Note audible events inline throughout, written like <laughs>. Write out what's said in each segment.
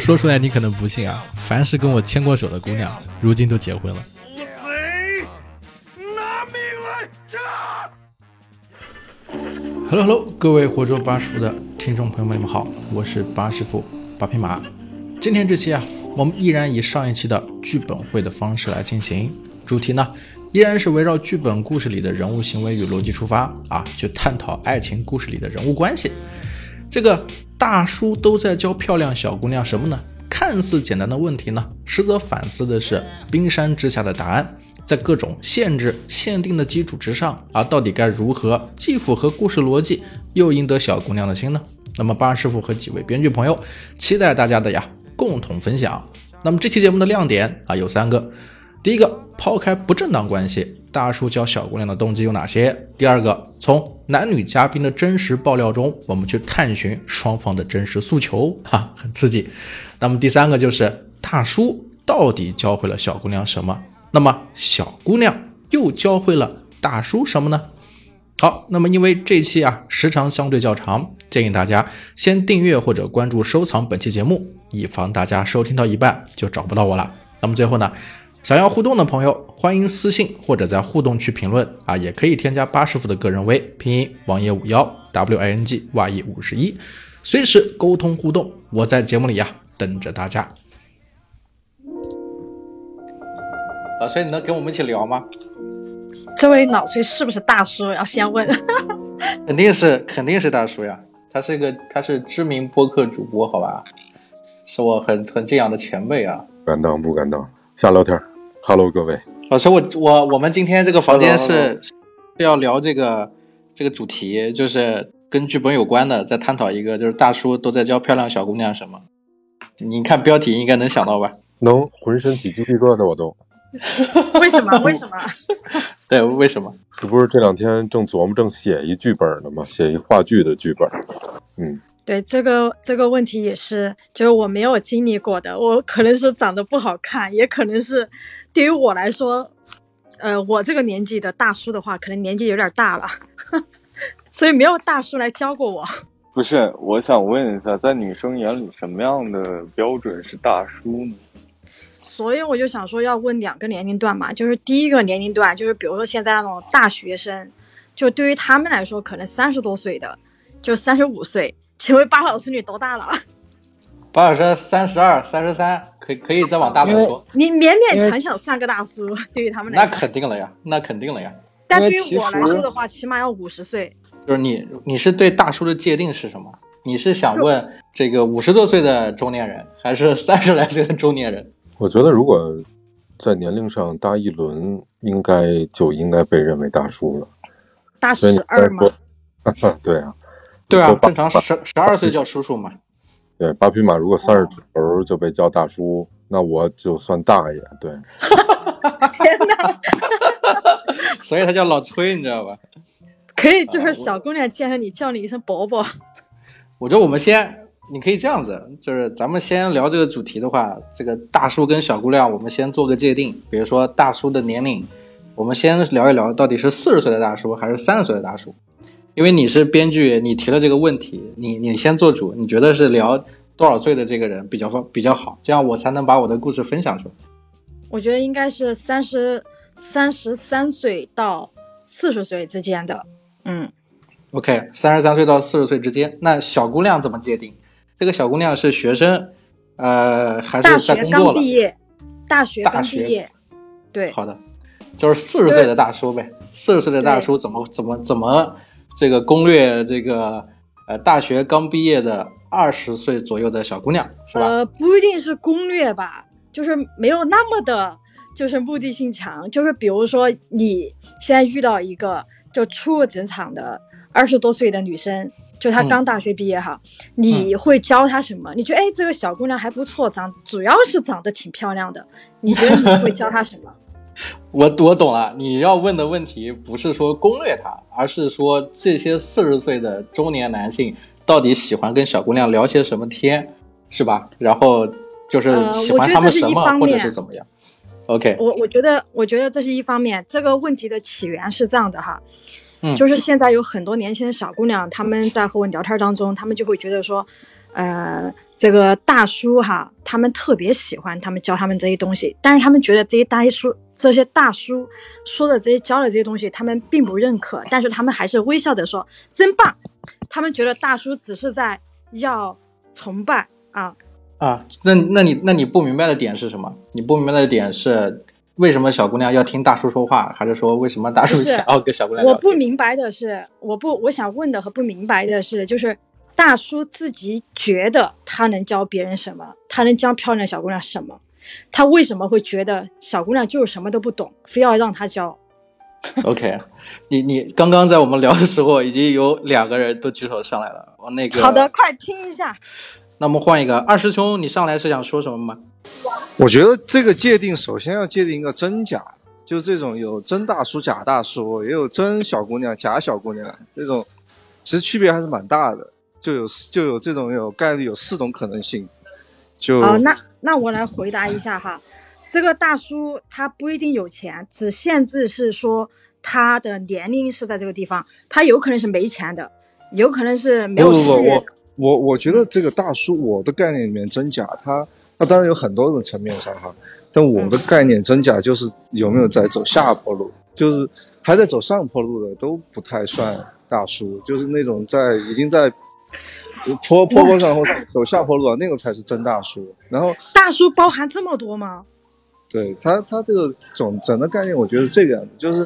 <laughs> 说出来你可能不信啊，凡是跟我牵过手的姑娘，如今都结婚了。Hello Hello，各位活捉八师傅的听众朋友们，你们好，我是八师傅八匹马。今天这期啊，我们依然以上一期的剧本会的方式来进行，主题呢依然是围绕剧本故事里的人物行为与逻辑出发啊，去探讨爱情故事里的人物关系。这个大叔都在教漂亮小姑娘什么呢？看似简单的问题呢，实则反思的是冰山之下的答案。在各种限制、限定的基础之上，啊，到底该如何既符合故事逻辑，又赢得小姑娘的心呢？那么八师傅和几位编剧朋友期待大家的呀共同分享。那么这期节目的亮点啊有三个：第一个，抛开不正当关系，大叔教小姑娘的动机有哪些？第二个，从男女嘉宾的真实爆料中，我们去探寻双方的真实诉求，哈，很刺激。那么第三个就是大叔到底教会了小姑娘什么？那么小姑娘又教会了大叔什么呢？好，那么因为这期啊时长相对较长，建议大家先订阅或者关注收藏本期节目，以防大家收听到一半就找不到我了。那么最后呢，想要互动的朋友，欢迎私信或者在互动区评论啊，也可以添加八师傅的个人微，拼音王爷五幺 W I N G Y E 五十一，随时沟通互动，我在节目里呀等着大家。老崔，你能跟我们一起聊吗？这位老崔是不是大叔？要先问。<laughs> 肯定是，肯定是大叔呀。他是一个，他是知名播客主播，好吧？是我很很敬仰的前辈啊。敢当不敢当，瞎聊天。Hello，各位。老师，我我我们今天这个房间是是要聊这个这个主题，就是跟剧本有关的，在探讨一个就是大叔都在教漂亮小姑娘什么。你看标题应该能想到吧？能，浑身起鸡皮疙瘩，我都。<laughs> 为什么？为什么？<laughs> 对，为什么？这不是这两天正琢磨正写一剧本呢吗？写一话剧的剧本。嗯，对，这个这个问题也是，就是我没有经历过的。我可能是长得不好看，也可能是对于我来说，呃，我这个年纪的大叔的话，可能年纪有点大了，<laughs> 所以没有大叔来教过我。不是，我想问一下，在女生眼里，什么样的标准是大叔呢？所以我就想说，要问两个年龄段嘛，就是第一个年龄段，就是比如说现在那种大学生，就对于他们来说，可能三十多岁的，就三十五岁。请问八老师你多大了？八老师三十二、三十三，可可以再往大了说。你勉勉强强算个大叔，对于他们来说。那肯定了呀，那肯定了呀。但对于我来说的话，起码要五十岁。就是你，你是对大叔的界定是什么？你是想问这个五十多岁的中年人，还是三十来岁的中年人？我觉得，如果在年龄上大一轮，应该就应该被认为大叔了。大十二吗？<laughs> 对啊，对啊，正常十十二岁叫叔叔嘛。对，八匹马如果三十出头就被叫大叔，那我就算大爷。对。<laughs> 天哪！<laughs> 所以他叫老崔，你知道吧？可以，就是小姑娘见着你叫你一声伯伯。我觉得我们先。你可以这样子，就是咱们先聊这个主题的话，这个大叔跟小姑娘，我们先做个界定。比如说大叔的年龄，我们先聊一聊到底是四十岁的大叔还是三十岁的大叔。因为你是编剧，你提了这个问题，你你先做主，你觉得是聊多少岁的这个人比较方比较好，这样我才能把我的故事分享出来。我觉得应该是三十三十三岁到四十岁之间的。嗯，OK，三十三岁到四十岁之间，那小姑娘怎么界定？这个小姑娘是学生，呃，还是在工作了？刚毕业，大学刚毕业，对，好的，就是四十岁的大叔呗。四十岁的大叔怎么怎么怎么这个攻略这个呃大学刚毕业的二十岁左右的小姑娘是吧？呃，不一定是攻略吧，就是没有那么的，就是目的性强。就是比如说你现在遇到一个就初入职场的二十多岁的女生。就她刚大学毕业哈，你会教她什么？你觉得哎，这个小姑娘还不错，长主要是长得挺漂亮的。你觉得你会教她什么？<laughs> 我我懂了，你要问的问题不是说攻略他，而是说这些四十岁的中年男性到底喜欢跟小姑娘聊些什么天，是吧？然后就是喜欢他们什么，或者是怎么样？OK，我我觉得我觉得这是一方面。这个问题的起源是这样的哈。嗯就是现在有很多年轻的小姑娘，她们在和我聊天当中，她们就会觉得说，呃，这个大叔哈，他们特别喜欢他们教他们这些东西，但是他们觉得这些大叔这些大叔说的这些教的这些东西，他们并不认可，但是他们还是微笑的说真棒。他们觉得大叔只是在要崇拜啊啊，那那你那你不明白的点是什么？你不明白的点是为什么小姑娘要听大叔说话，还是说为什么大叔想要跟小姑娘我？不明白的是，我不我想问的和不明白的是，就是大叔自己觉得他能教别人什么，他能教漂亮的小姑娘什么，他为什么会觉得小姑娘就是什么都不懂，非要让他教？OK，你你刚刚在我们聊的时候，已经有两个人都举手上来了。我那个好的，，快听一下。那我们换一个二师兄，你上来是想说什么吗？我觉得这个界定首先要界定一个真假，就是这种有真大叔、假大叔，也有真小姑娘、假小姑娘，这种其实区别还是蛮大的，就有就有这种有概率有四种可能性，就哦，那那我来回答一下哈，这个大叔他不一定有钱，只限制是说他的年龄是在这个地方，他有可能是没钱的，有可能是没有不不不，我我我觉得这个大叔，我的概念里面真假，他他当然有很多种层面上哈，但我的概念真假就是有没有在走下坡路，就是还在走上坡路的都不太算大叔，就是那种在已经在坡坡坡上或走下坡路的那个才是真大叔。然后大叔包含这么多吗？对他他这个总整个概念，我觉得是这个样子，就是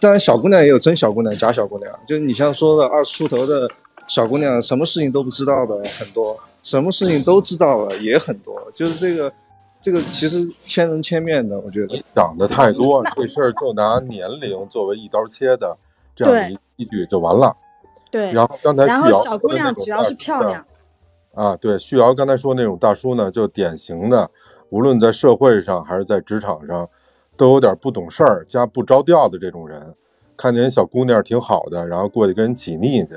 当然小姑娘也有真小姑娘、假小姑娘，就是你像说的二十出头的小姑娘，什么事情都不知道的很多，什么事情都知道了也很多，就是这个这个其实千人千面的，我觉得。想的太多，这事儿就拿年龄作为一刀切的这样的一依据就完了。对，然后刚才然后小姑娘只要是漂亮，啊，对，旭瑶刚才说那种大叔呢，就典型的，无论在社会上还是在职场上，都有点不懂事儿加不着调的这种人。看见小姑娘挺好的，然后过去跟人起腻去，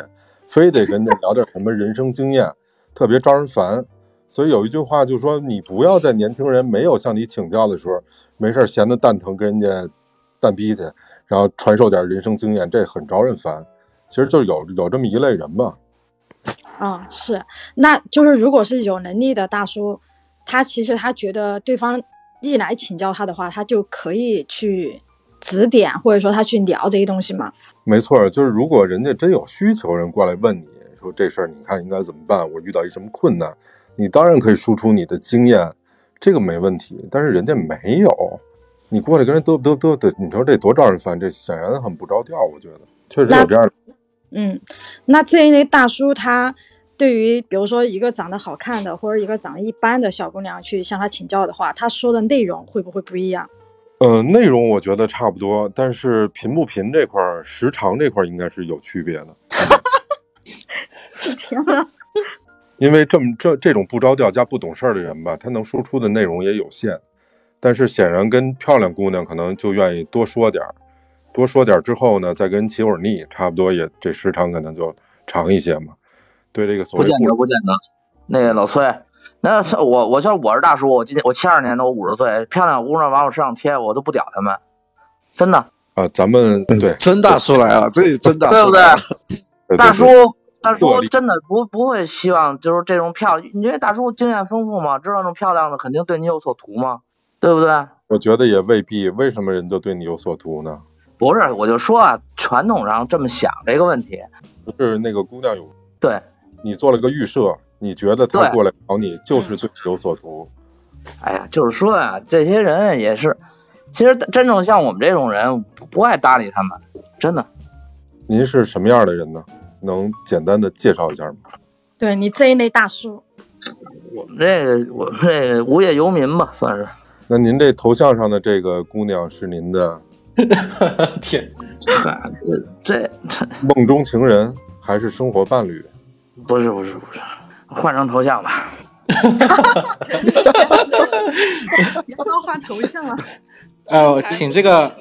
非得跟人家聊点什么人生经验，特别招人烦。所以有一句话就说，你不要在年轻人没有向你请教的时候，没事闲得蛋疼跟人家蛋逼去，然后传授点人生经验，这很招人烦。其实就有有这么一类人吧。啊、是，那就是如果是有能力的大叔，他其实他觉得对方一来请教他的话，他就可以去指点，或者说他去聊这些东西嘛。没错，就是如果人家真有需求，人过来问你说这事儿，你看应该怎么办？我遇到一什么困难，你当然可以输出你的经验，这个没问题。但是人家没有，你过来跟人嘚嘚嘚嘚，你说这多招人烦，这显然很不着调。我觉得确实有这样的。嗯，那这一类大叔他对于比如说一个长得好看的或者一个长得一般的小姑娘去向他请教的话，他说的内容会不会不一样？呃，内容我觉得差不多，但是频不频这块儿，时长这块儿应该是有区别的。<laughs> 天呐，<laughs> 因为这么这这种不着调加不懂事儿的人吧，他能输出的内容也有限，但是显然跟漂亮姑娘可能就愿意多说点儿，多说点儿之后呢，再跟人起会儿腻，差不多也这时长可能就长一些嘛。对这个所谓不不见得，不见得。那个老崔，那我我我说我是大叔，我今年我七二年的，我五十岁，漂亮姑娘往我身上贴，我都不屌他们，真的，啊，咱们对真大叔来了，这里真大叔对不？对大叔大叔真的不不会希望就是这种漂亮，因为大叔经验丰富嘛，知道那种漂亮的肯定对你有所图嘛，对不对？我觉得也未必。为什么人都对你有所图呢？不是，我就说啊，传统上这么想这个问题，不是那个姑娘有对，你做了个预设，你觉得她过来找你就是对你有所图。哎呀，就是说呀、这些人也是，其实真正像我们这种人不不爱搭理他们，真的。您是什么样的人呢？能简单的介绍一下吗？对你这一类大叔，我们这个我们这无业游民吧，算是。那您这头像上的这个姑娘是您的 <laughs> 天，嗨，这这这梦中情人还是生活伴侣？不是不是不是，换成头像吧。你要换头像了。呃，请这个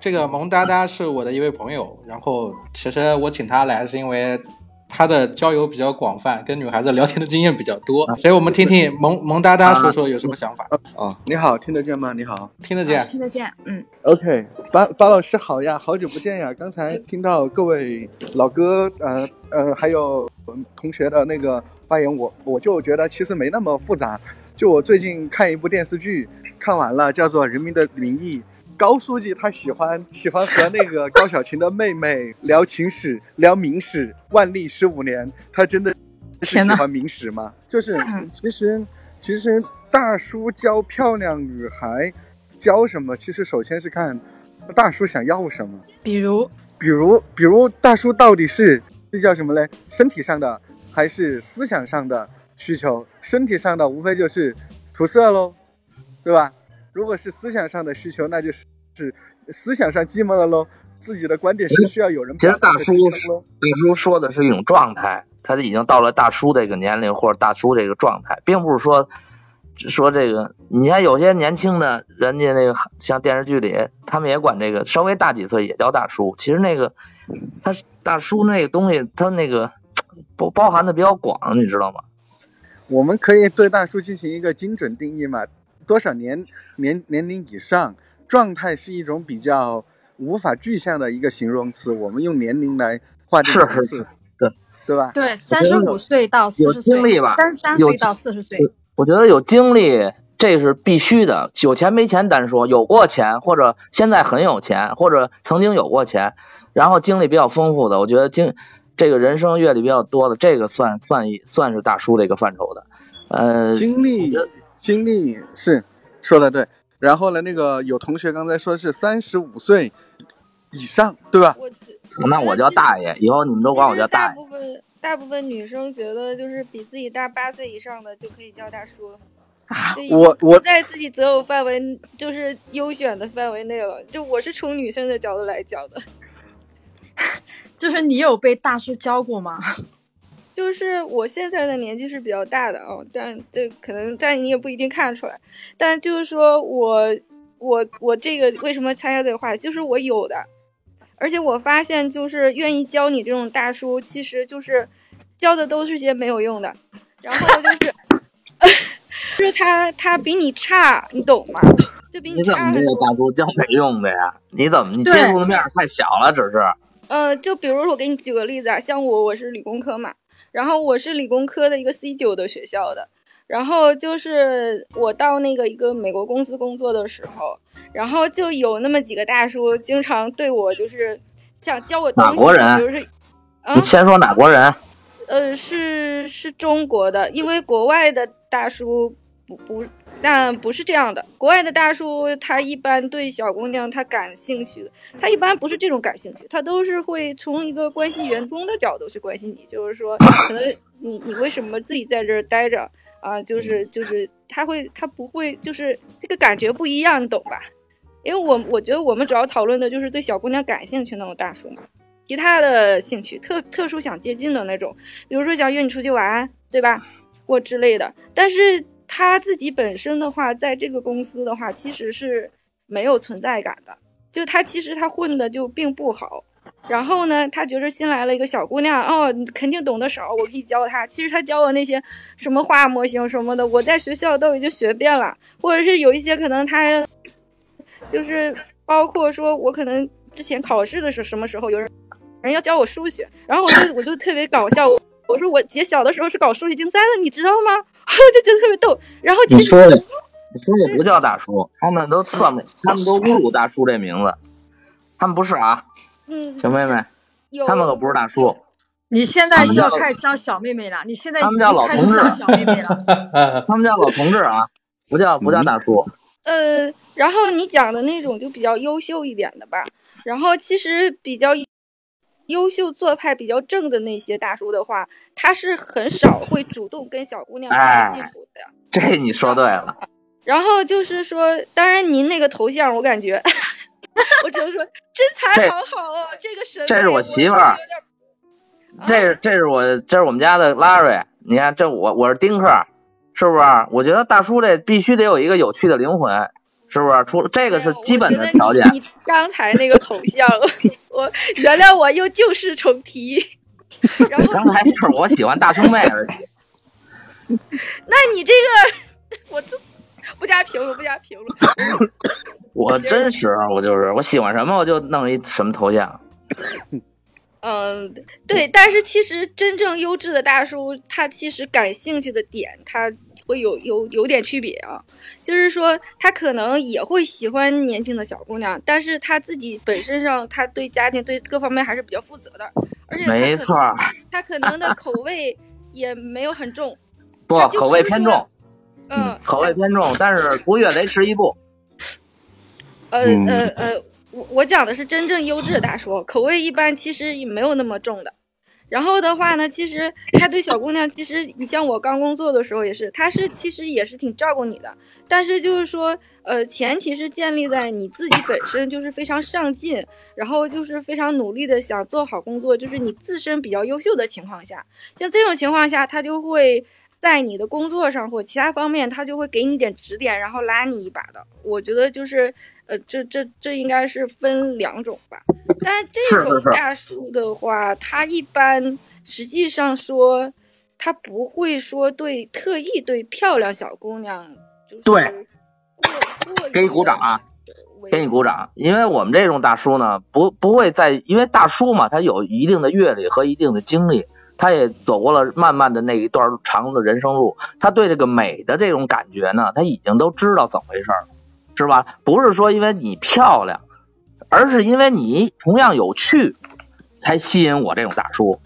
这个萌哒哒是我的一位朋友，然后其实我请他来是因为他的交友比较广泛，跟女孩子聊天的经验比较多，所以我们听听萌萌哒哒说说有什么想法。哦，你好，听得见吗？你好听得见，听得见，嗯。，OK，巴巴老师好呀，好久不见呀。刚才听到各位老哥，呃呃，还有同学的那个发言，我我就觉得其实没那么复杂。就我最近看一部电视剧，看完了，叫做《人民的名义》。高书记他喜欢 <laughs> 喜欢和那个高小琴的妹妹聊情史、<laughs> 聊明史。万历十五年，他真的喜欢明史吗？就是其实其实大叔教漂亮女孩教什么，其实首先是看大叔想要什么。比如，比如比如大叔到底是这叫什么嘞？身体上的还是思想上的需求？身体上的无非就是涂色喽，对吧？如果是思想上的需求，那就是是思想上寂寞了喽。自己的观点是需要有人其实大叔。大叔说的是一种状态，他已经到了大叔这个年龄或者大叔这个状态，并不是说说这个。你看有些年轻的人家那个像电视剧里，他们也管这个稍微大几岁也叫大叔。其实那个他大叔那个东西，他那个包包含的比较广，你知道吗？我们可以对大叔进行一个精准定义嘛？多少年年年龄以上？状态是一种比较无法具象的一个形容词，我们用年龄来划定是是对对吧？对，三十五岁到四有十岁经历吧，三十三岁到四十岁，我觉得有经历这是必须的，有钱没钱单说，有过钱或者现在很有钱，或者曾经有过钱，然后经历比较丰富的，我觉得经这个人生阅历比较多的，这个算算一算是大叔这个范畴的。呃，经历经历是说的对。然后呢，那个有同学刚才说是三十五岁以上，对吧？我那我叫大爷，以后你们都管我其实大爷大。部分大部分女生觉得，就是比自己大八岁以上的就可以叫大叔我我在自己择偶范围，就是优选的范围内了。就我是从女生的角度来讲的，<laughs> 就是你有被大叔教过吗？就是我现在的年纪是比较大的哦，但这可能但你也不一定看得出来。但就是说我我我这个为什么参加这个话题，就是我有的，而且我发现就是愿意教你这种大叔，其实就是教的都是些没有用的，然后就是 <laughs> 就是他他比你差，你懂吗？就比你差很多。大叔教没用的呀？你怎么你接对触的面儿太小了，只是。呃，就比如说我给你举个例子啊，像我我是理工科嘛，然后我是理工科的一个 C 九的学校的，然后就是我到那个一个美国公司工作的时候，然后就有那么几个大叔经常对我就是想教我东西，哪国人啊比如是，你嗯，先说哪国人？呃，是是中国的，因为国外的大叔不不，但不是这样的。国外的大叔他一般对小姑娘他感兴趣的，他一般不是这种感兴趣，他都是会从一个关心员工的角度去关心你，就是说，可能你你为什么自己在这儿待着啊、就是就是他会他不会就是这个感觉不一样，你懂吧？因为我我觉得我们主要讨论的就是对小姑娘感兴趣那种大叔嘛。其他的兴趣特特殊想接近的那种，比如说想约你出去玩，对吧？或之类的。但是他自己本身的话，在这个公司的话，其实是没有存在感的。就他其实他混的就并不好。然后呢，他觉着新来了一个小姑娘，哦，你肯定懂得少，我可以教她。其实他教我那些什么画模型什么的，我在学校都已经学遍了，或者是有一些可能他就是包括说我可能之前考试的时候，什么时候有人人要教我数学，然后我就我就特别搞笑，我说我姐小的时候是搞数学竞赛的，你知道吗？<laughs> 我就觉得特别逗。然后其实你说的，你说的不叫大叔，他们都侧面，他们都侮辱大叔这名字，他们不是啊，嗯，小妹妹，有他们可不是大叔，你现在他们叫又开始叫小妹妹了，你现在已经他们叫老开始同志教小妹妹了。<laughs> 他们叫老同志啊，不叫不叫大叔。呃，然后你讲的那种就比较优秀一点的吧。然后其实比较优秀、做派比较正的那些大叔的话，他是很少会主动跟小姑娘套近乎的。这你说对了，然后就是说，当然您那个头像，我感觉，<laughs> 我只能说身材好好哦，这个审美这是我媳妇儿这是这是我这是我们家的拉瑞，你看这我我是丁克，是不是？我觉得大叔这必须得有一个有趣的灵魂，是不是？除了这个是基本的条件。你你刚才那个头像，<laughs> 我原谅我又旧事重提。<laughs> 然后刚才就是我喜欢大胸妹而已。那你这个我就不加评论，不加评论。我真实，我就是我喜欢什么我就弄一什么头像。嗯，对，但是其实真正优质的大叔，他其实感兴趣的点，他会有有有点区别啊。就是说，他可能也会喜欢年轻的小姑娘，但是他自己本身上，他对家庭对各方面还是比较负责的，而且他可能没错，他可能的口味也没有很重，<laughs> 不他就口味偏重，嗯，口味偏重，但是不越雷池一步。呃嗯呃呃，我我讲的是真正优质的大叔，口味一般其实也没有那么重的。然后的话呢，其实他对小姑娘，其实你像我刚工作的时候也是，他是其实也是挺照顾你的，但是就是说，呃，前提是建立在你自己本身就是非常上进，然后就是非常努力的想做好工作，就是你自身比较优秀的情况下，像这种情况下，他就会在你的工作上或其他方面，他就会给你点指点，然后拉你一把的。我觉得就是，呃，这这这应该是分两种吧。但这种大叔的话，他一般实际上说，他不会说对特意对漂亮小姑娘，就是给你鼓掌啊给你鼓掌，因为我们这种大叔呢，不不会在，因为大叔嘛，他有一定的阅历和一定的经历，他也走过了漫漫的那一段长的人生路，他对这个美的这种感觉呢，他已经都知道怎么回事儿了，是吧？不是说因为你漂亮，而是因为你同样有趣，才吸引我这种大叔，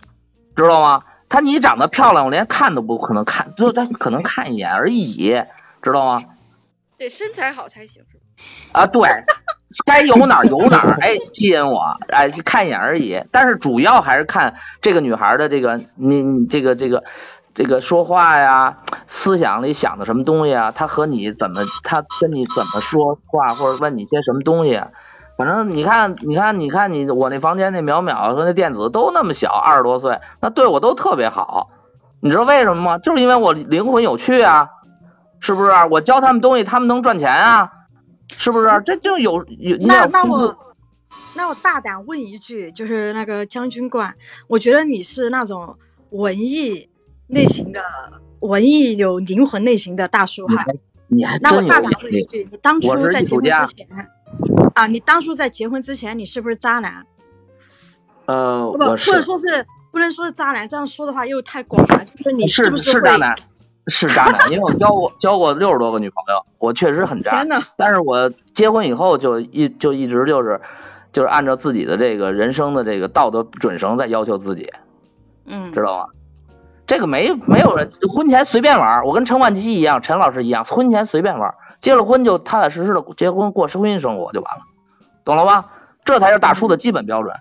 知道吗？他你长得漂亮，我连看都不可能看，就他可能看一眼而已，知道吗？得身材好才行，是吧？啊，对，该有哪儿有哪儿，哎，吸引我，哎，看一眼而已。但是主要还是看这个女孩的这个，你你这个这个这个说话呀，<tsk> 思想里想的什么东西啊，他和你怎么，他跟你怎么说话，或者问你些什么东西啊。反正你看，你看，你看你我那房间那淼淼和那电子都那么小，二十多岁，那对我都特别好。你知道为什么吗？就是因为我灵魂有趣啊，是不是？我教他们东西，他们能赚钱啊，是不是？这就有有那那我那我大胆问一句，就是那个将军冠，我觉得你是那种文艺类型的文艺有灵魂类型的大叔哈。那我大胆问一。句，你当初在结婚之前啊，你当初在结婚之前，你是不是渣男？呃，不，或者说是不能说是渣男，这样说的话又太广了。就是你是不是会？渣男，是渣男，因为我交过交过六十多个女朋友，我确实很渣天。呐，但是我结婚以后就一就一直就是就是按照自己的这个人生的这个道德准绳在要求自己，嗯知道吗？这个没没有人婚前随便玩儿，我跟陈冠希一样，陈老师一样，婚前随便玩儿，结了婚就踏踏实实的结婚过婚姻生活就完了，懂了吧？这才是大叔的基本标准，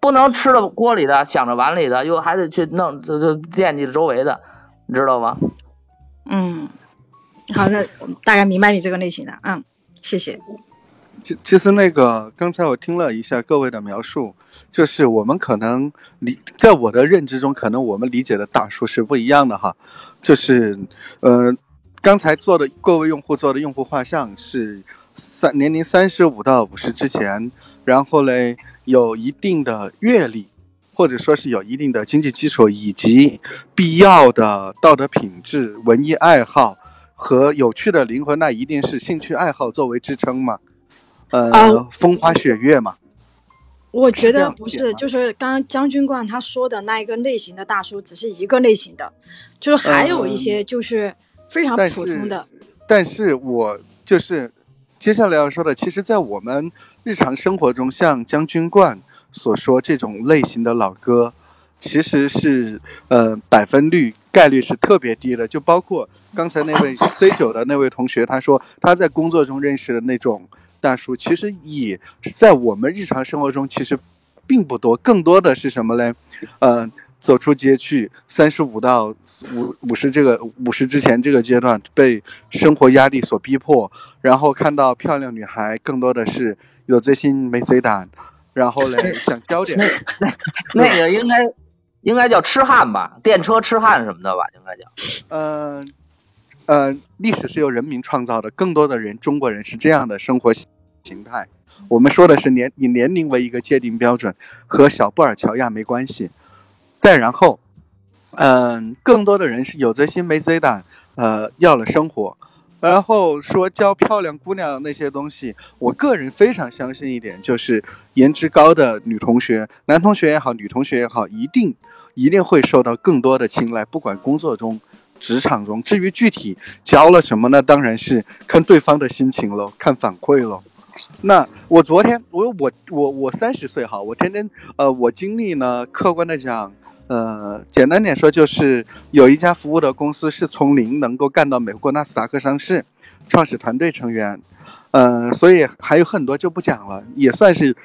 不能吃了锅里的想着碗里的，又还得去弄这这惦记着周围的，你知道吧？嗯，好，那我大概明白你这个类型的，嗯，谢谢。其其实那个刚才我听了一下各位的描述，就是我们可能理在我的认知中，可能我们理解的大叔是不一样的哈。就是呃，刚才做的各位用户做的用户画像是三年龄三十五到五十之前，然后嘞有一定的阅历，或者说是有一定的经济基础以及必要的道德品质、文艺爱好和有趣的灵魂，那一定是兴趣爱好作为支撑嘛。呃，哦风花雪月嘛，我觉得不是，就是刚刚将军冠他说的那一个类型的大叔，只是一个类型的，就是还有一些就是非常普通的。但是我就是接下来要说的，其实，在我们日常生活中，像将军冠所说这种类型的老哥，其实是呃百分率概率是特别低的。就包括刚才那位 <coughs> C 九的那位同学，他说他在工作中认识的那种大叔，其实也在我们日常生活中其实并不多，更多的是什么嘞？呃，走出街去，三十五到五五十这个五十之前这个阶段，被生活压力所逼迫，然后看到漂亮女孩，更多的是有贼心没贼胆，然后嘞 <laughs> 想交点，那 <laughs> 个应该应该叫痴汉吧，电车痴汉什么的吧，应该叫。嗯呃，历史是由人民创造的，更多的人中国人是这样的生活形态。我们说的是年以年龄为一个界定标准，和小布尔乔亚没关系。再然后，嗯，更多的人是有贼心没贼胆，呃，要了生活。然后说教漂亮姑娘那些东西，我个人非常相信一点，就是颜值高的女同学、男同学也好，女同学也好，一定一定会受到更多的青睐，不管工作中、职场中。至于具体教了什么呢？当然是看对方的心情喽，看反馈喽。那我昨天，我我我我三十岁哈，我天天呃，我经历呢，客观的讲。呃，简单点说，就是有一家服务的公司是从零能够干到美国纳斯达克上市，创始团队成员，嗯，所以还有很多就不讲了，也算是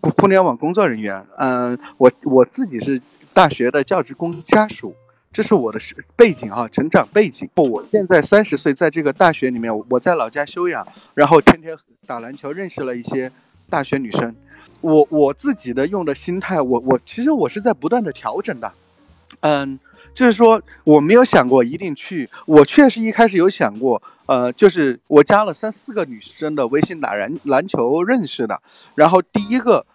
互联网工作人员。嗯，我我自己是大学的教职工家属，这是我的背景啊，成长背景。我现在三十岁，在这个大学里面，我在老家休养，然后天天打篮球，认识了一些大学女生。我我自己的用的心态，我我其实我是在不断的调整的，嗯，就是说我没有想过一定去，我确实一开始有想过，呃，就是我加了三四个女生的微信打篮篮球认识的，然后第一个，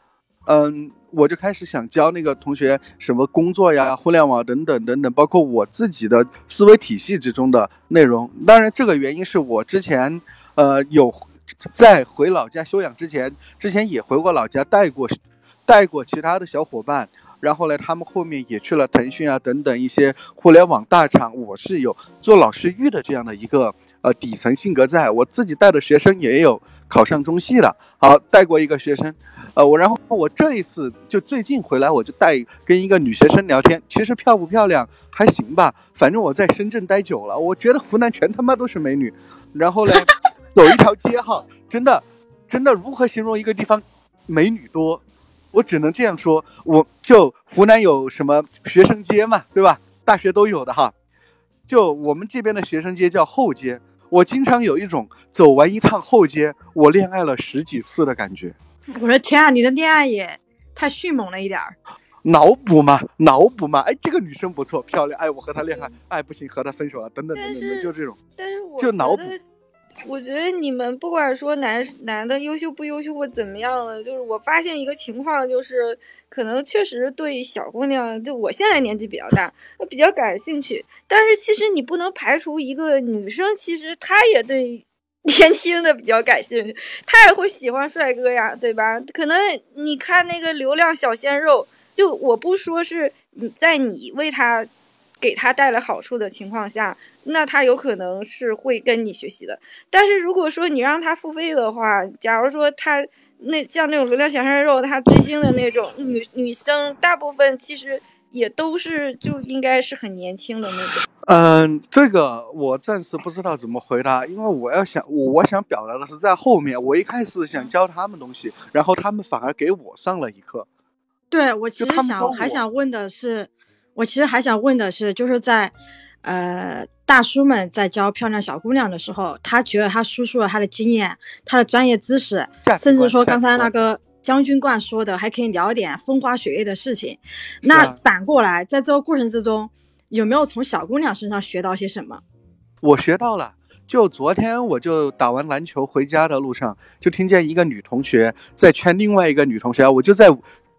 嗯，我就开始想教那个同学什么工作呀、互联网等等等等，包括我自己的思维体系之中的内容。当然，这个原因是我之前，呃，有。在回老家休养之前，之前也回过老家带过，带过其他的小伙伴，然后呢，他们后面也去了腾讯啊等等一些互联网大厂。我是有做老师育的这样的一个呃底层性格，在我自己带的学生也有考上中戏了，好带过一个学生，呃我然后我这一次就最近回来，我就带跟一个女学生聊天，其实漂不漂亮还行吧，反正我在深圳待久了，我觉得湖南全他妈都是美女，然后呢。<laughs> 走一条街哈，真的，真的，如何形容一个地方美女多？我只能这样说，我就湖南有什么学生街嘛，对吧？大学都有的哈。就我们这边的学生街叫后街，我经常有一种走完一趟后街，我恋爱了十几次的感觉。我的天啊，你的恋爱也太迅猛了一点儿。脑补嘛，脑补嘛，哎，这个女生不错，漂亮，哎，我和她恋爱，哎，不行，和她分手了，等等等等，就这种，但是我就脑补。我觉得你们不管说男男的优秀不优秀或怎么样的，就是我发现一个情况，就是可能确实对小姑娘，就我现在年纪比较大，比较感兴趣。但是其实你不能排除一个女生，其实她也对 <laughs> 年轻的比较感兴趣，她也会喜欢帅哥呀，对吧？可能你看那个流量小鲜肉，就我不说是你在你为他。给他带来好处的情况下，那他有可能是会跟你学习的。但是如果说你让他付费的话，假如说他那像那种流量小鲜肉，他追星的那种女女生，大部分其实也都是就应该是很年轻的那种。嗯，这个我暂时不知道怎么回答，因为我要想我我想表达的是在后面，我一开始想教他们东西，然后他们反而给我上了一课。对我其实想还想问的是。我其实还想问的是，就是在，呃，大叔们在教漂亮小姑娘的时候，他觉得他输出了他的经验、他的专业知识，甚至说刚才那个将军冠说的，还可以聊点风花雪月的事情。那反过来，在这个过程之中，有没有从小姑娘身上学到些什么？我学到了，就昨天我就打完篮球回家的路上，就听见一个女同学在劝另外一个女同学，我就在。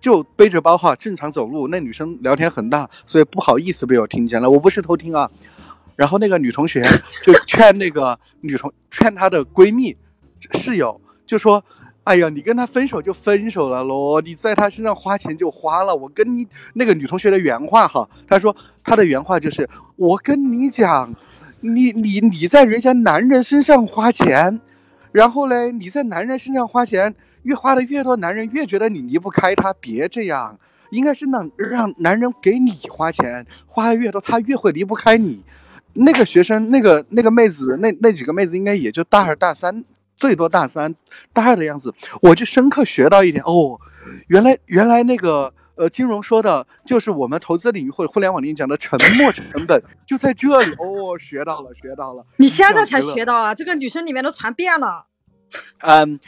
就背着包哈，正常走路。那女生聊天很大，所以不好意思被我听见了。我不是偷听啊。然后那个女同学就劝那个女同，劝她的闺蜜、室友，就说：“哎呀，你跟他分手就分手了咯，你在他身上花钱就花了。我跟你那个女同学的原话哈，她说她的原话就是：我跟你讲，你你你在人家男人身上花钱，然后嘞，你在男人身上花钱。”越花的越多，男人越觉得你离不开他。别这样，应该是让让男人给你花钱，花的越多，他越会离不开你。那个学生，那个那个妹子，那那几个妹子应该也就大二大三，最多大三、大二的样子。我就深刻学到一点哦，原来原来那个呃金融说的就是我们投资领域或者互联网领域讲的沉没成本就在这里哦，学到了，学到了。你现在才学到啊？这个女生里面都传遍了。<laughs> 嗯，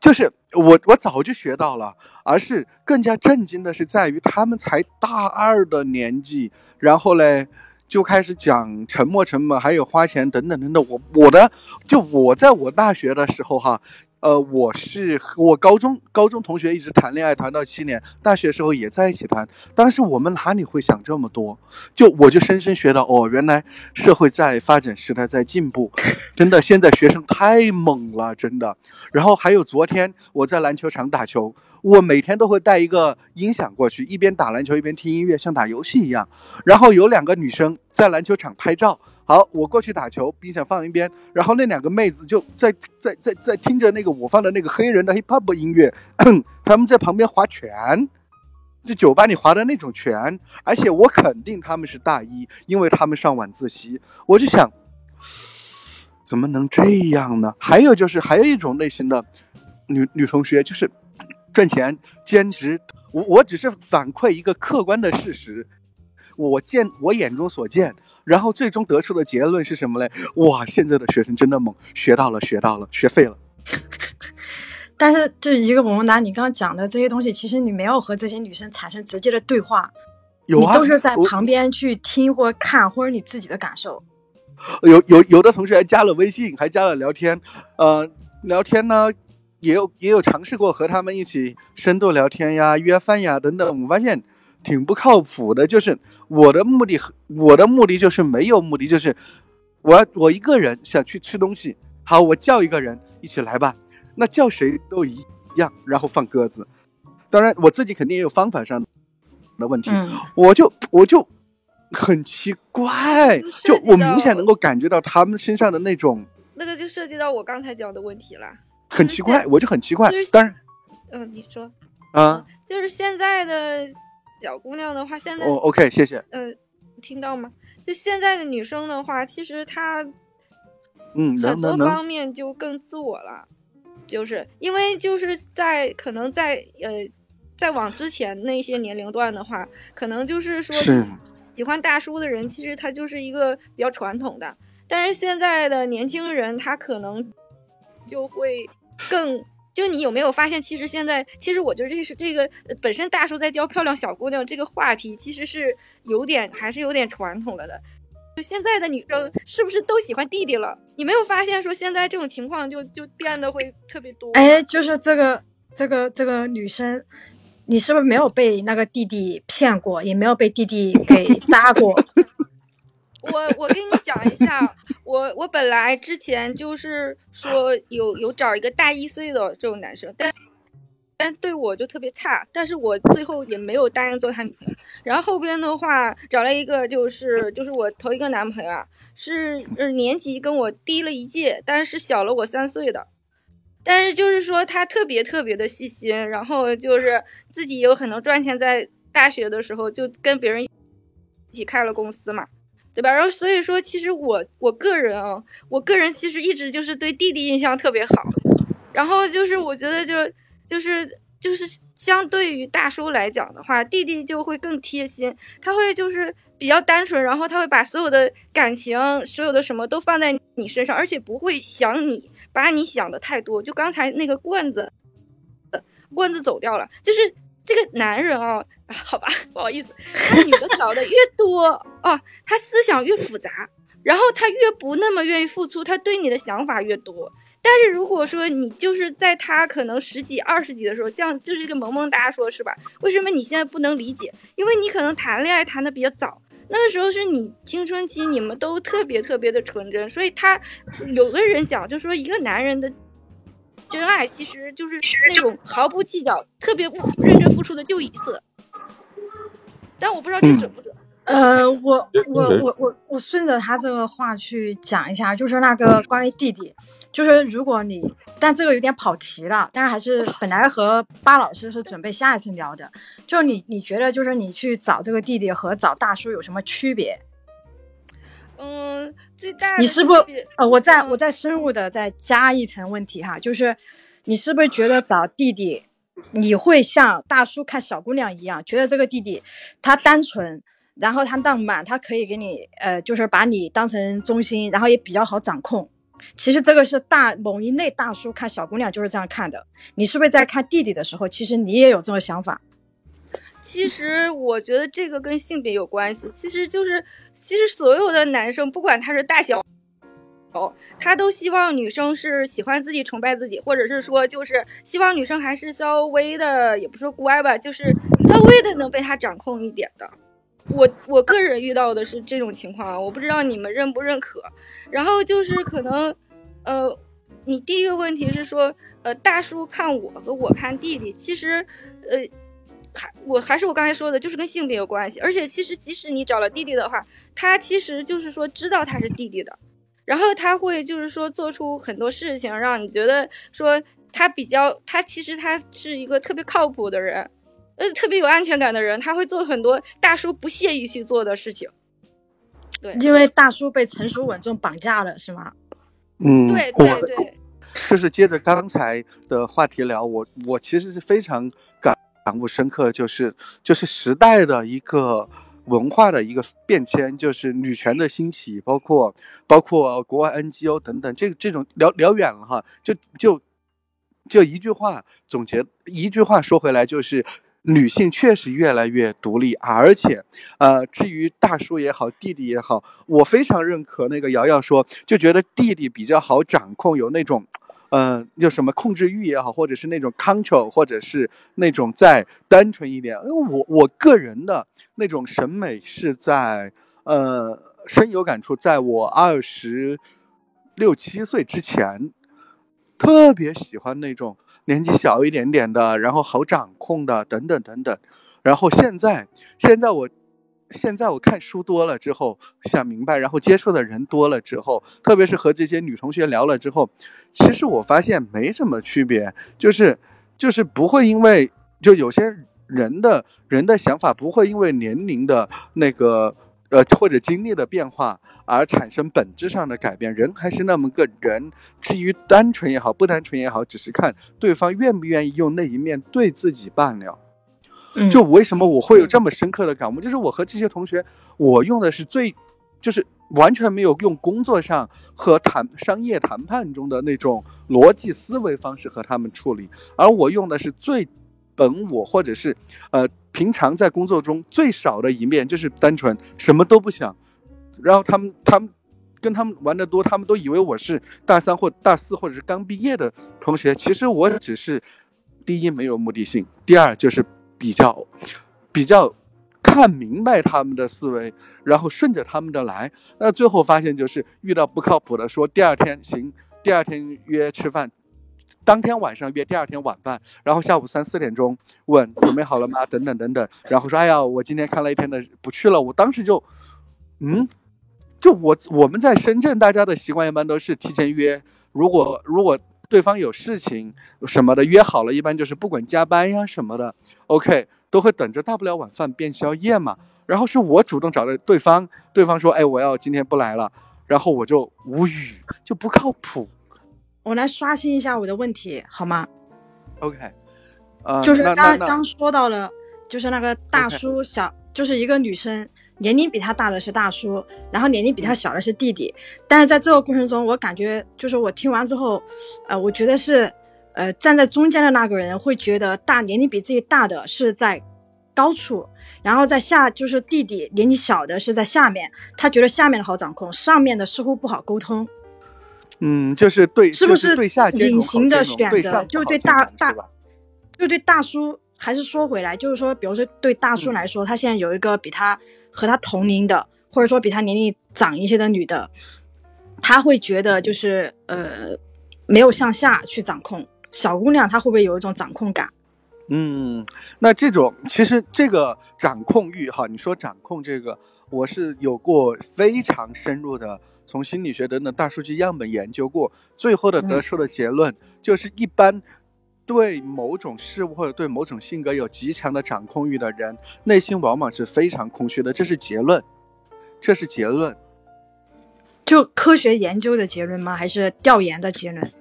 就是我我早就学到了，而是更加震惊的是在于他们才大二的年纪，然后嘞就开始讲沉没成本，还有花钱等等等等。我我的就我在我大学的时候哈，呃，我是和我高中高中同学一直谈恋爱谈到七年，大学时候也在一起谈。当时我们哪里会想这么多？就我就深深学到，哦，原来社会在发展，时代在进步，真的，现在学生太猛了，真的。然后还有昨天我在篮球场打球，我每天都会带一个音响过去，一边打篮球一边听音乐，像打游戏一样。然后有两个女生在篮球场拍照。好，我过去打球，冰箱放一边，然后那两个妹子就在在在在听着那个我放的那个黑人的 hip hop 音乐，<coughs> 他们在旁边划拳，就酒吧里划的那种拳，而且我肯定他们是大一，因为他们上晚自习。我就想，怎么能这样呢？还有就是还有一种类型的女女同学，就是赚钱兼职，我我只是反馈一个客观的事实，我见我眼中所见。然后最终得出的结论是什么嘞？哇，现在的学生真的猛，学到了，学到了，学废了。<laughs> 但是这一个我拿你刚刚讲的这些东西，其实你没有和这些女生产生直接的对话，有啊，你都是在旁边去听或看，或者你自己的感受。有有有的同学还加了微信，还加了聊天，呃，聊天呢也有也有尝试过和他们一起深度聊天呀、约饭呀等等，我发现。挺不靠谱的，就是我的目的，我的目的就是没有目的，就是我要我一个人想去吃东西，好，我叫一个人一起来吧，那叫谁都一样，然后放鸽子。当然我自己肯定也有方法上的问题，我就我就很奇怪，就我明显能够感觉到他们身上的那种，那个就涉及到我刚才讲的问题了，很奇怪，我就很奇怪。当然，嗯，你说啊，就是现在的。小姑娘的话，现在哦，OK，谢谢。嗯，听到吗？就现在的女生的话，其实她，嗯，很多方面就更自我了，就是因为就是在可能在呃，在往之前那些年龄段的话，可能就是说喜欢大叔的人，其实他就是一个比较传统的，但是现在的年轻人，他可能就会更。就你有没有发现，其实现在，其实我觉得这是这个本身大叔在教漂亮小姑娘这个话题，其实是有点还是有点传统了的。就现在的女生是不是都喜欢弟弟了？你没有发现说现在这种情况就就变得会特别多？哎，就是这个这个这个女生，你是不是没有被那个弟弟骗过，也没有被弟弟给扎过？<laughs> 我我跟你讲一下，我我本来之前就是说有有找一个大一岁的这种男生，但但对我就特别差，但是我最后也没有答应做他女朋友。然后后边的话找了一个就是就是我头一个男朋友啊，是呃年级跟我低了一届，但是小了我三岁的，但是就是说他特别特别的细心，然后就是自己有很多赚钱，在大学的时候就跟别人一起开了公司嘛。对吧？然后所以说，其实我我个人啊，我个人其实一直就是对弟弟印象特别好。然后就是我觉得就就是就是相对于大叔来讲的话，弟弟就会更贴心，他会就是比较单纯，然后他会把所有的感情、所有的什么都放在你身上，而且不会想你，把你想的太多。就刚才那个罐子，罐子走掉了，就是。这个男人啊，好吧，<laughs> 不好意思，他女的找的越多 <laughs> 啊，他思想越复杂，然后他越不那么愿意付出，他对你的想法越多。但是如果说你就是在他可能十几、二十几的时候，像就是一个萌萌哒，说是吧？为什么你现在不能理解？因为你可能谈恋爱谈的比较早，那个时候是你青春期，你们都特别特别的纯真，所以他有的人讲，就说一个男人的。真爱其实就是那种毫不计较、特别不认真付出的就一次，但我不知道这准不准。呃，我我我我我顺着他这个话去讲一下，就是那个关于弟弟，就是如果你，但这个有点跑题了，但是还是本来和巴老师是准备下一次聊的，就你你觉得就是你去找这个弟弟和找大叔有什么区别？嗯，最大你是不是呃，我再我再深入的再加一层问题哈，就是你是不是觉得找弟弟，你会像大叔看小姑娘一样，觉得这个弟弟他单纯，然后他浪漫，他可以给你呃，就是把你当成中心，然后也比较好掌控。其实这个是大某一类大叔看小姑娘就是这样看的。你是不是在看弟弟的时候，其实你也有这种想法？其实我觉得这个跟性别有关系，其实就是。其实所有的男生，不管他是大小哦他都希望女生是喜欢自己、崇拜自己，或者是说就是希望女生还是稍微的，也不说乖吧，就是稍微的能被他掌控一点的。我我个人遇到的是这种情况，我不知道你们认不认可。然后就是可能，呃，你第一个问题是说，呃，大叔看我和我看弟弟，其实，呃，还我还是我刚才说的，就是跟性别有关系。而且其实即使你找了弟弟的话，他其实就是说知道他是弟弟的，然后他会就是说做出很多事情，让你觉得说他比较，他其实他是一个特别靠谱的人。呃，特别有安全感的人，他会做很多大叔不屑于去做的事情。对，因为大叔被成熟稳重绑架了，是吗？嗯，对对对，就是接着刚才的话题聊，我我其实是非常感感悟深刻，就是就是时代的一个文化的一个变迁，就是女权的兴起，包括包括国外 NGO 等等，这这种聊聊远了哈，就就就一句话总结，一句话说回来就是。女性确实越来越独立，而且，呃，至于大叔也好，弟弟也好，我非常认可那个瑶瑶说，就觉得弟弟比较好掌控，有那种，嗯，有什么控制欲也好，或者是那种 control，或者是那种再单纯一点。因为我我个人的那种审美是在，呃，深有感触，在我二十六七岁之前，特别喜欢那种。年纪小一点点的，然后好掌控的，等等等等。然后现在，现在我，现在我看书多了之后，想明白，然后接触的人多了之后，特别是和这些女同学聊了之后，其实我发现没什么区别，就是就是不会因为就有些人的人的想法不会因为年龄的那个。呃，或者经历的变化而产生本质上的改变，人还是那么个人。至于单纯也好，不单纯也好，只是看对方愿不愿意用那一面对自己罢了。就为什么我会有这么深刻的感悟？就是我和这些同学，我用的是最，就是完全没有用工作上和谈商业谈判中的那种逻辑思维方式和他们处理，而我用的是最本我，或者是呃。平常在工作中最少的一面就是单纯什么都不想，然后他们他们跟他们玩的多，他们都以为我是大三或大四或者是刚毕业的同学。其实我只是第一没有目的性，第二就是比较比较看明白他们的思维，然后顺着他们的来。那最后发现就是遇到不靠谱的，说第二天行，第二天约吃饭。当天晚上约第二天晚饭，然后下午三四点钟问准备好了吗？等等等等，然后说哎呀，我今天看了一天的不去了。我当时就，嗯，就我我们在深圳，大家的习惯一般都是提前约。如果如果对方有事情什么的约好了，一般就是不管加班呀什么的，OK 都会等着，大不了晚饭变宵夜嘛。然后是我主动找的对方，对方说哎我要今天不来了，然后我就无语，就不靠谱。我来刷新一下我的问题好吗？OK，呃，就是刚刚说到了，就是那个大叔小，就是一个女生，年龄比他大的是大叔，然后年龄比他小的是弟弟。但是在这个过程中，我感觉就是我听完之后，呃，我觉得是，呃，站在中间的那个人会觉得大年龄比自己大的是在高处，然后在下就是弟弟年纪小的是在下面，他觉得下面的好掌控，上面的似乎不好沟通。嗯，就是对，是不是对下隐形的选择？就对大大，就对大叔。还是说回来，就是说，比如说对大叔来说，他现在有一个比他和他同龄的，或者说比他年龄长一些的女的，他会觉得就是呃，没有向下去掌控小姑娘，她会不会有一种掌控感？嗯，那这种其实这个掌控欲哈，你说掌控这个，我是有过非常深入的。从心理学等等大数据样本研究过，最后的得出的结论就是，一般对某种事物或者对某种性格有极强的掌控欲的人，内心往往是非常空虚的。这是结论，这是结论。就科学研究的结论吗？还是调研的结论？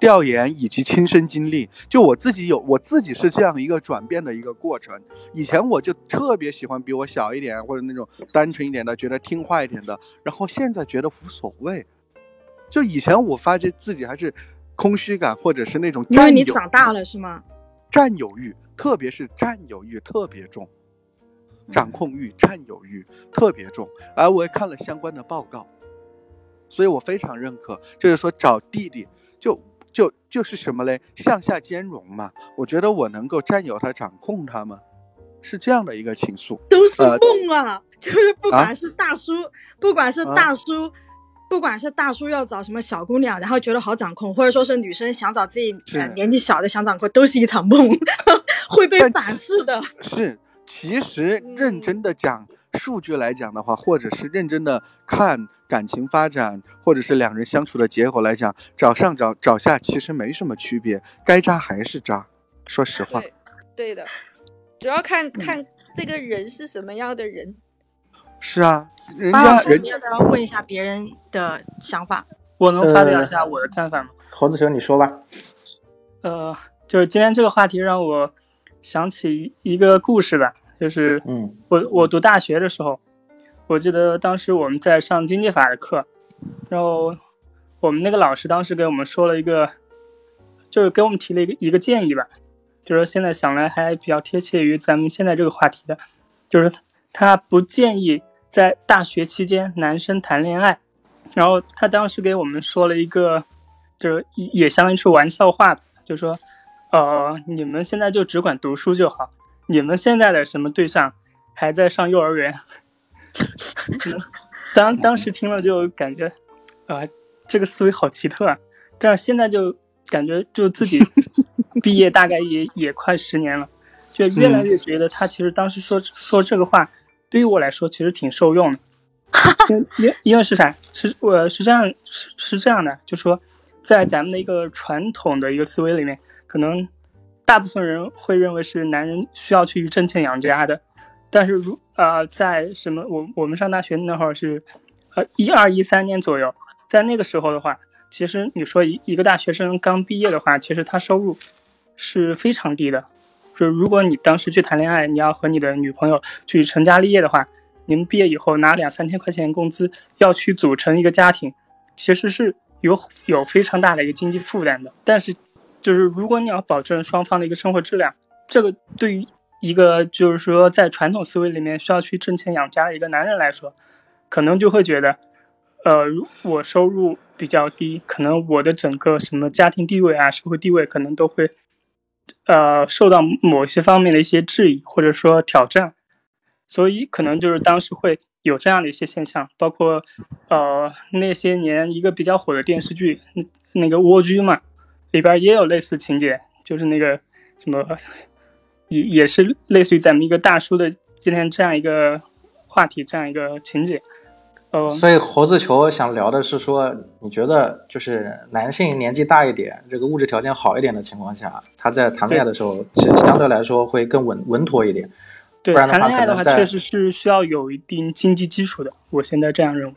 调研以及亲身经历，就我自己有，我自己是这样一个转变的一个过程。以前我就特别喜欢比我小一点或者那种单纯一点的，觉得听话一点的，然后现在觉得无所谓。就以前我发觉自己还是空虚感，或者是那种因为你长大了是吗？占有欲，特别是占有欲特别重，掌控欲、占有欲特别重。而我也看了相关的报告。所以我非常认可，就是说找弟弟就就就是什么嘞，向下兼容嘛。我觉得我能够占有他、掌控他吗？是这样的一个情愫。都是呃梦啊！就是不啊管是大叔，不管是大叔，不管是大叔要找什么小姑娘，然后觉得好掌控，或者说是女生想找自己呃年纪小的想掌控，都是一场梦，<laughs> 会被反噬的。是，其实认真的讲数据来讲的话，或者是认真的看感情发展，或者是两人相处的结果来讲，找上找找下其实没什么区别，该渣还是渣。说实话，对，对的，主要看看这个人是什么样的人。是啊，人家人家要问一下别人的想法？我能发表呃一下我的看法吗？猴子球，你说吧。呃，就是今天这个话题让我想起一个故事吧，就是嗯我我读大学的时候，我记得当时我们在上经济法的课，然后我们那个老师当时给我们说了一个，就是给我们提了一个一个建议吧，就是现在想来还比较贴切于咱们现在这个话题的，就是他他不建议在大学期间男生谈恋爱，然后他当时给我们说了一个，就是也也相当于是玩笑话，就说，呃，你们现在就只管读书就好，你们现在的什么对象还在上幼儿园。嗯 <laughs> 当当时听了就感觉，啊、这个思维好奇特啊！但是现在就感觉就自己毕业大概也也快十年了，就越来越觉得他其实当时说说这个话，对于我来说其实挺受用的。因因因为是啥？是我是这样是是这样的，就说在咱们的一个传统的一个思维里面，可能大部分人会认为是男人需要去挣钱养家的，但是如呃在什么我我们上大学那会儿是呃一二一三年左右，在那个时候的话，其实你说一一个大学生刚毕业的话，其实他收入是非常低的。就是如果你当时去谈恋爱，你要和你的女朋友去成家立业的话，你们毕业以后拿两三千块钱工资，要去组成一个家庭，其实是有有非常大的一个经济负担的。但是，就是如果你要保证双方的一个生活质量，这个对于一个就是说在传统思维里面需要去挣钱养家的一个男人来说，可能就会觉得，呃，我收入比较低，可能我的整个什么家庭地位啊、社会地位可能都会，呃，受到某些方面的一些质疑或者说挑战，所以可能就是当时会有这样的一些现象，包括，呃，那些年一个比较火的电视剧，那那个《蜗居》嘛，里边也有类似情节，就是那个什么，也也是类似于咱们一个大叔的今天这样一个话题，这样一个情节。呃，所以猴子球想聊的是说，你觉得就是男性年纪大一点，这个物质条件好一点的情况下，他在谈恋爱的时候，其实相对来说会更稳稳妥一点。对，不然的话谈恋爱的话，确实是需要有一定经济基础的。我现在这样认为。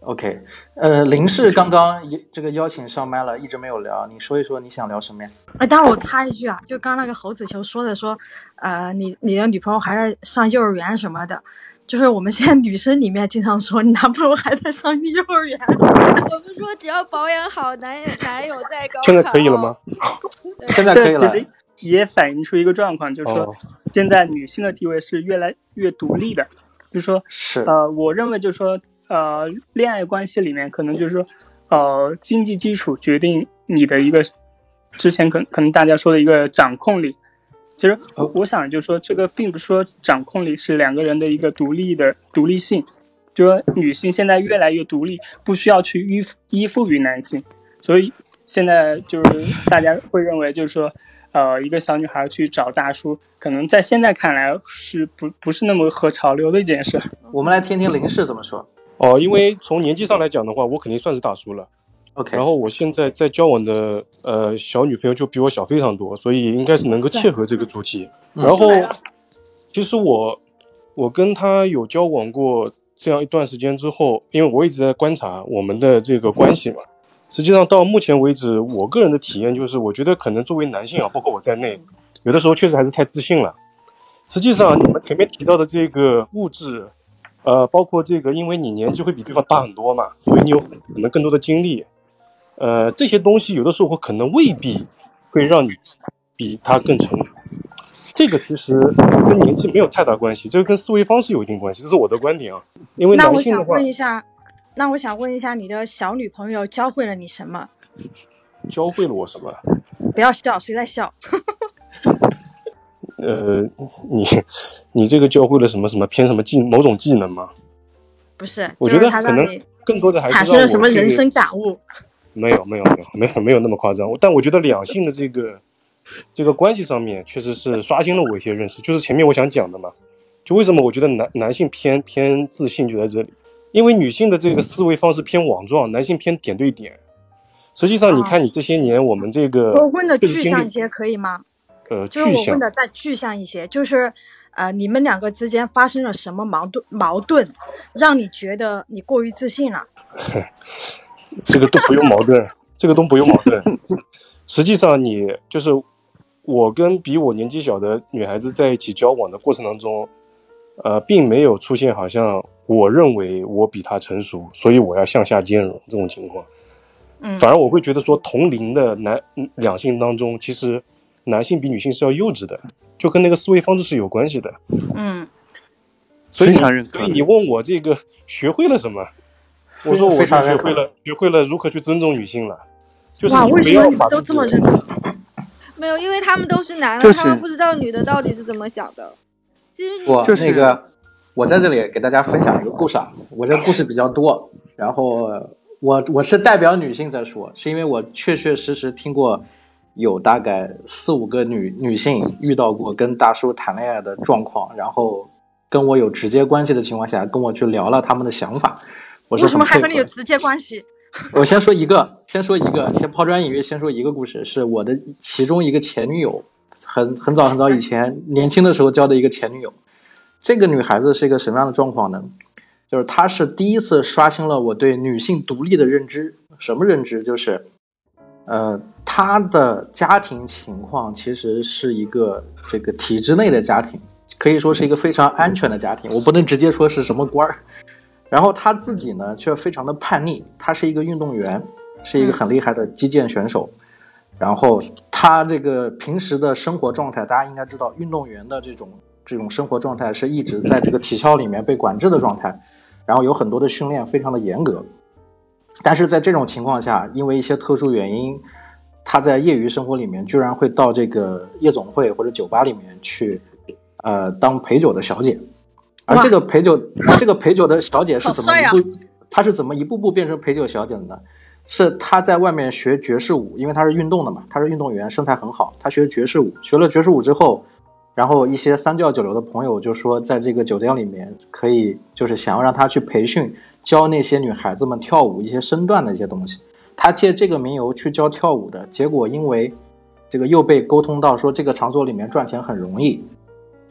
OK，呃，林氏刚刚也这个邀请上麦了，一直没有聊，你说一说你想聊什么呀？哎，当然我插一句啊，就刚那个猴子球说的说，呃，你你的女朋友还在上幼儿园什么的，就是我们现在女生里面经常说你男朋友还在上幼儿园。<laughs> 我们说只要保养好，男友 <laughs> 男友在高考。现在可以了吗？<laughs> 现在可以了。这其实也反映出一个状况，就是说哦，现在女性的地位是越来越独立的。就是说，是呃，我认为就是说，呃，恋爱关系里面可能就是说，呃，经济基础决定你的一个之前可可能大家说的一个掌控力。其实我我想就是说，这个并不是说掌控力是两个人的一个独立的独立性，就说女性现在越来越独立，不需要去依附依附于男性，所以现在就是大家会认为就是说，呃，一个小女孩去找大叔，可能在现在看来是不不是那么合潮流的一件事。我们来听听林氏怎么说。哦，因为从年纪上来讲的话，我肯定算是大叔了。OK，然后我现在在交往的呃小女朋友就比我小非常多，所以应该是能够切合这个主题。嗯然后，其实我我跟她有交往过这样一段时间之后，因为我一直在观察我们的这个关系嘛。实际上到目前为止，我个人的体验就是，我觉得可能作为男性啊，包括我在内，有的时候确实还是太自信了。实际上，你们前面提到的这个物质，呃，包括这个，因为你年纪会比对方大很多嘛，所以你有可能更多的经历，呃，这些东西有的时候可能未必会让你比他更成熟。这个其实跟年纪没有太大关系，这个跟思维方式有一定关系，这是我的观点啊。因为那我想问一下，那我想问一下，你的小女朋友教会了你什么？教会了我什么？不要笑，谁在笑？<laughs> 呃，<laughs> 你你这个教会了什么什么偏什么技某种技能吗？不是，我就是觉得可能更多的还是产生了什么人生感悟？没有没有没有没有没有那么夸张，但我觉得两性的这个这个关系上面确实是刷新了我一些认识，就是前面我想讲的嘛，就为什么我觉得男男性偏偏自信就在这里，因为女性的这个思维方式偏网状，男性偏点对点。实际上，你看你这些年我们这个我问的具象一些可以吗？呃就是我问的再具象一些，就是呃，你们两个之间发生了什么矛盾？矛盾让你觉得你过于自信了？<laughs> 这个都不用矛盾，<laughs> 这个都不用矛盾。实际上，你就是我跟比我年纪小的女孩子在一起交往的过程当中，呃，并没有出现好像我认为我比她成熟，所以我要向下兼容这种情况。嗯反而我会觉得说，同龄的男嗯两性当中，其实男性比女性是要幼稚的，就跟那个思维方式是有关系的。嗯，所以你非常认可所以你问我这个学会了什么？我说我就非常学会了，学会了如何去尊重女性了。就是哇，你不为什么要把自你们都这么认可？没有，因为他们都是男的，就是他们不知道女的到底是怎么想的。其实我就是那个，我在这里给大家分享一个故事啊。我这故事比较多，然后我我是代表女性在说，是因为我确确实实听过有大概四五个女女性遇到过跟大叔谈恋爱的状况，然后跟我有直接关系的情况下，跟我去聊了他们的想法。我是为什么还。和你有直接关系？<laughs> 我先说一个，先说一个，先抛砖引玉，先说一个故事，是我的其中一个前女友，很很早很早以前年轻的时候交的一个前女友。这个女孩子是一个什么样的状况呢？就是她是第一次刷新了我对女性独立的认知。什么认知？就是，呃，她的家庭情况其实是一个这个体制内的家庭，可以说是一个非常安全的家庭。我不能直接说是什么官儿。然后他自己呢，却非常的叛逆。他是一个运动员，是一个很厉害的击剑选手。然后他这个平时的生活状态，大家应该知道，运动员的这种这种生活状态是一直在这个体校里面被管制的状态，然后有很多的训练非常的严格。但是在这种情况下，因为一些特殊原因，他在业余生活里面居然会到这个夜总会或者酒吧里面去，呃，当陪酒的小姐。而这个陪酒，这个陪酒的小姐是怎么一步，她是怎么一步步变成陪酒小姐的呢？是她在外面学爵士舞，因为她是运动的嘛，她是运动员，身材很好，她学爵士舞，学了爵士舞之后，然后一些三教九流的朋友就说，在这个酒店里面可以，就是想要让她去培训，教那些女孩子们跳舞一些身段的一些东西。她借这个名由去教跳舞的，结果因为这个又被沟通到说这个场所里面赚钱很容易，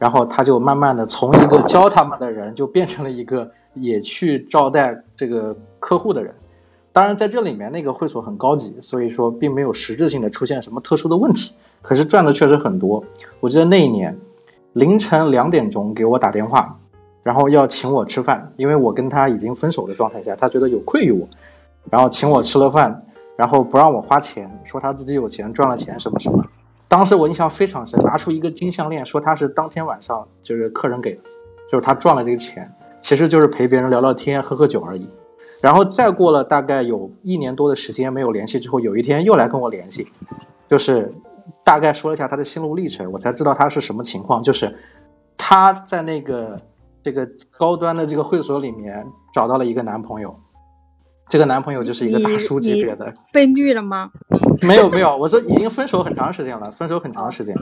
然后他就慢慢的从一个教他们的人，就变成了一个也去招待这个客户的人。当然，在这里面那个会所很高级，所以说并没有实质性的出现什么特殊的问题。可是赚的确实很多。我记得那一年凌晨两点钟给我打电话，然后要请我吃饭，因为我跟他已经分手的状态下，他觉得有愧于我，然后请我吃了饭，然后不让我花钱，说他自己有钱赚了钱什么什么。当时我印象非常深，拿出一个金项链，说他是当天晚上就是客人给的，就是他赚了这个钱，其实就是陪别人聊聊天、喝喝酒而已。然后再过了大概有一年多的时间没有联系之后，有一天又来跟我联系，就是大概说了一下他的心路历程，我才知道他是什么情况。就是他在那个这个高端的这个会所里面找到了一个男朋友，这个男朋友就是一个大叔级别的，被绿了吗？<laughs> 没有没有，我说已经分手很长时间了，分手很长时间。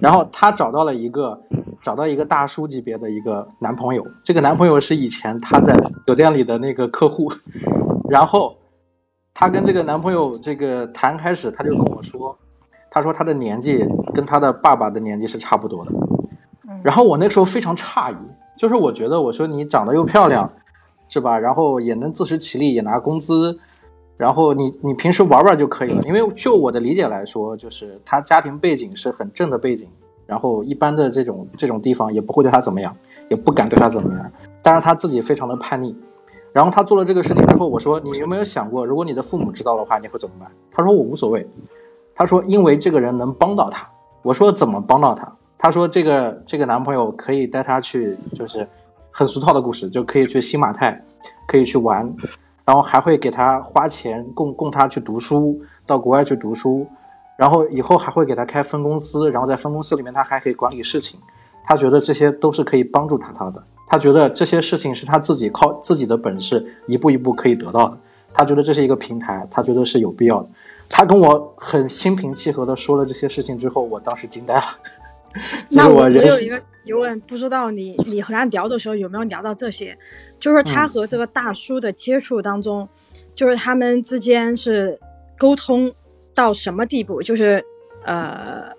然后她找到了一个找到一个大叔级别的一个男朋友，这个男朋友是以前她在酒店里的那个客户。<laughs> 然后她跟这个男朋友这个谈开始，她就跟我说，她说她的年纪跟她的爸爸的年纪是差不多的。然后我那时候非常诧异，就是我觉得我说你长得又漂亮，是吧？然后也能自食其力，也拿工资，然后你你平时玩玩就可以了。因为就我的理解来说，就是他家庭背景是很正的背景，然后一般的这种这种地方也不会对他怎么样，也不敢对他怎么样。但是他自己非常的叛逆。然后他做了这个事情之后，我说你有没有想过，如果你的父母知道的话，你会怎么办？他说我无所谓。他说因为这个人能帮到他。我说怎么帮到他？他说这个这个男朋友可以带他去，就是很俗套的故事，就可以去新马泰，可以去玩，然后还会给他花钱供供他去读书，到国外去读书，然后以后还会给他开分公司，然后在分公司里面他还可以管理事情，他觉得这些都是可以帮助他他的，他觉得这些事情是他自己靠自己的本事一步一步可以得到的，他觉得这是一个平台，他觉得是有必要的。他跟我很心平气和的说了这些事情之后，我当时惊呆了。<laughs> 那我我有一个疑问，不知道你你和他聊的时候有没有聊到这些？就是他和这个大叔的接触当中，就是他们之间是沟通到什么地步？就是呃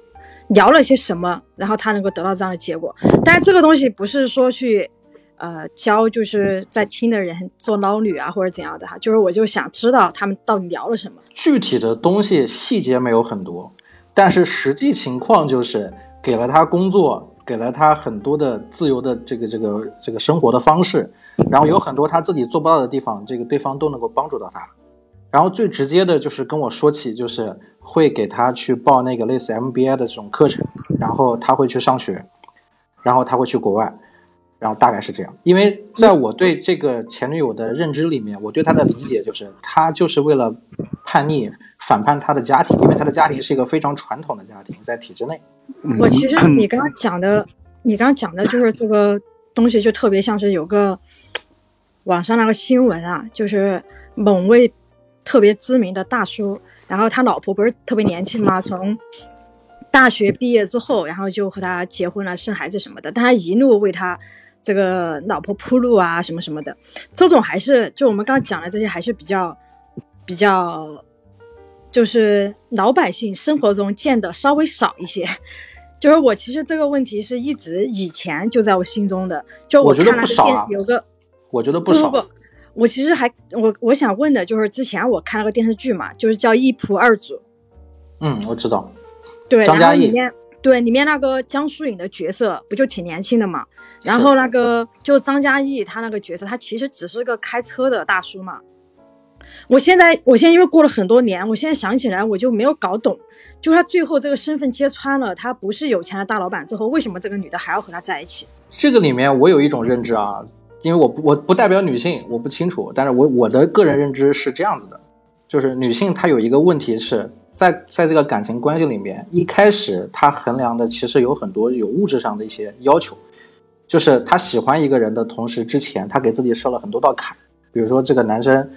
聊了些什么，然后他能够得到这样的结果？但这个东西不是说去呃教就是在听的人做捞女啊或者怎样的哈，就是我就想知道他们到底聊了什么。具体的东西细节没有很多，但是实际情况就是给了他工作，给了他很多的自由的这个这个这个生活的方式，然后有很多他自己做不到的地方，这个对方都能够帮助到他。然后最直接的就是跟我说起，就是会给他去报那个类似 MBA 的这种课程，然后他会去上学，然后他会去国外，然后大概是这样。因为在我对这个前女友的认知里面，我对她的理解就是，她就是为了叛逆反叛她的家庭，因为她的家庭是一个非常传统的家庭，在体制内。我其实你刚刚讲的，你刚刚讲的就是这个东西，就特别像是有个网上那个新闻啊，就是某位特别知名的大叔，然后他老婆不是特别年轻吗？从大学毕业之后，然后就和他结婚了，生孩子什么的，但他一路为他这个老婆铺路啊，什么什么的，这种还是就我们刚刚讲的这些，还是比较比较。就是老百姓生活中见的稍微少一些，<laughs> 就是我其实这个问题是一直以前就在我心中的，就我觉得看那个不少有个，我觉得不少。不不不，我其实还我我想问的就是之前我看了个电视剧嘛，就是叫《一仆二主》，嗯，我知道。对，然后里面对里面那个江疏影的角色不就挺年轻的嘛，然后那个就张嘉译他那个角色，他其实只是个开车的大叔嘛。我现在，我现在因为过了很多年，我现在想起来我就没有搞懂，就他最后这个身份揭穿了，他不是有钱的大老板之后，为什么这个女的还要和他在一起？这个里面我有一种认知啊，因为我不我不代表女性，我不清楚，但是我我的个人认知是这样子的，就是女性她有一个问题是在在这个感情关系里面，一开始他衡量的其实有很多有物质上的一些要求，就是他喜欢一个人的同时，之前他给自己设了很多道坎，比如说这个男生。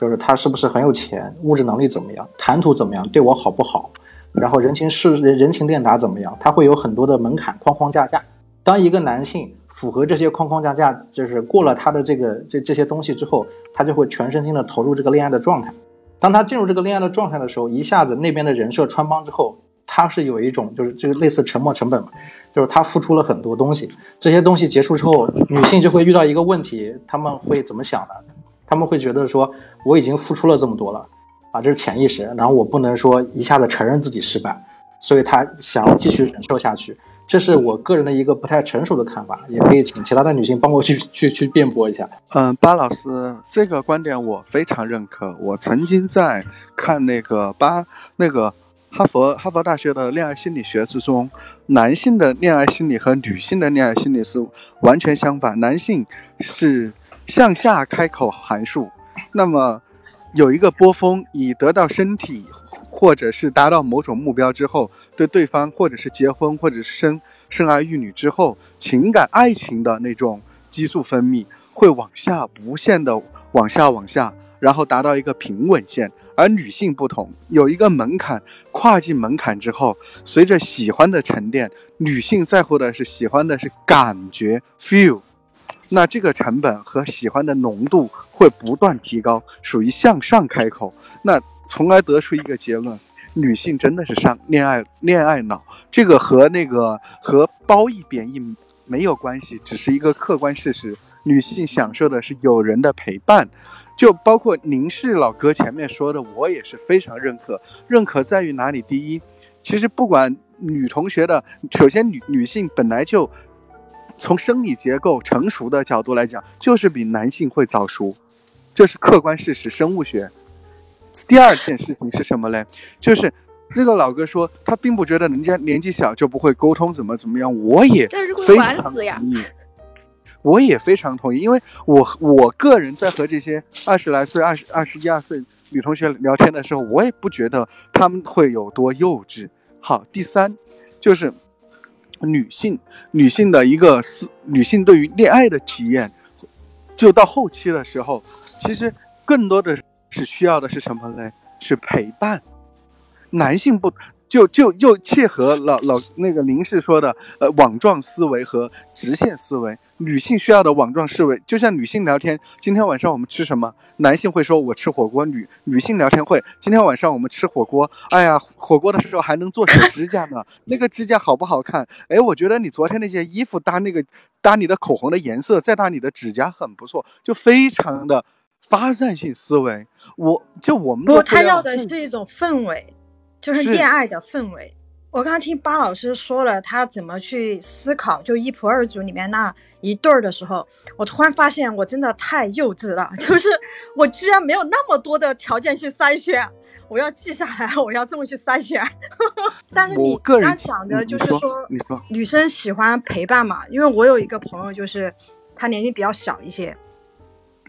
就是他是不是很有钱，物质能力怎么样，谈吐怎么样，对我好不好，然后人情世人人情练达怎么样，他会有很多的门槛框框架架。当一个男性符合这些框框架架，就是过了他的这个这这些东西之后，他就会全身心的投入这个恋爱的状态。当他进入这个恋爱的状态的时候，一下子那边的人设穿帮之后，他是有一种就是这个类似沉没成本嘛，就是他付出了很多东西，这些东西结束之后，女性就会遇到一个问题，他们会怎么想呢？他们会觉得说，我已经付出了这么多了，啊，这是潜意识，然后我不能说一下子承认自己失败，所以他想要继续忍受下去，这是我个人的一个不太成熟的看法，也可以请其他的女性帮我去去去辩驳一下。嗯，巴老师这个观点我非常认可。我曾经在看那个巴那个哈佛哈佛大学的恋爱心理学之中，男性的恋爱心理和女性的恋爱心理是完全相反，男性是。向下开口函数，那么有一个波峰，以得到身体或者是达到某种目标之后，对对方或者是结婚或者是生生儿育女之后，情感爱情的那种激素分泌会往下无限的往下往下，然后达到一个平稳线。而女性不同，有一个门槛，跨进门槛之后，随着喜欢的沉淀，女性在乎的是喜欢的是感觉 feel。那这个成本和喜欢的浓度会不断提高，属于向上开口。那从而得出一个结论：女性真的是上恋爱恋爱脑。这个和那个和褒义贬义没有关系，只是一个客观事实。女性享受的是有人的陪伴，就包括您是老哥前面说的，我也是非常认可。认可在于哪里？第一，其实不管女同学的，首先女女性本来就。从生理结构成熟的角度来讲，就是比男性会早熟，这是客观事实，生物学。第二件事情是什么嘞？就是这个老哥说，他并不觉得人家年纪小就不会沟通，怎么怎么样。我也非常同意。我也非常同意，因为我我个人在和这些二十来岁、二十二十一二岁女同学聊天的时候，我也不觉得他们会有多幼稚。好，第三就是女性女性的一个思，女性对于恋爱的体验，就到后期的时候，其实更多的是需要的是什么呢？是陪伴。男性不就就又切合老老那个林氏说的，呃，网状思维和直线思维。女性需要的网状思维，就像女性聊天，今天晚上我们吃什么？男性会说我吃火锅，女女性聊天会，今天晚上我们吃火锅。哎呀，火锅的时候还能做手指甲呢，那个指甲好不好看？哎，我觉得你昨天那件衣服搭那个搭你的口红的颜色，再搭你的指甲很不错，就非常的发散性思维。我就我们不，他要的是一种氛围。就是恋爱的氛围。我刚刚听巴老师说了他怎么去思考，就一仆二主里面那一对儿的时候，我突然发现我真的太幼稚了。<laughs> 就是我居然没有那么多的条件去筛选，我要记下来，我要这么去筛选。<laughs> 但是你刚讲的就是说，女生喜欢陪伴嘛？因为我有一个朋友，就是她年纪比较小一些。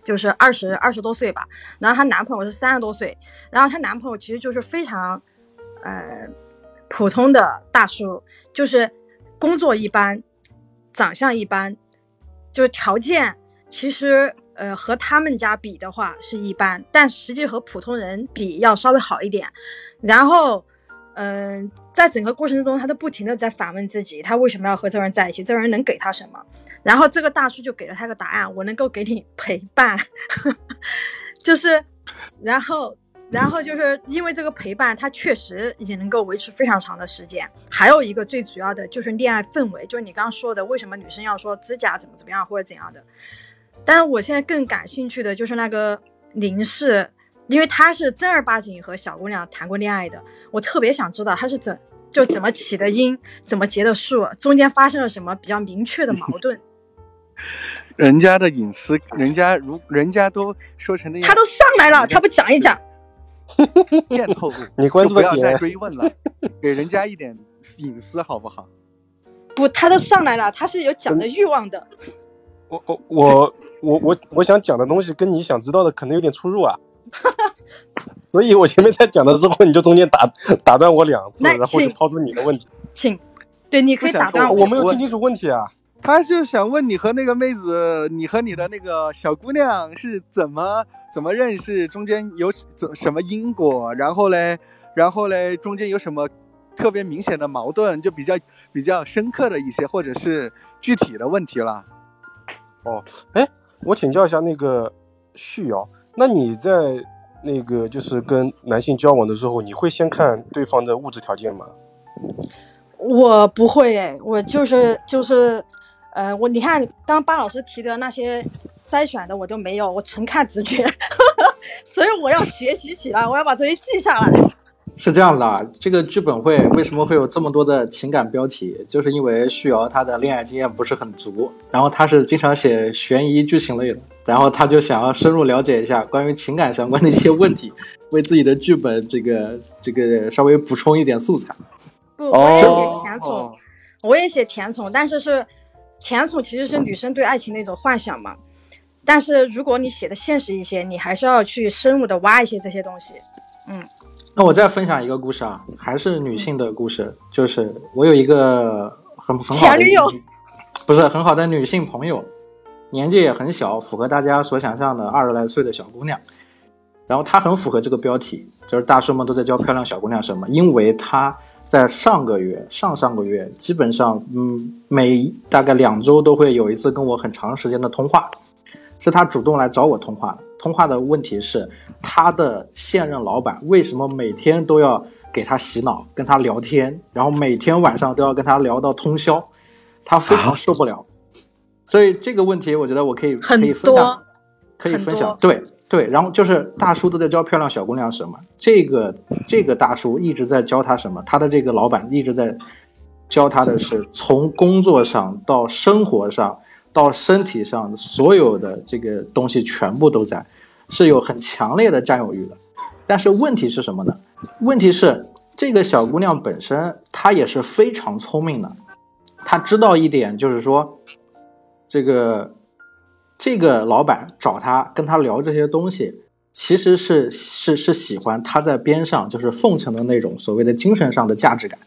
就是二十二十多岁吧，然后她男朋友是三十多岁，然后她男朋友其实就是非常。呃，普通的大叔就是工作一般，长相一般，就是条件其实呃和他们家比的话是一般，但实际和普通人比要稍微好一点。然后，嗯，在整个过程中，他都不停的在反问自己，他为什么要和这个人在一起？这个人能给他什么？然后这个大叔就给了他个答案：我能够给你陪伴，<laughs> 就是，然后。然后就是因为这个陪伴，它确实也能够维持非常长的时间。还有一个最主要的就是恋爱氛围，就是你刚刚说的，为什么女生要说指甲怎么怎么样或者怎样的？但是我现在更感兴趣的就是那个林氏，因为她是正儿八经和小姑娘谈过恋爱的，我特别想知道她是怎就怎么起的因，怎么结的束，中间发生了什么比较明确的矛盾。人家的隐私，人家如人家都说成那样，他都上来了，他不讲一讲？变透露，<laughs> 你关注不要再追问了，<laughs> 给人家一点隐私好不好？不，他都上来了，他是有讲的欲望的。我我我我我我想讲的东西跟你想知道的可能有点出入啊，<laughs> 所以我前面在讲的时候，你就中间打打断我两次，然后就抛出你的问题。请，对，你可以打断我，我没有听清楚问题啊。他就想问你和那个妹子，你和你的那个小姑娘是怎么怎么认识？中间有怎什么因果？然后嘞，然后嘞，中间有什么特别明显的矛盾？就比较比较深刻的一些，或者是具体的问题了。哦，哎，我请教一下那个旭瑶，那你在那个就是跟男性交往的时候，你会先看对方的物质条件吗？我不会哎，我就是就是。呃，我你看，刚巴老师提的那些筛选的我都没有，我纯看直觉，<laughs> 所以我要学习起来，我要把这些记下来。是这样子啊，这个剧本会为什么会有这么多的情感标题？就是因为旭瑶她的恋爱经验不是很足，然后她是经常写悬疑剧情类的，然后她就想要深入了解一下关于情感相关的一些问题，为自己的剧本这个这个稍微补充一点素材。不，我也写甜宠，我也写甜宠，但是是。甜宠其实是女生对爱情的一种幻想嘛，但是如果你写的现实一些，你还是要去深入的挖一些这些东西。嗯，那我再分享一个故事啊，还是女性的故事，就是我有一个很很好的女友，不是很好的女性朋友，年纪也很小，符合大家所想象的二十来岁的小姑娘，然后她很符合这个标题，就是大叔们都在教漂亮小姑娘什么，因为她。在上个月、上上个月，基本上，嗯，每大概两周都会有一次跟我很长时间的通话，是他主动来找我通话的。通话的问题是，他的现任老板为什么每天都要给他洗脑、跟他聊天，然后每天晚上都要跟他聊到通宵，他非常受不了。所以这个问题，我觉得我可以可以分享，可以分享，对。对，然后就是大叔都在教漂亮小姑娘什么？这个这个大叔一直在教他什么？他的这个老板一直在教他的是从工作上到生活上到身体上所有的这个东西全部都在，是有很强烈的占有欲的。但是问题是什么呢？问题是这个小姑娘本身她也是非常聪明的，她知道一点就是说，这个这个老板找他跟他聊这些东西，其实是是是喜欢他在边上就是奉承的那种所谓的精神上的价值感，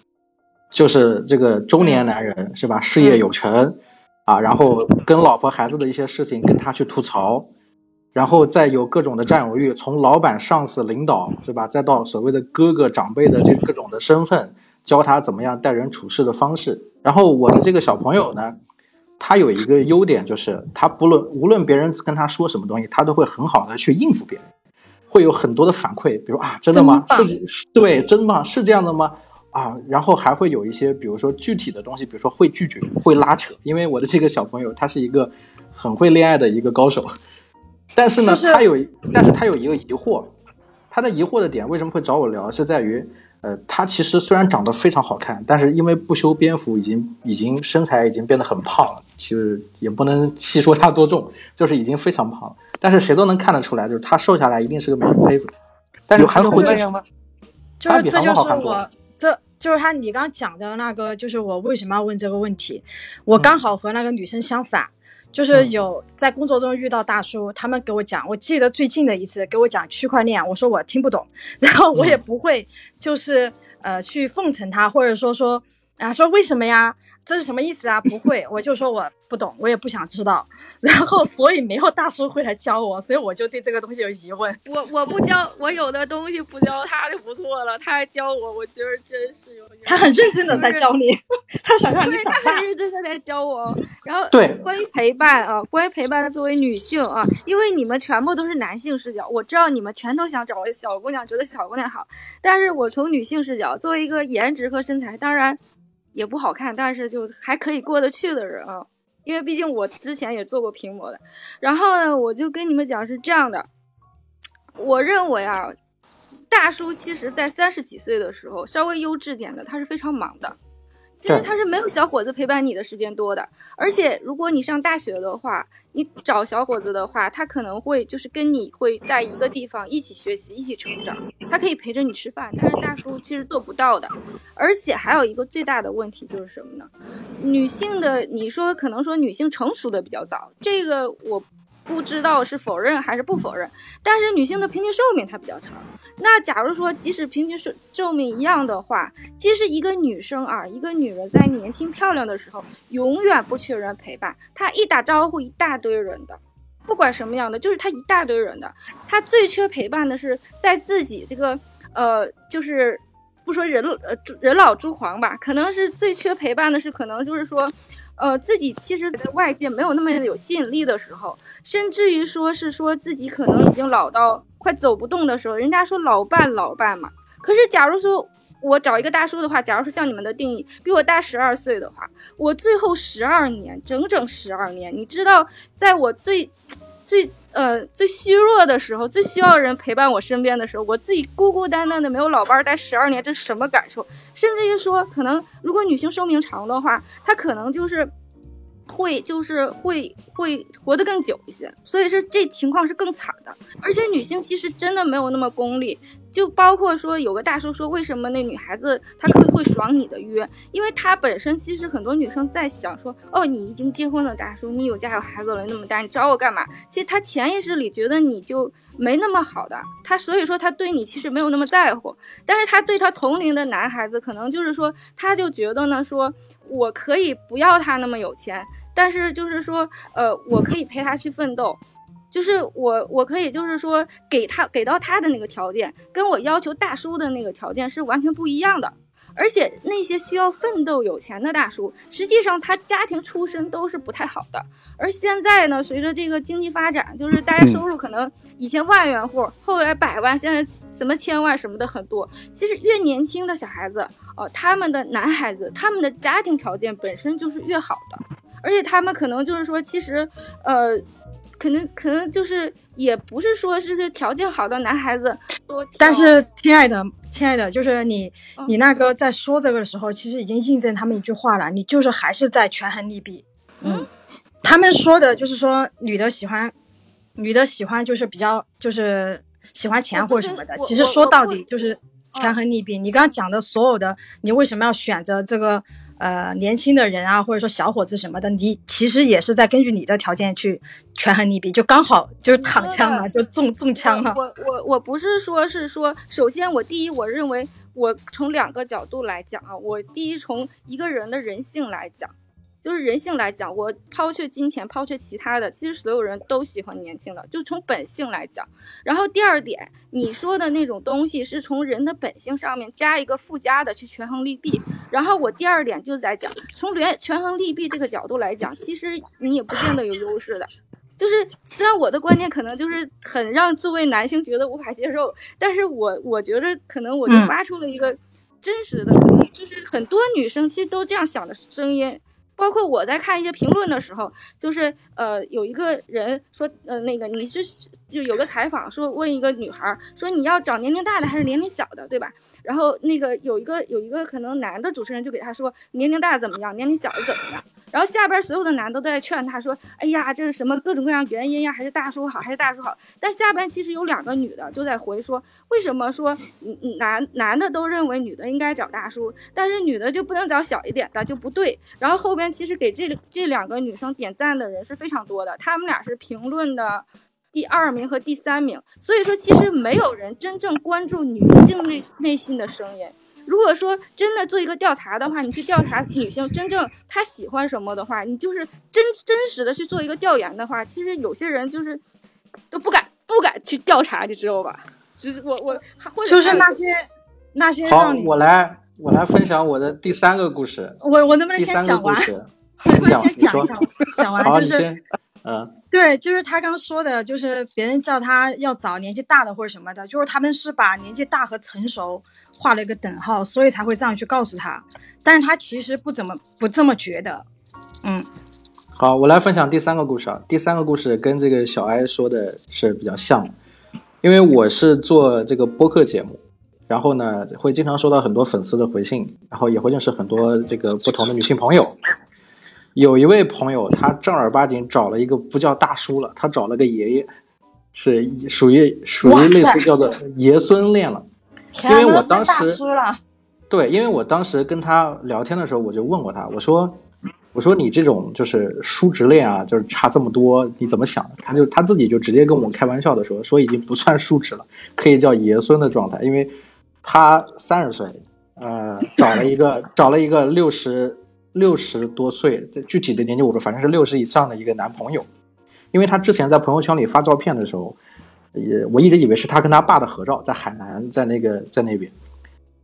就是这个中年男人是吧？事业有成啊，然后跟老婆孩子的一些事情跟他去吐槽，然后再有各种的占有欲，从老板、上司、领导是吧，再到所谓的哥哥长辈的这各种的身份，教他怎么样待人处事的方式。然后我的这个小朋友呢。他有一个优点，就是他不论无论别人跟他说什么东西，他都会很好的去应付别人，会有很多的反馈，比如啊，真的吗？是，对，真的吗？是这样的吗？啊，然后还会有一些，比如说具体的东西，比如说会拒绝，会拉扯。因为我的这个小朋友，他是一个很会恋爱的一个高手，但是呢，他有，但是他有一个疑惑，他的疑惑的点为什么会找我聊，是在于。呃，她其实虽然长得非常好看，但是因为不修边幅，已经已经身材已经变得很胖了。其实也不能 <laughs> 细说她多重，就是已经非常胖了。但是谁都能看得出来，就是她瘦下来一定是个美人胚子。但是还会这样吗？就是这就是我，这就是他你刚讲的那个，就是我为什么要问这个问题？我刚好和那个女生相反。就是有在工作中遇到大叔，他们给我讲，我记得最近的一次给我讲区块链，我说我听不懂，然后我也不会，就是呃去奉承他，或者说说啊说为什么呀？这是什么意思啊？不会，我就说我不懂，我也不想知道。然后，所以没有大叔会来教我，所以我就对这个东西有疑问。我我不教，我有的东西不教他就不错了。他还教我，我觉得真是有。他很认真的在教你，<laughs> 他想让你长大。他很认真的在教我。然后，对，关于陪伴啊，关于陪伴，作为女性啊，因为你们全部都是男性视角，我知道你们全都想找个小姑娘，觉得小姑娘好。但是我从女性视角，作为一个颜值和身材，当然。也不好看，但是就还可以过得去的人啊，因为毕竟我之前也做过屏模的。然后呢，我就跟你们讲是这样的，我认为啊，大叔其实在三十几岁的时候，稍微优质点的，他是非常忙的。其实他是没有小伙子陪伴你的时间多的，而且如果你上大学的话，你找小伙子的话，他可能会就是跟你会在一个地方一起学习、一起成长，他可以陪着你吃饭，但是大叔其实做不到的。而且还有一个最大的问题就是什么呢？女性的，你说可能说女性成熟的比较早，这个我。不知道是否认还是不否认，但是女性的平均寿命它比较长。那假如说即使平均寿寿命一样的话，其实一个女生啊，一个女人在年轻漂亮的时候，永远不缺人陪伴。她一打招呼，一大堆人的，不管什么样的，就是她一大堆人的。她最缺陪伴的是在自己这个呃，就是不说人呃人老珠黄吧，可能是最缺陪伴的是可能就是说。呃，自己其实，在外界没有那么有吸引力的时候，甚至于说是说自己可能已经老到快走不动的时候，人家说老伴老伴嘛。可是，假如说我找一个大叔的话，假如说像你们的定义，比我大十二岁的话，我最后十二年，整整十二年，你知道，在我最。最呃最虚弱的时候，最需要人陪伴我身边的时候，我自己孤孤单单的没有老伴儿待十二年，这是什么感受？甚至于说，可能如果女性寿命长的话，她可能就是。会就是会会活得更久一些，所以说这情况是更惨的。而且女性其实真的没有那么功利，就包括说有个大叔说，为什么那女孩子她可会爽你的约？因为她本身其实很多女生在想说，哦，你已经结婚了，大叔，你有家有孩子了，那么大，你找我干嘛？其实她潜意识里觉得你就没那么好的，她所以说她对你其实没有那么在乎。但是她对她同龄的男孩子，可能就是说，他就觉得呢，说我可以不要他那么有钱。但是就是说，呃，我可以陪他去奋斗，就是我我可以就是说给他给到他的那个条件，跟我要求大叔的那个条件是完全不一样的。而且那些需要奋斗有钱的大叔，实际上他家庭出身都是不太好的。而现在呢，随着这个经济发展，就是大家收入可能以前万元户，后来百万，现在什么千万什么的很多。其实越年轻的小孩子，呃，他们的男孩子，他们的家庭条件本身就是越好的。而且他们可能就是说，其实，呃，可能可能就是也不是说是条件好的男孩子多。但是，亲爱的，亲爱的，就是你，你那个在说这个的时候，其实已经印证他们一句话了，你就是还是在权衡利弊。嗯，他们说的就是说，女的喜欢，女的喜欢就是比较就是喜欢钱或者什么的。其实说到底就是权衡利弊。你刚刚讲的所有的，你为什么要选择这个？呃年轻的人啊，或者说小伙子什么的，你其实也是在根据你的条件去权衡利弊，就刚好就是躺枪了，就中中枪了。我我我不是说是说，首先我第一，我认为我从两个角度来讲啊，我第一从一个人的人性来讲。就是人性来讲，我抛却金钱，抛却其他的，其实所有人都喜欢年轻的，就从本性来讲。然后第二点，你说的那种东西是从人的本性上面加一个附加的去权衡利弊。然后我第二点就在讲，从权权衡利弊这个角度来讲，其实你也不见得有优势的。就是虽然我的观念可能就是很让作为男性觉得无法接受，但是我我觉得可能我就发出了一个真实的，可能就是很多女生其实都这样想的声音。包括我在看一些评论的时候，就是呃，有一个人说，呃，那个你是就有个采访说问一个女孩说你要找年龄大的还是年龄小的，对吧？然后那个有一个有一个可能男的主持人就给他说年龄大怎么样，年龄小的怎么样？然后下边所有的男的都在劝他说，哎呀，这是什么各种各样原因呀？还是大叔好，还是大叔好？但下边其实有两个女的就在回说，为什么说男男的都认为女的应该找大叔，但是女的就不能找小一点的就不对？然后后边。其实给这这两个女生点赞的人是非常多的，他们俩是评论的第二名和第三名。所以说，其实没有人真正关注女性内内心的声音。如果说真的做一个调查的话，你去调查女性真正她喜欢什么的话，你就是真真实的去做一个调研的话，其实有些人就是都不敢不敢去调查，你知道吧？就是我我就是那些那些好，我来。我来分享我的第三个故事。我我能不能先讲完？<laughs> 先讲，先讲一讲，讲完 <laughs> 就是，嗯，对，就是他刚说的，就是别人叫他要找年纪大的或者什么的，就是他们是把年纪大和成熟画了一个等号，所以才会这样去告诉他。但是他其实不怎么不这么觉得。嗯，好，我来分享第三个故事啊。第三个故事跟这个小艾说的是比较像，因为我是做这个播客节目。然后呢，会经常收到很多粉丝的回信，然后也会认识很多这个不同的女性朋友。有一位朋友，他正儿八经找了一个不叫大叔了，他找了个爷爷，是属于属于类似叫做爷孙恋了。因为我当时对，因为我当时跟他聊天的时候，我就问过他，我说我说你这种就是叔侄恋啊，就是差这么多，你怎么想？他就他自己就直接跟我开玩笑的说，说已经不算叔侄了，可以叫爷孙的状态，因为。他三十岁，呃，找了一个找了一个六十六十多岁，这具体的年纪我说，反正是六十以上的一个男朋友。因为他之前在朋友圈里发照片的时候，也我一直以为是他跟他爸的合照，在海南，在那个在那边。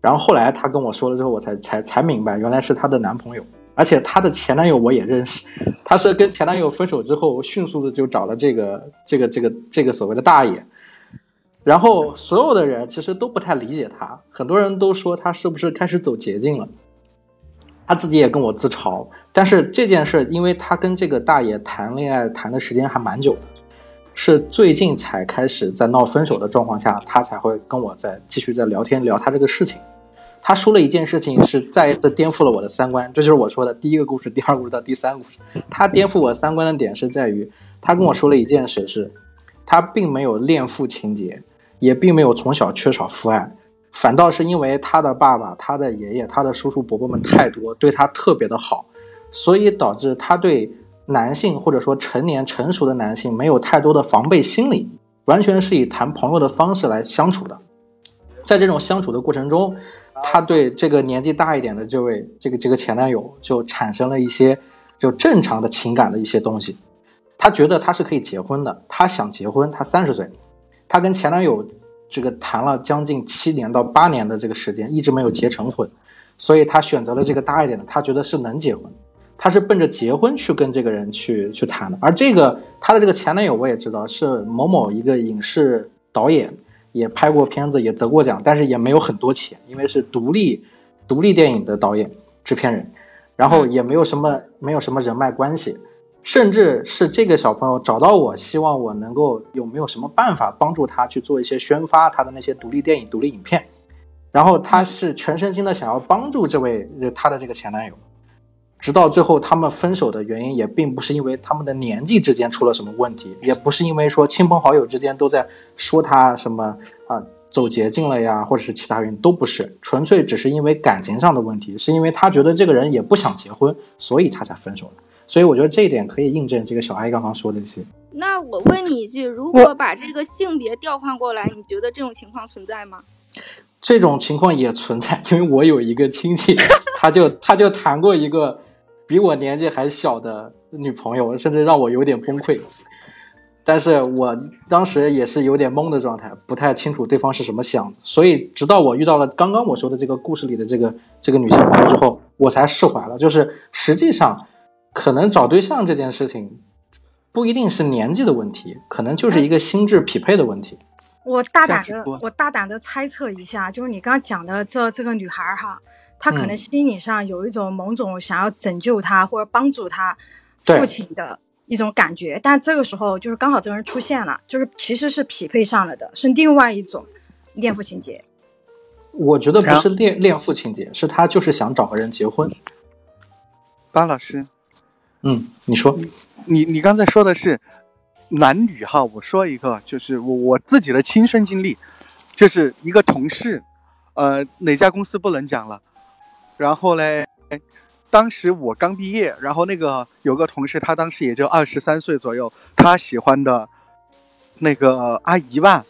然后后来他跟我说了之后，我才才才明白，原来是他的男朋友。而且他的前男友我也认识，他是跟前男友分手之后，迅速的就找了这个这个这个这个所谓的大爷。然后所有的人其实都不太理解他，很多人都说他是不是开始走捷径了。他自己也跟我自嘲，但是这件事，因为他跟这个大爷谈恋爱谈的时间还蛮久的，是最近才开始在闹分手的状况下，他才会跟我在继续在聊天聊他这个事情。他说了一件事情，是再一次颠覆了我的三观，这就是我说的第一个故事、第二个故事到第三个故事。他颠覆我三观的点是在于，他跟我说了一件事，是他并没有恋父情节。也并没有从小缺少父爱，反倒是因为他的爸爸、他的爷爷、他的叔叔伯伯们太多，对他特别的好，所以导致他对男性或者说成年成熟的男性没有太多的防备心理，完全是以谈朋友的方式来相处的。在这种相处的过程中，他对这个年纪大一点的这位这个这个前男友就产生了一些就正常的情感的一些东西，他觉得他是可以结婚的，他想结婚，他三十岁。她跟前男友这个谈了将近七年到八年的这个时间，一直没有结成婚，所以她选择了这个大一点的，她觉得是能结婚，她是奔着结婚去跟这个人去去谈的。而这个她的这个前男友我也知道是某某一个影视导演，也拍过片子，也得过奖，但是也没有很多钱，因为是独立独立电影的导演制片人，然后也没有什么没有什么人脉关系。甚至是这个小朋友找到我，希望我能够有没有什么办法帮助他去做一些宣发他的那些独立电影、独立影片。然后他是全身心的想要帮助这位他的这个前男友，直到最后他们分手的原因也并不是因为他们的年纪之间出了什么问题，也不是因为说亲朋好友之间都在说他什么啊走捷径了呀，或者是其他原因都不是，纯粹只是因为感情上的问题，是因为他觉得这个人也不想结婚，所以他才分手的。所以我觉得这一点可以印证这个小爱刚刚说的这些。那我问你一句，如果把这个性别调换过来，你觉得这种情况存在吗？这种情况也存在，因为我有一个亲戚，他就他就谈过一个比我年纪还小的女朋友，甚至让我有点崩溃。但是我当时也是有点懵的状态，不太清楚对方是什么想的。所以直到我遇到了刚刚我说的这个故事里的这个这个女性朋友之后，我才释怀了。就是实际上，可能找对象这件事情不一定是年纪的问题，可能就是一个心智匹配的问题。我大胆的我大胆的猜测一下，就是你刚刚讲的这这个女孩儿哈，她可能嗯心理上有一种某种想要拯救他或者帮助他父亲的一种感觉，但这个时候就是刚好这个人出现了，就是其实是匹配上了的，是另外一种恋父情节。我觉得不是恋恋父情节，是他就是想找个人结婚。巴老师，嗯，你说，你你刚才说的是男女哈，我说一个，就是我我自己的亲身经历，就是一个同事，呃，哪家公司不能讲了，然后嘞，当时我刚毕业，然后那个有个同事，他当时也就二十三岁左右，他喜欢的那个阿姨吧，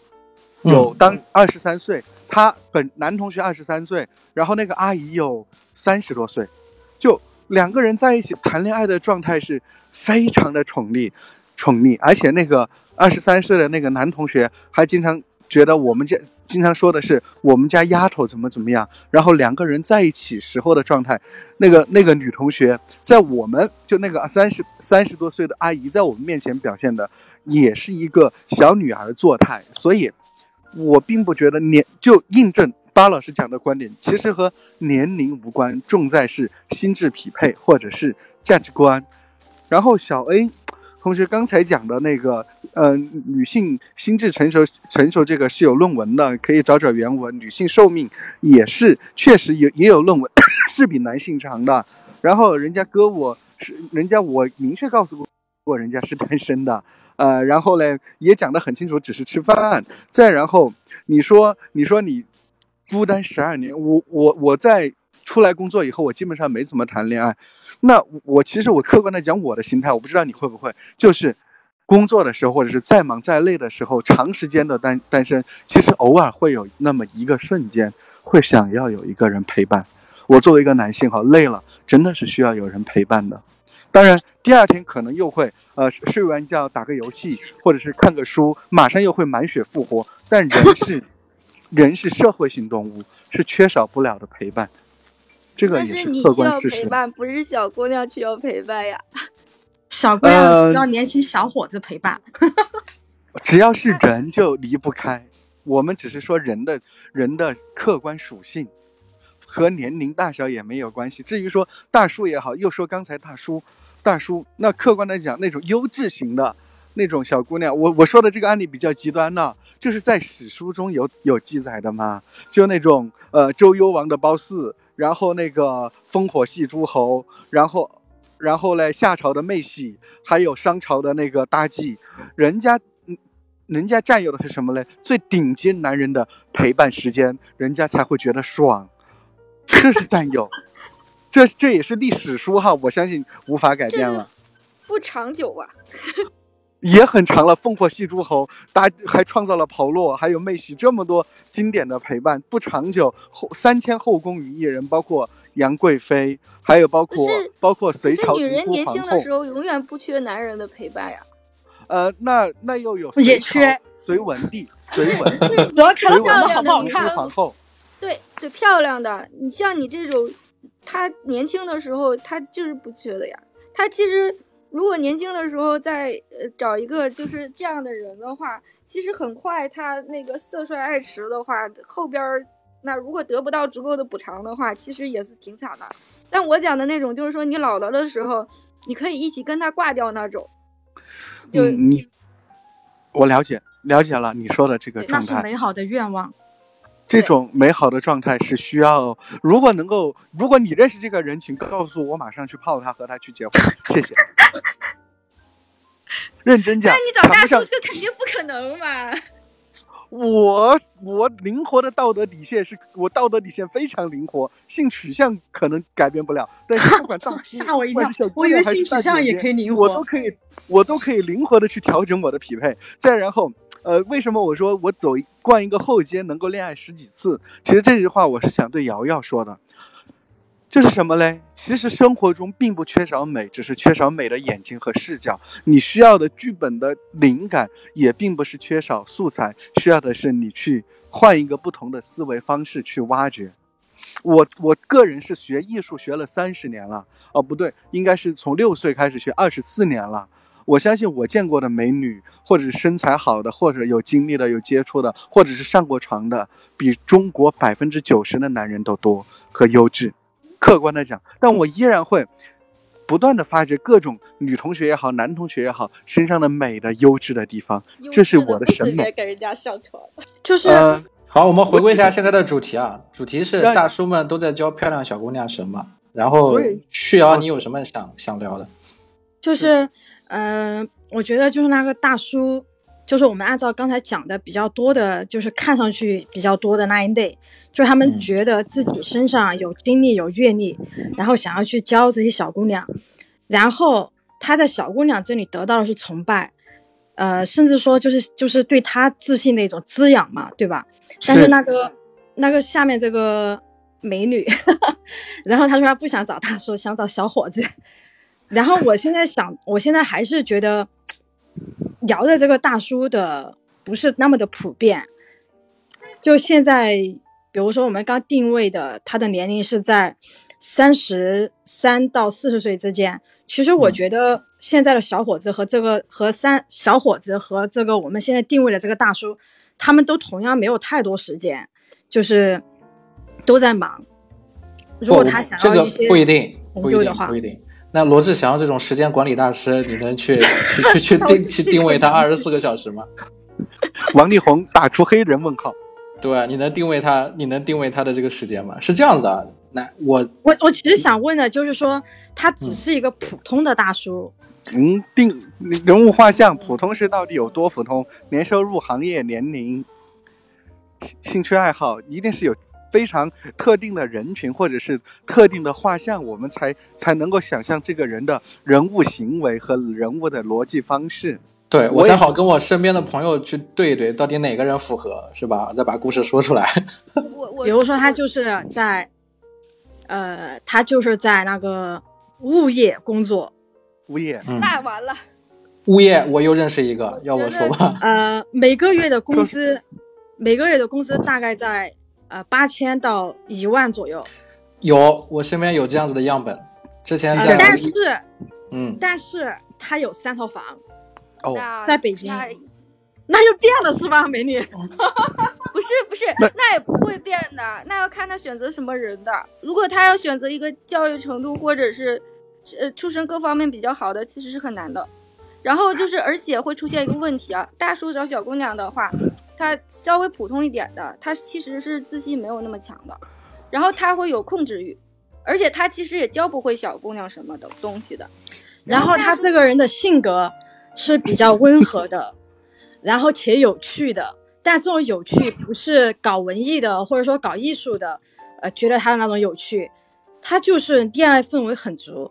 有当二十三岁，他本男同学二十三岁，然后那个阿姨有三十多岁，就两个人在一起谈恋爱的状态是非常的宠溺，宠溺，而且那个二十三岁的那个男同学还经常觉得我们家经常说的是我们家丫头怎么怎么样，然后两个人在一起时候的状态，那个那个女同学在我们就那个三十三十多岁的阿姨在我们面前表现的也是一个小女孩作态，所以我并不觉得年就印证巴老师讲的观点，其实和年龄无关，重在是心智匹配或者是价值观。然后小 A 同学刚才讲的那个，呃，女性心智成熟成熟这个是有论文的，可以找找原文。女性寿命也是确实有也有论文 <coughs> 是比男性长的。然后人家哥我是人家我明确告诉过过人家是单身的，呃，然后嘞也讲得很清楚，只是吃饭。再然后你说你说你孤单十二年，我我我在出来工作以后，我基本上没怎么谈恋爱。那我其实我客观的讲我的心态，我不知道你会不会，就是工作的时候或者是再忙再累的时候，长时间的单单身，其实偶尔会有那么一个瞬间，会想要有一个人陪伴。我作为一个男性哈，累了真的是需要有人陪伴的。当然，第二天可能又会呃睡完觉打个游戏，或者是看个书，马上又会满血复活。但人是 <coughs> 人是社会性动物，是缺少不了的陪伴，这个但也客是你需要观事实。陪伴，不是小姑娘需要陪伴呀。小姑娘呃需要年轻小伙子陪伴。只要是人就离不开。我们只是说人的人的客观属性，和年龄大小也没有关系。至于说大叔也好，又说刚才大叔，大叔那客观的讲，那种优质型的那种小姑娘，我我说的这个案例比较极端呢，就是在史书中有有记载的嘛，就那种呃周幽王的褒姒，然后那个烽火戏诸侯，然后。然后嘞，夏朝的妹喜，还有商朝的那个妲己，人家，嗯人家占有的是什么嘞？最顶尖男人的陪伴时间，人家才会觉得爽，这是占有，这这也是历史书哈，我相信无法改变了。不长久啊。<laughs> 也很长了，烽火戏诸侯，大还创造了炮烙，还有妹喜这么多经典的陪伴，不长久。后三千后宫与一人，包括杨贵妃，还有包括包括隋朝女人年。轻的时候永远不缺男人的陪伴呀。呃，那那又有也缺隋文帝，隋文 <laughs> 帝，主要看隋文帝她长得好不好看。皇后。对对，漂亮的，你像你这种，她年轻的时候她就是不缺的呀。她其实如果年轻的时候再呃找一个就是这样的人的话，其实很快她那个色衰爱弛的话，后边儿那如果得不到足够的补偿的话，其实也是挺惨的。但我讲的那种就是说你老了的时候，你可以一起跟他挂掉那种。就嗯，你我了解了解了你说的这个状态。是美好的愿望。这种美好的状态是需要，如果能够，如果你认识这个人，请告诉我，马上去泡他，和他去结婚，谢谢。<laughs> 认真讲，那你找大叔这肯定不可能嘛。我我灵活的道德底线是我道德底线非常灵活，性取向可能改变不了，但是不管大叔 <laughs> 吓我一跳我以为性取向也可以灵活我都可以我都可以灵活的去调整我的匹配。再然后，呃，为什么我说我走一逛一个后街能够恋爱十几次？其实这句话我是想对瑶瑶说的。这是什么嘞？其实生活中并不缺少美，只是缺少美的眼睛和视角。你需要的剧本的灵感，也并不是缺少素材，需要的是你去换一个不同的思维方式去挖掘。我我个人是学艺术学了三十年了，哦不对，应该是从六岁开始学，二十四年了。我相信我见过的美女，或者是身材好的，或者有经历的、有接触的，或者是上过床的，比中国百分之九十的男人都多和优质。客观的讲，但我依然会不断的发掘各种女同学也好，男同学也好身上的美的优质的地方，这是我的审美。给人家上床，就是、呃，好，我们回归一下现在的主题啊，主题是大叔们都在教漂亮小姑娘什么。然后旭瑶，你有什么想想聊的？就是，呃，我觉得就是那个大叔，就是我们按照刚才讲的比较多的，就是看上去比较多的那一类，就是他们嗯觉得自己身上有经历、有阅历，然后想要去教这些小姑娘，然后他在小姑娘这里得到的是崇拜，呃，甚至说就是就是对他自信的一种滋养嘛，对吧？但是是那个那个下面这个美女，<laughs> 然后他说他不想找大叔，想找小伙子。<laughs> 然后我现在想，我现在还是觉得聊的这个大叔的不是那么的普遍。就现在，比如说我们刚定位的，他的年龄是在三十三到四十岁之间。其实我嗯觉得现在的小伙子和这个和三小伙子和这个我们现在定位的这个大叔，他们都同样没有太多时间，就是都在忙。如果他想要一些不一定，不一定，成就的话不一定。那罗志祥这种时间管理大师，你能去 <laughs> 去去去定去定位他二十四个小时吗？<laughs> 王力宏打出黑人问号。对啊，你能定位他，你能定位他的这个时间吗？是这样子啊，那我我我其实想问的就是说，他只是一个普通的大叔，嗯，定人物画像，普通是到底有多普通？年收入、行业、年龄、兴兴趣爱好，一定是有非常特定的人群或者是特定的画像，我们才才能够想象这个人的人物行为和人物的逻辑方式。对我才好跟我身边的朋友去对一对，到底哪个人符合，是吧？再把故事说出来。我 <laughs> 我比如说他就是在，呃，他就是在那个物业工作，物业，嗯，那完了，物业我又认识一个，要我说吧，呃，每个月的工资，每个月的工资大概在呃八千到一万左右，有我身边有这样子的样本，之前呃在但是嗯，但是他有三套房，哦，在北京那那就变了是吧，美女？<laughs> 不是不是，那也不会变的，那要看他选择什么人的。如果他要选择一个教育程度或者是呃出身各方面比较好的，其实是很难的。然后就是，而且会出现一个问题啊，大叔找小姑娘的话，他稍微普通一点的，他其实是自信没有那么强的，然后他会有控制欲，而且他其实也教不会小姑娘什么的东西的。然后他这个人的性格是比较温和的，然后且有趣的，但这种有趣不是搞文艺的或者说搞艺术的，呃，觉得他的那种有趣，他就是恋爱氛围很足。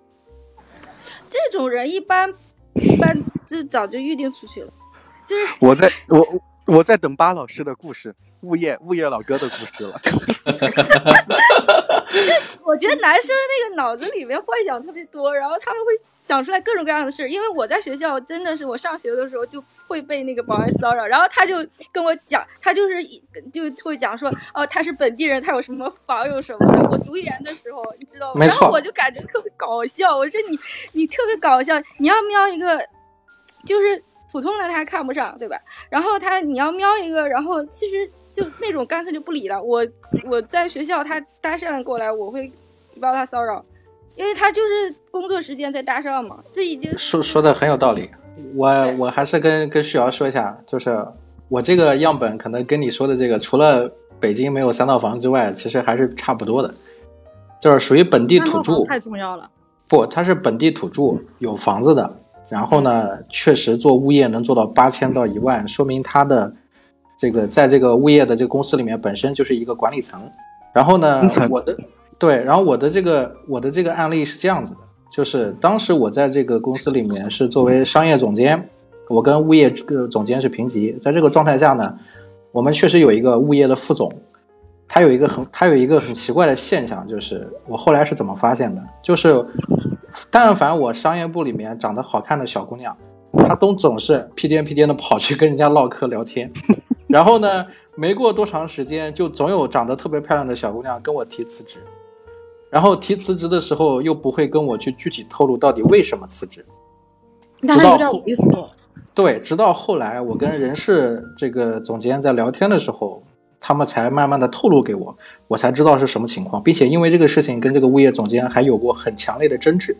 这种人一般一般就早就预定出去了，就是我在我我在等巴老师的故事，物业物业老哥的故事了。<laughs> 我觉得男生那个脑子里面幻想特别多，然后他们会想出来各种各样的事。因为我在学校真的是我上学的时候就会被那个保安骚扰，然后他就跟我讲，他就是一就会讲说，哦，他是本地人，他有什么房有什么的。我读研的时候，你知道吗？没错然后我就感觉特别搞笑，我说你你特别搞笑，你要瞄一个就是普通的他看不上，对吧？然后他你要瞄一个，然后其实就那种干脆就不理了。我我在学校他搭讪过来，我会报他骚扰，因为他就是工作时间在搭讪嘛，这已经说说的很有道理。我我还是跟跟旭瑶说一下，就是我这个样本可能跟你说的这个，除了北京没有三套房之外，其实还是差不多的，就是属于本地土著。太重要了。不，他是本地土著，有房子的。然后呢，确实做物业能做到八千到一万，说明他的这个在这个物业的这个公司里面本身就是一个管理层，然后呢，我的对，然后我的这个我的这个案例是这样子的，就是当时我在这个公司里面是作为商业总监，我跟物业这个总监是平级，在这个状态下呢，我们确实有一个物业的副总，他有一个很他有一个很奇怪的现象，就是我后来是怎么发现的，就是但凡我商业部里面长得好看的小姑娘。她都总是屁颠屁颠的跑去跟人家唠嗑聊天，然后呢，没过多长时间，就总有长得特别漂亮的小姑娘跟我提辞职，然后提辞职的时候又不会跟我去具体透露到底为什么辞职，那还有点猥琐。对，直到后来我跟人事这个总监在聊天的时候，他们才慢慢的透露给我，我才知道是什么情况，并且因为这个事情跟这个物业总监还有过很强烈的争执，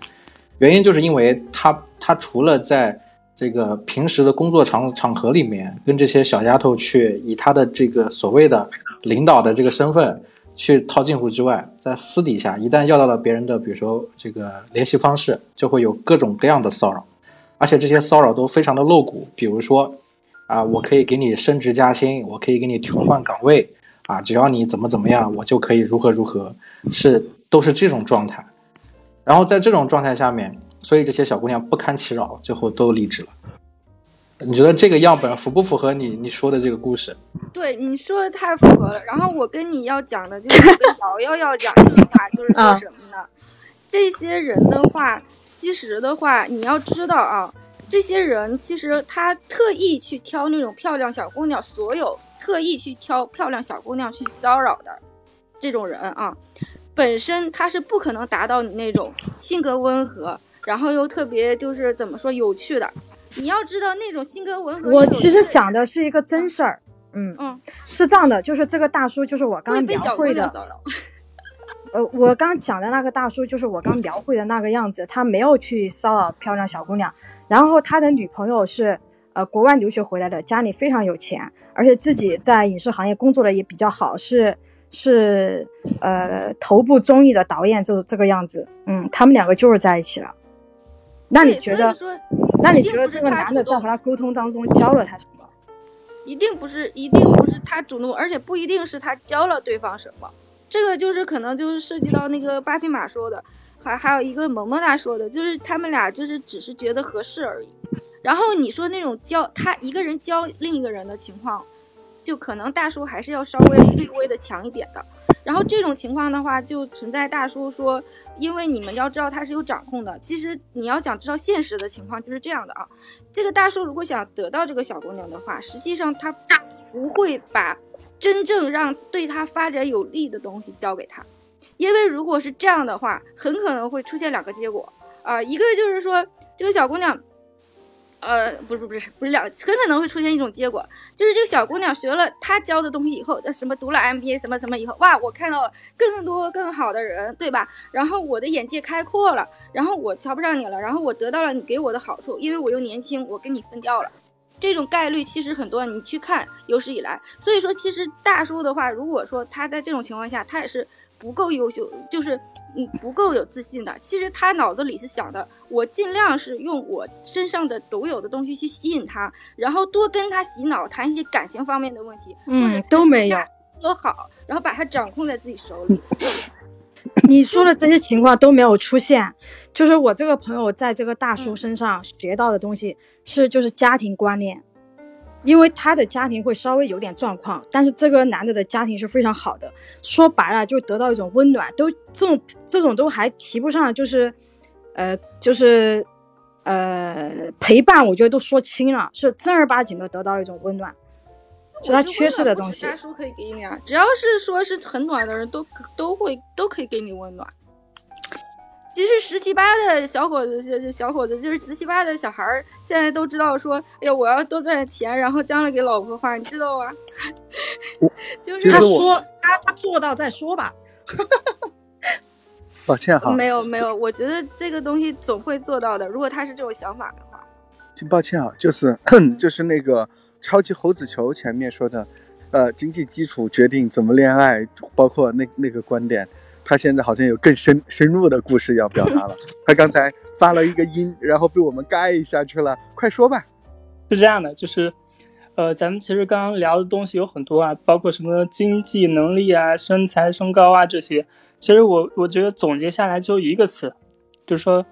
原因就是因为他他除了在这个平时的工作场场合里面，跟这些小丫头去以他的这个所谓的领导的这个身份去套近乎之外，在私底下一旦要到了别人的，比如说这个联系方式，就会有各种各样的骚扰，而且这些骚扰都非常的露骨，比如说啊，我可以给你升职加薪，我可以给你调换岗位啊，只要你怎么怎么样，我就可以如何如何，是都是这种状态。然后在这种状态下面。所以这些小姑娘不堪其扰，最后都离职了。你觉得这个样本符不符合你你说的这个故事？对，你说的太符合了。然后我跟你要讲的就是跟瑶瑶要讲的话，就是说什么呢？这些人的话，其实的话，你要知道啊，这些人其实他特意去挑那种漂亮小姑娘，所有特意去挑漂亮小姑娘去骚扰的这种人啊，本身他是不可能达到你那种性格温和。然后又特别就是怎么说有趣的，你要知道那种性格温和。我其实讲的是一个真事儿，嗯嗯，是这样的，就是这个大叔就是我刚描绘的。<laughs> 呃，我刚讲的那个大叔就是我刚描绘的那个样子，他没有去骚扰漂亮小姑娘，然后他的女朋友是呃国外留学回来的，家里非常有钱，而且自己在影视行业工作的也比较好，是是呃头部综艺的导演，就这个样子，嗯，他们两个就是在一起了。那你觉得？那你觉得这个男的在和他沟通当中教了他什么？一定不是，一定不是他主动，而且不一定是他教了对方什么。这个就是可能就是涉及到那个八匹马说的，还还有一个萌萌哒说的，就是他们俩就是只是觉得合适而已。然后你说那种教他一个人教另一个人的情况。就可能大叔还是要稍微略微的强一点的，然后这种情况的话，就存在大叔说，因为你们要知道他是有掌控的。其实你要想知道现实的情况就是这样的啊，这个大叔如果想得到这个小姑娘的话，实际上他不会把真正让对他发展有利的东西交给他，因为如果是这样的话，很可能会出现两个结果啊，一个就是说这个小姑娘。呃，不是不是不是两，很可能会出现一种结果，就是这个小姑娘学了他教的东西以后，什么读了 MBA 什么什么以后，哇，我看到了更多更好的人，对吧？然后我的眼界开阔了，然后我瞧不上你了，然后我得到了你给我的好处，因为我又年轻，我跟你分掉了，这种概率其实很多，你去看有史以来，所以说其实大叔的话，如果说他在这种情况下，他也是不够优秀，就是。嗯，不够有自信的。其实他脑子里是想的，我尽量是用我身上的独有的东西去吸引他，然后多跟他洗脑，谈一些感情方面的问题。嗯，都没有多好，然后把他掌控在自己手里。<coughs> 你说的这些情况都没有出现，就是我这个朋友在这个大叔身上学到的东西是就是家庭观念。因为他的家庭会稍微有点状况，但是这个男的的家庭是非常好的。说白了，就得到一种温暖，都这种这种都还提不上，就是，呃，就是，呃，陪伴，我觉得都说清了，是正儿八经的得到了一种温暖，是他缺失的东西。大叔可以给你啊，只要是说是很暖的人，都都会都可以给你温暖。其实十七八的小伙子，小伙子就是十七八的小孩儿，现在都知道说，哎呀，我要多赚点钱，然后将来给老婆花，你知道吗？就是他说他他做到再说吧。抱歉哈。没有没有，我觉得这个东西总会做到的。如果他是这种想法的话。真抱歉啊，就是 <clears throat> 就是那个超级猴子球前面说的，呃，经济基础决定怎么恋爱，包括那那个观点。他现在好像有更深深入的故事要表达了。他刚才发了一个音，然后被我们盖下去了。快说吧。是这样的，就是，呃，咱们其实刚刚聊的东西有很多啊，包括什么经济能力啊、身材、身高啊这些。其实我我觉得总结下来就一个词，就是说，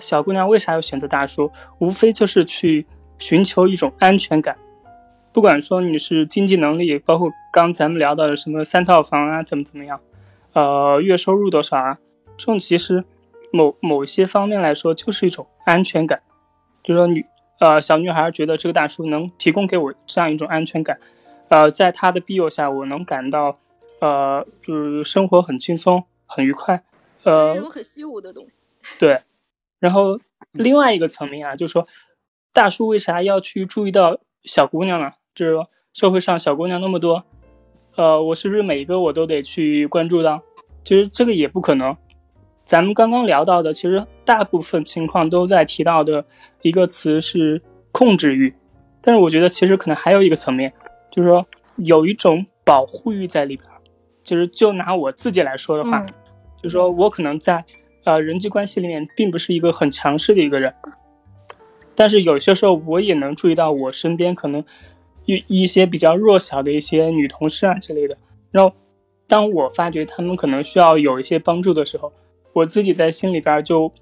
小姑娘为啥要选择大叔？无非就是去寻求一种安全感。不管说你是经济能力，包括刚咱们聊到的什么三套房啊，怎么怎么样，呃，月收入多少啊，这种其实某某些方面来说就是一种安全感，就说女呃小女孩觉得这个大叔能提供给我这样一种安全感，呃，在他的庇佑下，我能感到呃就是生活很轻松很愉快，呃这种很虚无的东西。对，然后另外一个层面啊，就是说，大叔为啥要去注意到小姑娘呢？就是说，社会上小姑娘那么多，呃，我是不是每一个我都得去关注到？其实这个也不可能。咱们刚刚聊到的，其实大部分情况都在提到的一个词是控制欲，但是我觉得其实可能还有一个层面，就是说有一种保护欲在里边儿。其实就拿我自己来说的话，嗯就是说我可能在呃人际关系里面并不是一个很强势的一个人，但是有些时候我也能注意到我身边可能一一些比较弱小的一些女同事啊之类的，然后当我发觉她们可能需要有一些帮助的时候，我自己在心里边就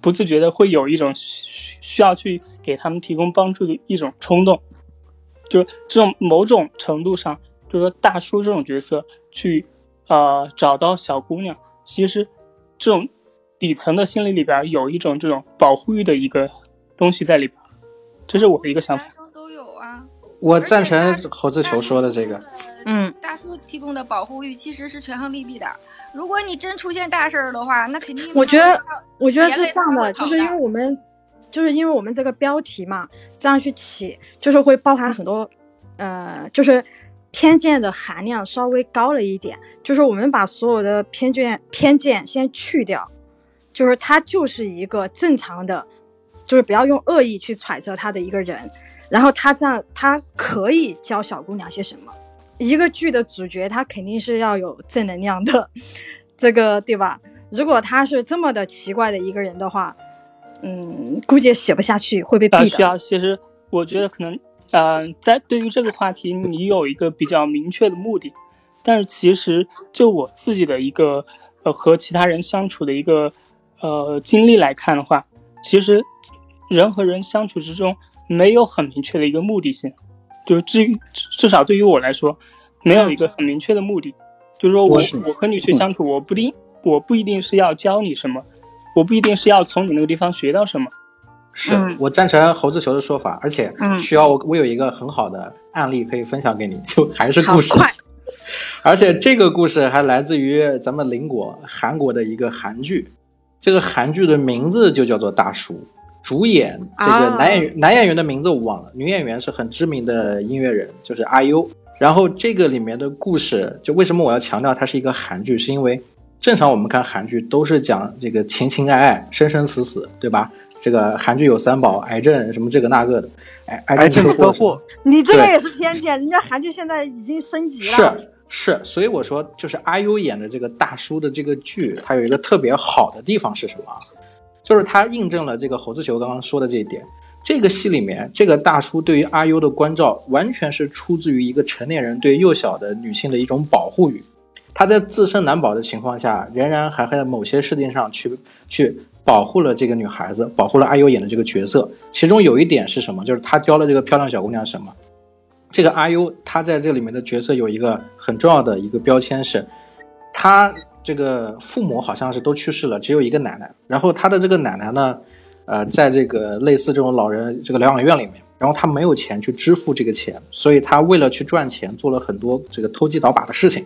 不自觉的会有一种需需要去给他们提供帮助的一种冲动，就是这种某种程度上，就是说大叔这种角色去呃找到小姑娘，其实这种底层的心理里边有一种这种保护欲的一个东西在里边，这是我的一个想法。我赞成猴子球说的这个。嗯，大叔提供的保护欲其实是权衡利弊的。如果你真出现大事儿的话，那肯定我觉得，我觉得是这样的，就是因为我们，就是因为我们这个标题嘛，这样去起，就是会包含很多，呃，就是偏见的含量稍微高了一点，就是我们把所有的偏见偏见先去掉，就是他就是一个正常的，就是不要用恶意去揣测他的一个人，然后他这样他可以教小姑娘些什么。一个剧的主角，他肯定是要有正能量的，这个对吧？如果他是这么的奇怪的一个人的话，嗯，估计也写不下去，会被啊，毙的。需要，其实我觉得可能，呃，在对于这个话题，你有一个比较明确的目的，但是其实就我自己的一个呃和其他人相处的一个呃经历来看的话，其实人和人相处之中没有很明确的一个目的性，就是至于至至少对于我来说，没有一个很明确的目的，就是说我我我和你去相处，我不定我不一定是要教你什么，我不一定是要从你那个地方学到什么。是、嗯。我赞成猴子球的说法，而且嗯。需要我我有一个很好的案例可以分享给你，<laughs> 就还是故事，<laughs> 而且这个故事还来自于咱们邻国韩国的一个韩剧，这个韩剧的名字就叫做《大叔》，主演这个啊男演员、男演员的名字我忘了，女演员是很知名的音乐人，就是阿优。然后这个里面的故事，就为什么我要强调它是一个韩剧，是因为正常我们看韩剧都是讲这个情情爱爱、生生死死，对吧？这个韩剧有三宝，癌症什么这个那个的，癌癌症车车祸祸，你这个也是偏见，人家韩剧现在已经升级了。是，是所以我说，就是阿优演的这个大叔的这个剧，它有一个特别好的地方是什么？就是他印证了这个猴子球刚刚说的这一点。这个戏里面，这个大叔对于阿 U 的关照，完全是出自于一个成年人对幼小的女性的一种保护欲。他在自身难保的情况下，仍然还在某些事情上去去保护了这个女孩子，保护了阿 U 演的这个角色。其中有一点是什么？就是他教了这个漂亮小姑娘什么？这个阿 U 他在这里面的角色有一个很重要的一个标签是，他这个父母好像是都去世了，只有一个奶奶。然后他的这个奶奶呢，呃，在这个类似这种老人这个疗养院里面，然后他没有钱去支付这个钱，所以他为了去赚钱，做了很多这个偷鸡倒把的事情。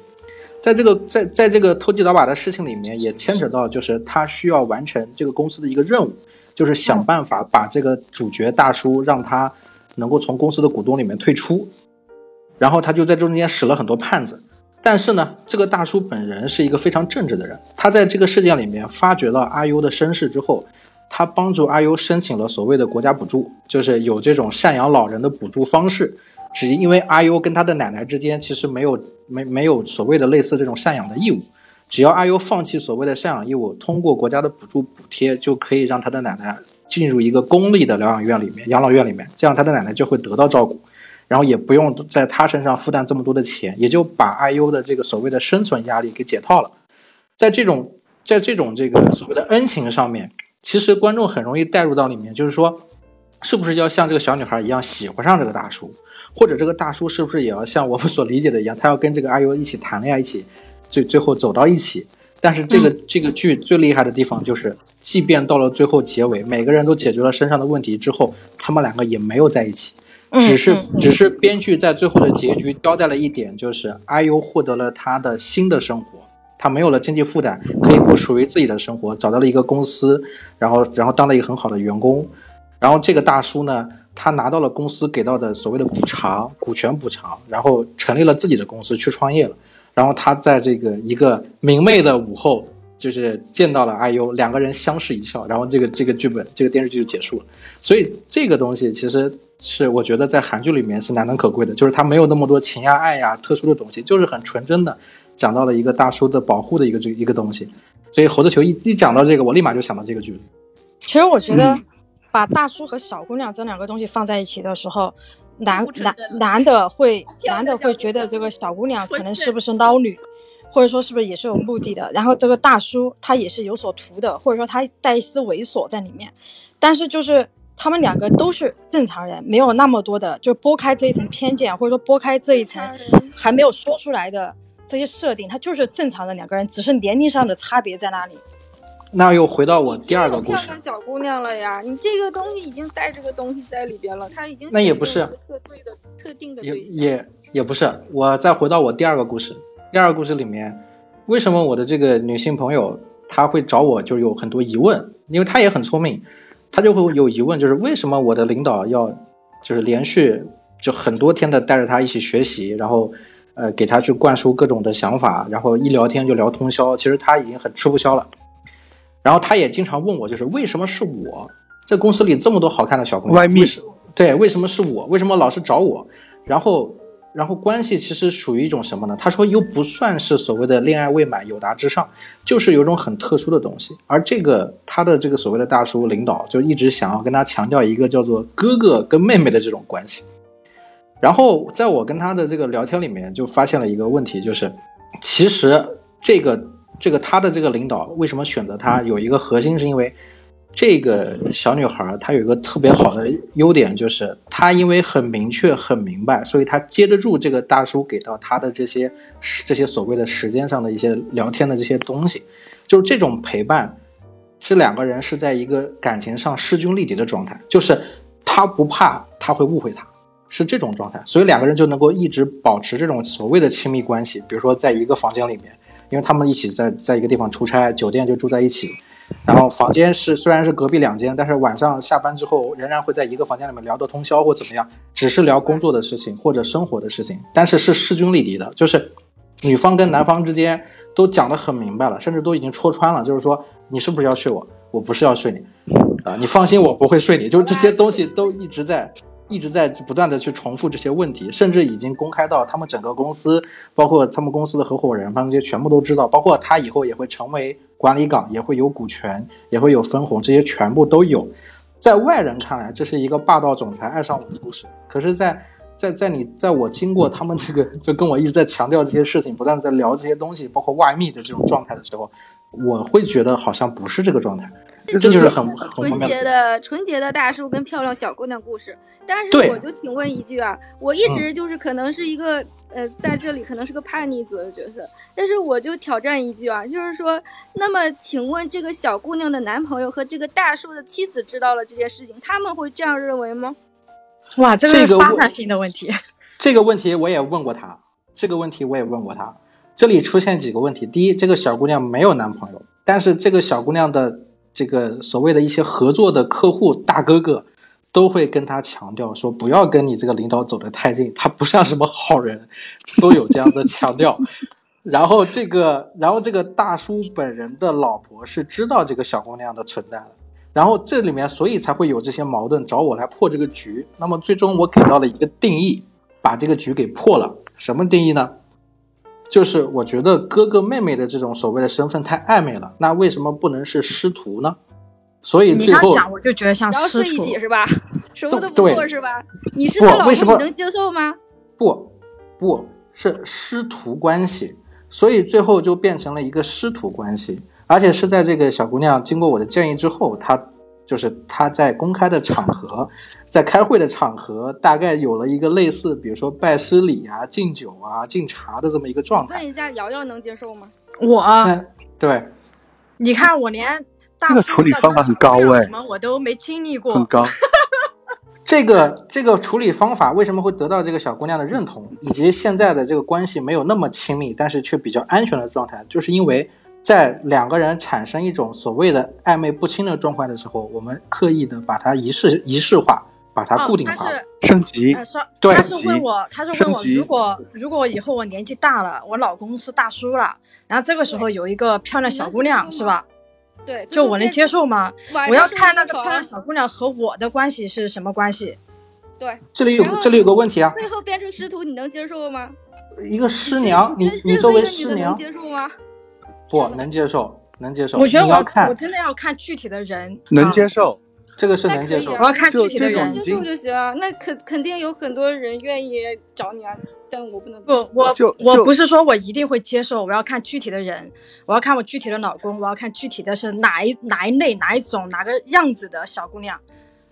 在这个在在这个偷鸡倒把的事情里面，也牵扯到就是他需要完成这个公司的一个任务，就是想办法把这个主角大叔让他能够从公司的股东里面退出，然后他就在中间使了很多绊子。但是呢，这个大叔本人是一个非常正直的人，他在这个事件里面发掘了阿优的身世之后，他帮助阿优申请了所谓的国家补助，就是有这种赡养老人的补助方式。只因为阿优跟他的奶奶之间其实没有没没有所谓的类似这种赡养的义务，只要阿优放弃所谓的赡养义务，通过国家的补助补贴，就可以让他的奶奶进入一个公立的疗养院里面、养老院里面，这样他的奶奶就会得到照顾。然后也不用在他身上负担这么多的钱，也就把 IU 的这个所谓的生存压力给解套了。在这种在这种这个所谓的恩情上面，其实观众很容易带入到里面，就是说，是不是要像这个小女孩一样喜欢上这个大叔，或者这个大叔是不是也要像我们所理解的一样，他要跟这个 IU 一起谈恋爱，一起最最后走到一起。但是这个这个剧最厉害的地方就是，即便到了最后结尾，每个人都解决了身上的问题之后，他们两个也没有在一起，只是只是编剧在最后的结局交代了一点，就是阿优获得了他的新的生活，他没有了经济负担，可以过属于自己的生活，找到了一个公司，然后然后当了一个很好的员工，然后这个大叔呢，他拿到了公司给到的所谓的补偿、股权补偿，然后成立了自己的公司去创业了。然后他在这个一个明媚的午后，就是见到了阿 U，两个人相视一笑，然后这个这个剧本这个电视剧就结束了。所以这个东西其实是我觉得在韩剧里面是难能可贵的，就是它没有那么多情呀爱呀特殊的东西，就是很纯真的讲到了一个大叔的保护的一个这一个东西。所以猴子球一一讲到这个，我立马就想到这个剧。其实我觉得把大叔和小姑娘这两个东西放在一起的时候，男男男的会男的会觉得这个小姑娘可能是不是捞女，或者说是不是也是有目的的，然后这个大叔他也是有所图的，或者说他带一丝猥琐在里面，但是就是他们两个都是正常人，没有那么多的就拨开这一层偏见，或者说拨开这一层还没有说出来的这些设定，他就是正常的两个人，只是年龄上的差别在那里。那又回到我第二个故事，漂亮小姑娘了呀，你这个东西已经带这个东西在里边了，它已经那也不是特对的特定的也对象。也也不是。我再回到我第二个故事，第二个故事里面，为什么我的这个女性朋友她会找我，就有很多疑问，因为她也很聪明，她就会有疑问，就是为什么我的领导要就是连续就很多天的带着她一起学习，然后呃给她去灌输各种的想法，然后一聊天就聊通宵，其实她已经很吃不消了。然后她也经常问我，就是为什么是我？这公司里这么多好看的小姑娘，为什对，为什么是我？为什么老是找我？然后，然后关系其实属于一种什么呢？他说又不算是所谓的恋爱未满，有达之上，就是有种很特殊的东西。而这个他的这个所谓的大叔领导就一直想要跟他强调一个叫做哥哥跟妹妹的这种关系。然后在我跟他的这个聊天里面，就发现了一个问题，就是其实这个这个他的这个领导为什么选择他，有一个核心是因为这个小女孩她有一个特别好的优点，就是她因为很明确、很明白，所以她接得住这个大叔给到她的这些这些所谓的时间上的一些聊天的这些东西，就是这种陪伴，是两个人是在一个感情上势均力敌的状态，就是他不怕他会误会他，是这种状态，所以两个人就能够一直保持这种所谓的亲密关系，比如说在一个房间里面，因为他们一起在在一个地方出差，酒店就住在一起。然后房间是虽然是隔壁两间，但是晚上下班之后仍然会在一个房间里面聊到通宵或怎么样，只是聊工作的事情或者生活的事情，但是是势均力敌的，就是女方跟男方之间都讲得很明白了，甚至都已经戳穿了，就是说你是不是要睡我？我不是要睡你，啊，你放心，我不会睡你，就是这些东西都一直在。一直在不断的去重复这些问题，甚至已经公开到他们整个公司，包括他们公司的合伙人，他们这些全部都知道，包括他以后也会成为管理岗，也会有股权，也会有分红，这些全部都有。在外人看来，这是一个霸道总裁爱上我的故事，可是在，在在你在我经过他们这个 <laughs> 就跟我一直在强调这些事情，不断在聊这些东西，包括外密的这种状态的时候，我会觉得好像不是这个状态，这就是很很纯洁的纯洁的大叔跟漂亮小姑娘故事。但是我就请问一句啊，我一直就是可能是一个、呃，在这里可能是个叛逆子的角色，但是我就挑战一句啊，就是说，那么请问这个小姑娘的男朋友和这个大叔的妻子知道了这件事情，他们会这样认为吗？哇，这个是发展性的问题。<laughs> 这个问题我也问过他，这个问题我也问过他。这里出现几个问题：第一，这个小姑娘没有男朋友，但是这个小姑娘的这个所谓的一些合作的客户大哥哥，都会跟他强调说，不要跟你这个领导走得太近，他不像什么好人，都有这样的强调。然后这个，然后这个大叔本人的老婆是知道这个小姑娘的存在的，然后这里面所以才会有这些矛盾，找我来破这个局。那么最终我给到了一个定义，把这个局给破了。什么定义呢？就是我觉得哥哥妹妹的这种所谓的身份太暧昧了，那为什么不能是师徒呢？所以你最后刚讲我就觉得像然后师睡一起徒。是吧？什么都不对做是吧？你是不他老公，为什么你能接受吗？不不是师徒关系，所以最后就变成了一个师徒关系，而且是在这个小姑娘经过我的建议之后，她就是她在公开的场合，在开会的场合，大概有了一个类似，比如说拜师礼啊、敬酒啊、敬茶的这么一个状态。问一下瑶瑶能接受吗？我，嗯，对，你看我连大这个处理方法很高哎什么我都没经历过。很高。这个这个处理方法为什么会得到这个小姑娘的认同，以及现在的这个关系没有那么亲密，但是却比较安全的状态，就是因为在两个人产生一种所谓的暧昧不清的状态的时候，我们刻意的把它仪式仪式化，把它固定化。哦、他是升级他说对他是问我，他是问我，如果如果以后我年纪大了，我老公是大叔了，然后这个时候有一个漂亮小姑娘，是吧？对，就我能接受吗？我要看那个漂亮小姑娘和我的关系是什么关系。对，这里有这里有个问题啊，最后变成师徒，你能接受吗？一个师娘，你你作为师娘能接受吗？不能接受，能接受。我觉得我我真的要看具体的人，能啊接受，这个是那能接受我要看具体的人。接受就行啊。那肯肯定有很多人愿意找你啊，但我不能。不，我就就我不是说我一定会接受，我要看具体的人，我要看我具体的老公，我要看具体的是哪一哪一类哪一种哪个样子的小姑娘，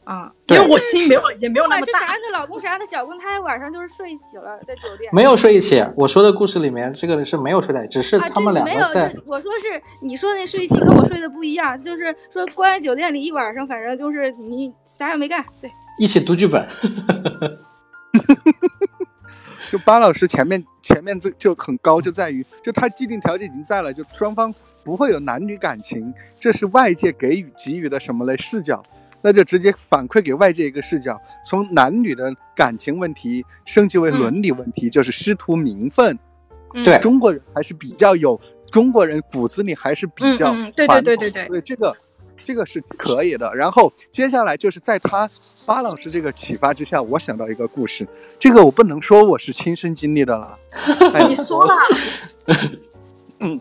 啊，因对为我心没有也没有那么大管是啥，那老公啥的小公，他晚上就是睡一起了，在酒店。没有睡一起。我说的故事里面，这个是没有睡在一起，只是啊，他们两这没有，个在我说是你说那睡一起跟我睡的不一样，就是说关在酒店里一晚上，反正就是你啥也没干，对，一起读剧本。<laughs> 就巴老师前面前面这就很高，就在于就他既定条件已经在了，就双方不会有男女感情，这是外界给予给予的什么嘞视角，那就直接反馈给外界一个视角，从男女的感情问题升级为伦理问题，就是师徒名分。嗯对中国人还是比较有，中国人骨子里还是比较嗯嗯对对传统对对对所以这个这个是可以的。然后接下来就是在他巴老师这个启发之下，我想到一个故事，这个我不能说我是亲身经历的了，<laughs> 哎你说了，嗯，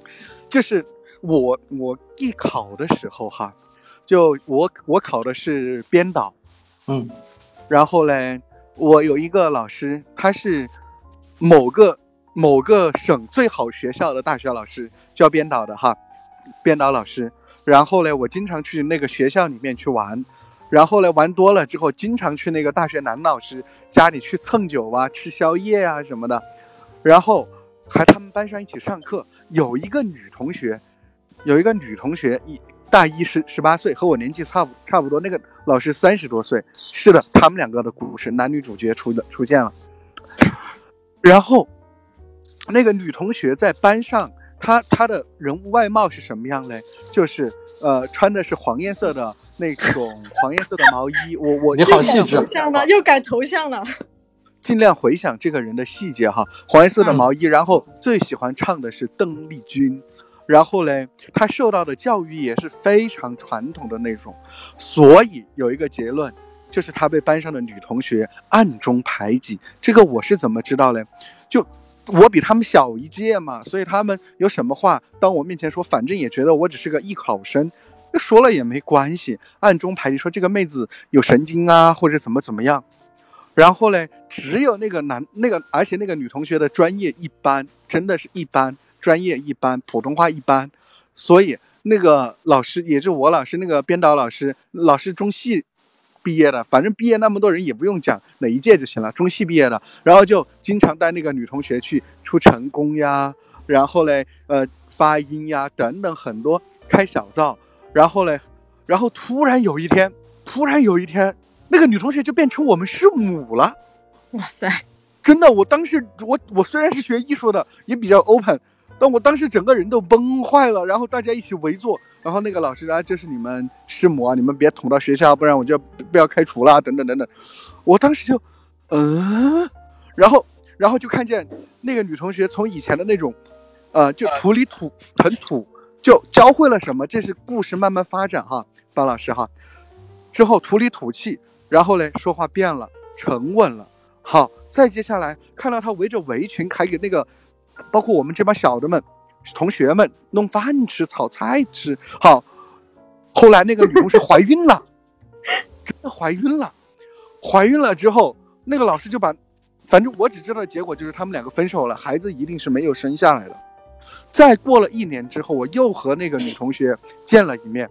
就是我我艺考的时候哈，就我我考的是编导，嗯，然后嘞，我有一个老师，他是某个某个省最好学校的大学老师教编导的哈，编导老师。然后嘞，我经常去那个学校里面去玩，然后嘞玩多了之后，经常去那个大学男老师家里去蹭酒啊、吃宵夜啊什么的，然后还他们班上一起上课。有一个女同学，有一个女同学一大一十十八岁，和我年纪差不差不多。那个老师三十多岁，是的，他们两个的故事，男女主角出的出现了。然后，那个女同学在班上，她她的人物外貌是什么样嘞？就是呃，穿的是黄颜色的那种 <laughs> 黄颜色的毛衣。我我你好细致头像了，又改头像了。尽量回想这个人的细节哈，黄颜色的毛衣，然后最喜欢唱的是邓丽君，然后嘞，他受到的教育也是非常传统的那种，所以有一个结论，就是他被班上的女同学暗中排挤。这个我是怎么知道嘞？就我比他们小一届嘛，所以他们有什么话当我面前说，反正也觉得我只是个艺考生。说了也没关系，暗中排挤说这个妹子有神经啊，或者怎么怎么样。然后嘞，只有那个男那个，而且那个女同学的专业一般，真的是一般，专业一般，普通话一般，所以那个老师也是我老师，那个编导老师，老师中戏毕业的，反正毕业那么多人也不用讲哪一届就行了，中戏毕业的，然后就经常带那个女同学去出成功呀，然后嘞，呃，发音呀等等很多开小灶，然后嘞，然后突然有一天，突然有一天。那个女同学就变成我们师母了，哇塞！真的，我当时我我虽然是学艺术的，也比较 open，但我当时整个人都崩坏了。然后大家一起围坐，然后那个老师啊，这是你们师母啊，你们别捅到学校，不然我就不要开除了，等等等等。我当时就，嗯，然后然后就看见那个女同学从以前的那种，呃，就土里土很土，就教会了什么？这是故事慢慢发展哈，包老师哈，之后土里土气。然后嘞，说话变了，沉稳了。好，再接下来看到他围着围裙，还给那个，包括我们这帮小的们、同学们弄饭吃、炒菜吃。好，后来那个女同学怀孕了，<laughs> 真的怀孕了，怀孕了之后，那个老师就把，反正我只知道的结果就是他们两个分手了，孩子一定是没有生下来的。再过了一年之后，我又和那个女同学见了一面，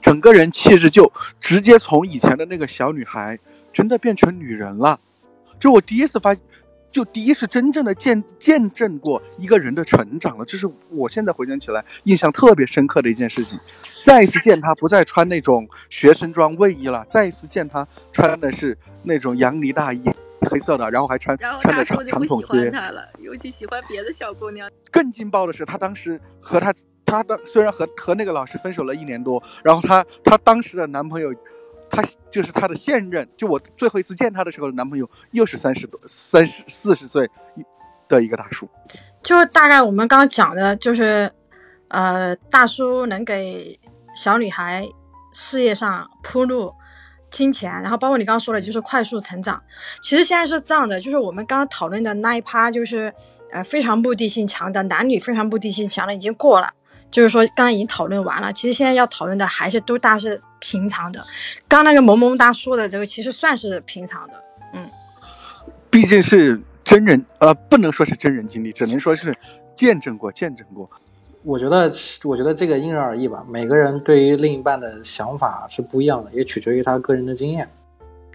整个人气质就直接从以前的那个小女孩，真的变成女人了。就我第一次发，就第一是真正的见见证过一个人的成长了，这是我现在回想起来印象特别深刻的一件事情。再一次见他，不再穿那种学生装卫衣了，再一次见他穿的是那种羊呢大衣，黑色的，然后还穿后穿着长长筒不喜欢靴。他了，又去喜欢别的小姑娘。更劲爆的是，他当时和他，他当虽然和和那个老师分手了一年多，然后他他当时的男朋友，他就是他的现任，就我最后一次见他的时候男朋友，又是三十多、三十四十岁一的一个大叔。就大概我们刚刚讲的，就是呃，大叔能给小女孩事业上铺路、金钱，然后包括你刚刚说的，就是快速成长。其实现在是这样的，就是我们刚刚讨论的那一趴，就是呃非常目的性强的男女非常目的性强的已经过了。就是说，刚刚已经讨论完了。其实现在要讨论的还是都大是平常的。刚那个萌萌哒说的这个，其实算是平常的。嗯，毕竟是真人，呃，不能说是真人经历，只能说是见证过、见证过。我觉得，我觉得这个因人而异吧。每个人对于另一半的想法是不一样的，也取决于他个人的经验。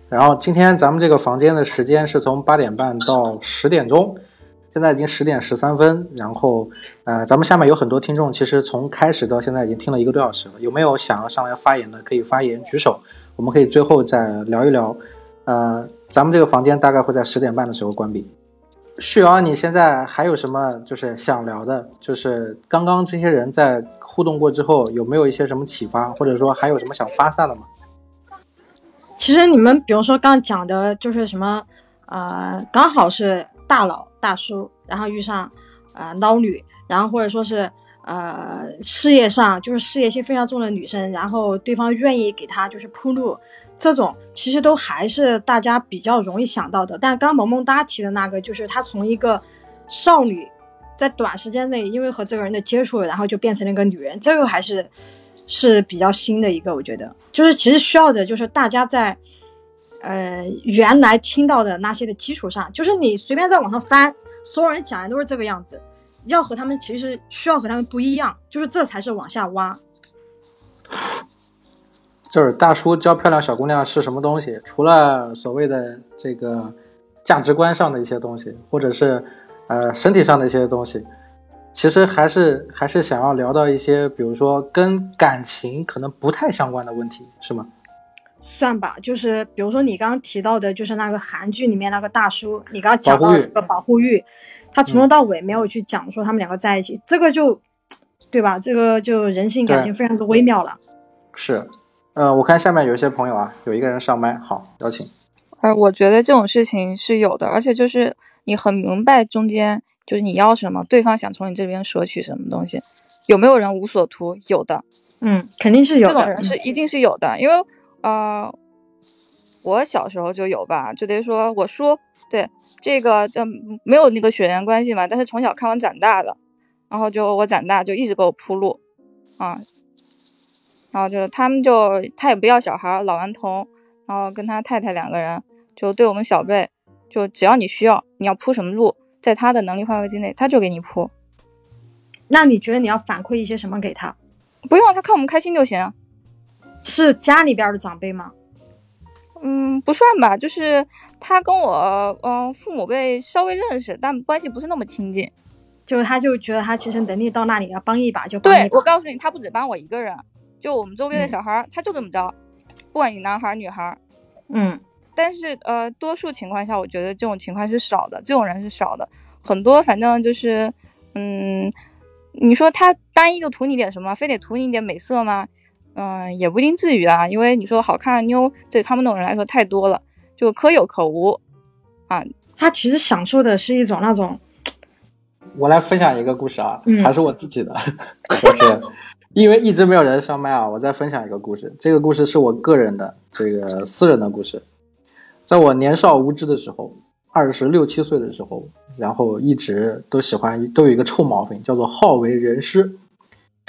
然后今天咱们这个房间的时间是从八点半到十点钟，现在已经十点十三分。然后，呃，咱们下面有很多听众，其实从开始到现在已经听了一个多小时了。有没有想要上来发言的，可以发言举手，我们可以最后再聊一聊。呃，咱们这个房间大概会在十点半的时候关闭。旭瑶，你现在还有什么就是想聊的？就是刚刚这些人在互动过之后，有没有一些什么启发，或者说还有什么想发散的吗？其实你们比如说刚刚讲的，就是什么，呃，刚好是大佬大叔，然后遇上呃捞女，然后或者说是呃事业上就是事业心非常重的女生，然后对方愿意给她就是铺路，这种其实都还是大家比较容易想到的。但刚萌萌哒提的那个，就是她从一个少女，在短时间内因为和这个人的接触，然后就变成了一个女人，这个还是是比较新的一个，我觉得就是其实需要的就是大家在呃原来听到的那些的基础上，就是你随便在网上翻，所有人讲的都是这个样子，要和他们其实需要和他们不一样，就是这才是往下挖。就是大叔教漂亮小姑娘是什么东西？除了所谓的这个价值观上的一些东西，或者是呃身体上的一些东西，其实还是还是想要聊到一些，比如说跟感情可能不太相关的问题，是吗？算吧，就是比如说你刚刚提到的，就是那个韩剧里面那个大叔，你刚刚讲到的这个保护欲，他从头到尾没有去讲说他们两个在一起，这个就对吧？这个就人性感情非常的微妙了。是，呃，我看下面有一些朋友啊，有一个人上麦，好，邀请。呃，我觉得这种事情是有的，而且就是你很明白中间就是你要什么，对方想从你这边索取什么东西，有没有人无所图？有的，嗯，肯定是有的，这种人是一定是有的，因为呃，我小时候就有吧，就得说我叔对这个嗯没有那个血缘关系嘛，但是从小看我长大的，然后就我长大就一直给我铺路啊，然后就他们就他也不要小孩，老顽童，然后跟他太太两个人就对我们小辈，就只要你需要，你要铺什么路，在他的能力范围之内，他就给你铺。那你觉得你要反馈一些什么给他？不用，他看我们开心就行。是家里边的长辈吗？嗯，不算吧，就是他跟我嗯、呃父母辈稍微认识，但关系不是那么亲近。就他就觉得他其实能力到那里要，帮一把就帮一把。对我告诉你，他不止帮我一个人，就我们周边的小孩儿，他就这么着，不管你男孩儿女孩儿。嗯，但是呃，多数情况下，我觉得这种情况是少的，这种人是少的。很多反正就是，嗯，你说他单一就图你点什么，非得图你点美色吗？嗯，也不一定至于啊，因为你说好看的妞，对他们那种人来说太多了，就可有可无啊。他其实享受的是一种那种，我来分享一个故事啊，嗯还是我自己的，就是因为一直没有人上麦啊，我再分享一个故事。这个故事是我个人的这个私人的故事，在我年少无知的时候，二十六七岁的时候，然后一直都喜欢都有一个臭毛病，叫做好为人师。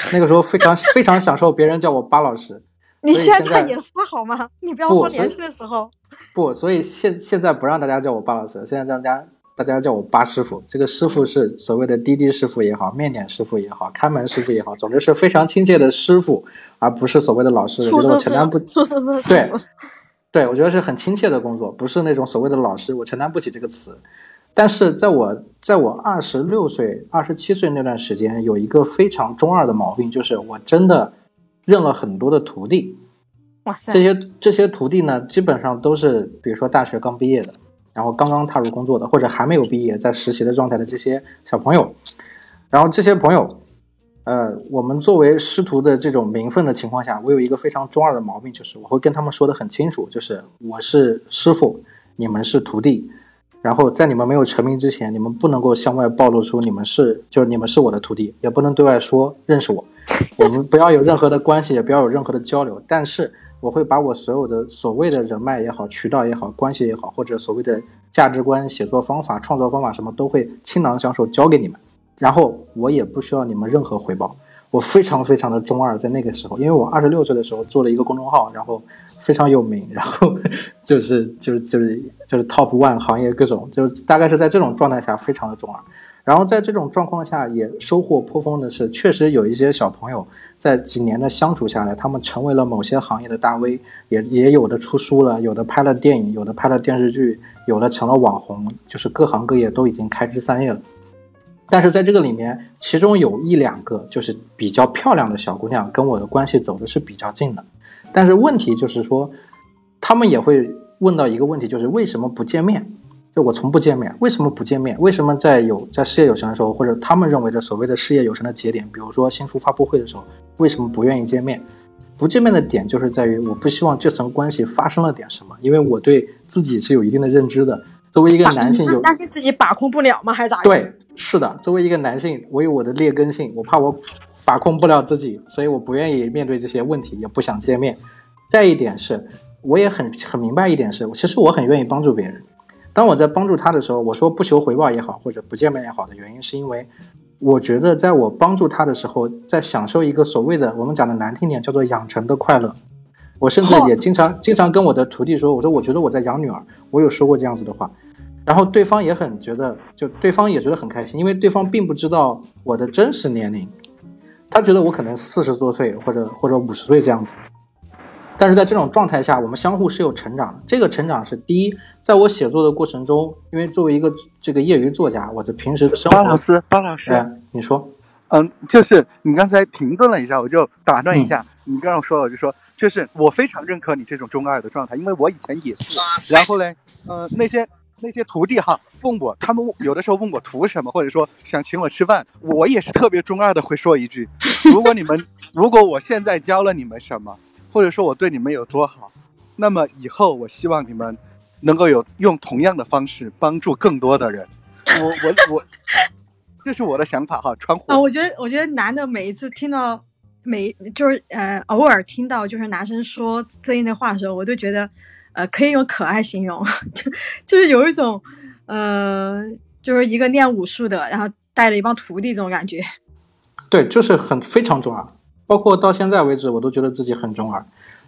<laughs> 那个时候非常非常享受别人叫我巴老师。<laughs> 你现在也是好吗？你不要说年轻的时候。不，所以现现在不让大家叫我巴老师，现在让大家大家叫我巴师傅。这个师傅是所谓的滴滴师傅也好，面点师傅也好，开门师傅也好，总之是非常亲切的师傅，而不是所谓的老师。我觉得我承担不出租车对，<laughs> 对，我觉得是很亲切的工作，不是那种所谓的老师，我承担不起这个词。但是在我在我二十六岁、二十七岁那段时间，有一个非常中二的毛病，就是我真的认了很多的徒弟。哇塞，这些这些徒弟呢，基本上都是比如说大学刚毕业的，然后刚刚踏入工作的，或者还没有毕业在实习的状态的这些小朋友。然后这些朋友，呃，我们作为师徒的这种名分的情况下，我有一个非常中二的毛病，就是我会跟他们说的很清楚，就是我是师傅，你们是徒弟。然后在你们没有成名之前，你们不能够向外暴露出你们是就是你们是我的徒弟，也不能对外说认识我。<laughs> 我们不要有任何的关系，也不要有任何的交流。但是我会把我所有的所谓的人脉也好、渠道也好、关系也好，或者所谓的价值观、写作方法、创作方法什么，都会倾囊相授教给你们。然后我也不需要你们任何回报。我非常非常的中二，在那个时候，因为我二十六岁的时候做了一个公众号，然后非常有名，然后 <laughs> 就是就是就是就是就是 top one 行业各种，就大概是在这种状态下非常的中二。然后在这种状况下也收获颇丰的是，确实有一些小朋友在几年的相处下来，他们成为了某些行业的大 V，也也有的出书了，有的拍了电影，有的拍了电视剧，有的成了网红，就是各行各业都已经开枝散叶了。但是在这个里面，其中有一两个就是比较漂亮的小姑娘，跟我的关系走的是比较近的。但是问题就是说，他们也会问到一个问题，就是为什么不见面？就我从不见面，为什么不见面？为什么在有在事业有成的时候，或者他们认为的所谓的事业有成的节点，比如说新书发布会的时候，为什么不愿意见面？不见面的点就是在于，我不希望这层关系发生了点什么，因为我对自己是有一定的认知的。作为一个男性，有担心自己把控不了吗？还是咋？对，是的。作为一个男性，我有我的劣根性，我怕我把控不了自己，所以我不愿意面对这些问题，也不想见面。再一点是，我也很很明白一点是，其实我很愿意帮助别人。当我在帮助他的时候，我说不求回报也好，或者不见面也好的原因，是因为我觉得在我帮助他的时候，在享受一个所谓的我们讲的难听点叫做养成的快乐。我甚至也经常经常跟我的徒弟说，我说我觉得我在养女儿，我有说过这样子的话，然后对方也很觉得，就对方也觉得很开心，因为对方并不知道我的真实年龄，他觉得我可能四十多岁或者或者五十岁这样子，但是在这种状态下，我们相互是有成长的。这个成长是第一，在我写作的过程中，因为作为一个这个业余作家，我的平时的生活，巴老师，巴老师，哎，你说，嗯，就是你刚才停顿了一下，我就打断一下，你刚刚说了，我就说就是我非常认可你这种中二的状态，因为我以前也是。<laughs> 然后嘞，呃，那些那些徒弟哈问我，他们有的时候问我图什么，或者说想请我吃饭，我也是特别中二的会说一句：如果你们，<laughs> 如果我现在教了你们什么，或者说我对你们有多好，那么以后我希望你们能够有用同样的方式帮助更多的人。我我我，这是我的想法哈，传火啊，我觉得我觉得男的每一次听到每就是呃偶尔听到就是男生说这一类话的时候，我都觉得呃可以用可爱形容，就就是有一种呃就是一个练武术的，然后带了一帮徒弟这种感觉。对，就是很非常中二，包括到现在为止，我都觉得自己很中二。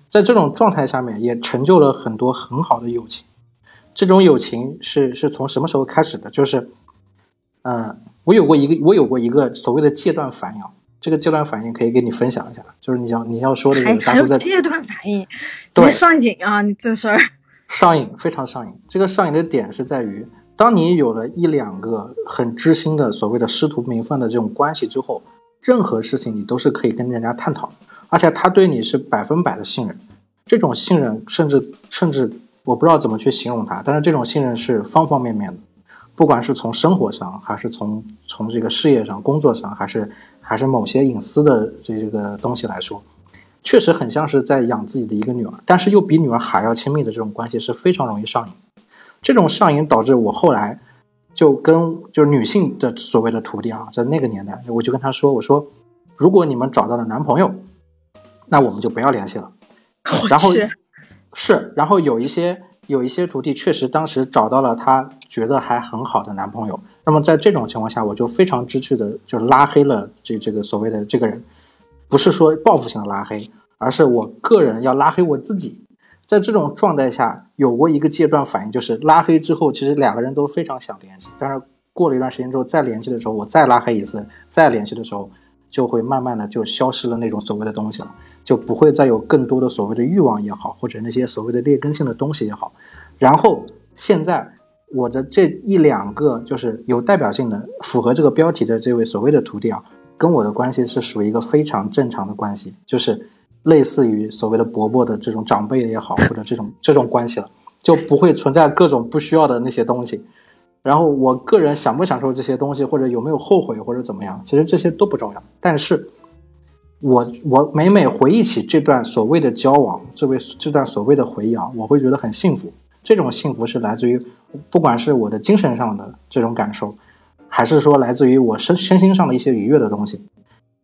在这种状态下面，也成就了很多很好的友情。这种友情是是从什么时候开始的？就是，嗯、我有过一个我有过一个所谓的戒断反应，这个戒断反应可以跟你分享一下，就是你要你要说的有个大叔在戒断反应，对你上瘾啊！你这事儿。上瘾，非常上瘾。这个上瘾的点是在于，当你有了一两个很知心的所谓的师徒名分的这种关系之后，任何事情你都是可以跟人家探讨，而且他对你是百分百的信任。这种信任，甚至甚至我不知道怎么去形容它，但是这种信任是方方面面的，不管是从生活上，还是从从这个事业上、工作上，还是还是某些隐私的这这个东西来说，确实很像是在养自己的一个女儿，但是又比女儿还要亲密的这种关系是非常容易上瘾。这种上瘾导致我后来就跟就是女性的所谓的徒弟啊，在那个年代，我就跟她说，我说如果你们找到了男朋友，那我们就不要联系了。然后是，然后有一些有一些徒弟确实当时找到了他觉得还很好的男朋友，那么在这种情况下，我就非常知趣的就拉黑了这这个所谓的这个人，不是说报复性的拉黑，而是我个人要拉黑我自己。在这种状态下，有过一个阶段反应，就是拉黑之后，其实两个人都非常想联系，但是过了一段时间之后再联系的时候，我再拉黑一次，再联系的时候，就会慢慢的就消失了那种所谓的东西了，就不会再有更多的所谓的欲望也好，或者那些所谓的劣根性的东西也好。然后现在我的这一两个就是有代表性的、符合这个标题的这位所谓的徒弟啊，跟我的关系是属于一个非常正常的关系，就是类似于所谓的伯伯的这种长辈也好，<laughs> 或者这种这种关系了，就不会存在各种不需要的那些东西。然后我个人享不享受这些东西，或者有没有后悔或者怎么样，其实这些都不重要。但是，我我每每回忆起这段所谓的交往，这位这段所谓的回忆啊，我会觉得很幸福。这种幸福是来自于，不管是我的精神上的这种感受，还是说来自于我身身心上的一些愉悦的东西，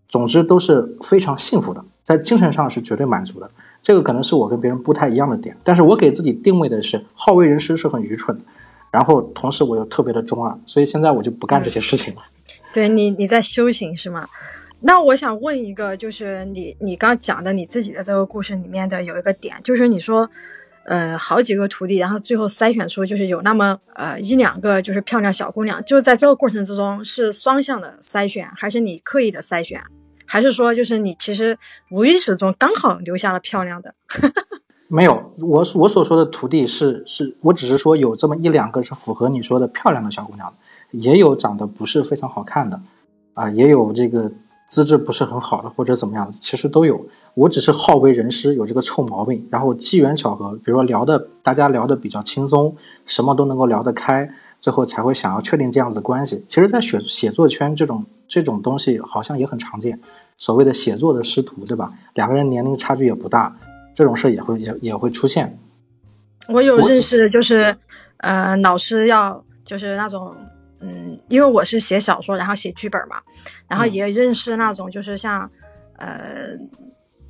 总之都是非常幸福的，在精神上是绝对满足的。这个可能是我跟别人不太一样的点，但是我给自己定位的是好为人师是很愚蠢的，然后同时我又特别的中二，所以现在我就不干这些事情了。<laughs> 对你，你在修行是吗？那我想问一个，就是你你刚讲的你自己的这个故事里面的有一个点，就是你说。呃，好几个徒弟，然后最后筛选出就是有那么呃一两个就是漂亮小姑娘，就在这个过程之中是双向的筛选，还是你刻意的筛选，还是说就是你其实无意识中刚好留下了漂亮的？<laughs> 没有，我我所说的徒弟是是我只是说有这么一两个是符合你说的漂亮的小姑娘，也有长得不是非常好看的，啊，也有这个资质不是很好的或者怎么样的，其实都有。我只是好为人师，有这个臭毛病。然后机缘巧合，比如说聊的，大家聊的比较轻松，什么都能够聊得开，最后才会想要确定这样子的关系。其实，在写写作圈这种这种东西，好像也很常见。所谓的写作的师徒，对吧？两个人年龄差距也不大，这种事也会也也会出现。我有认识，就是呃，老师要就是那种嗯，因为我是写小说，然后写剧本嘛，然后也认识那种就是像呃。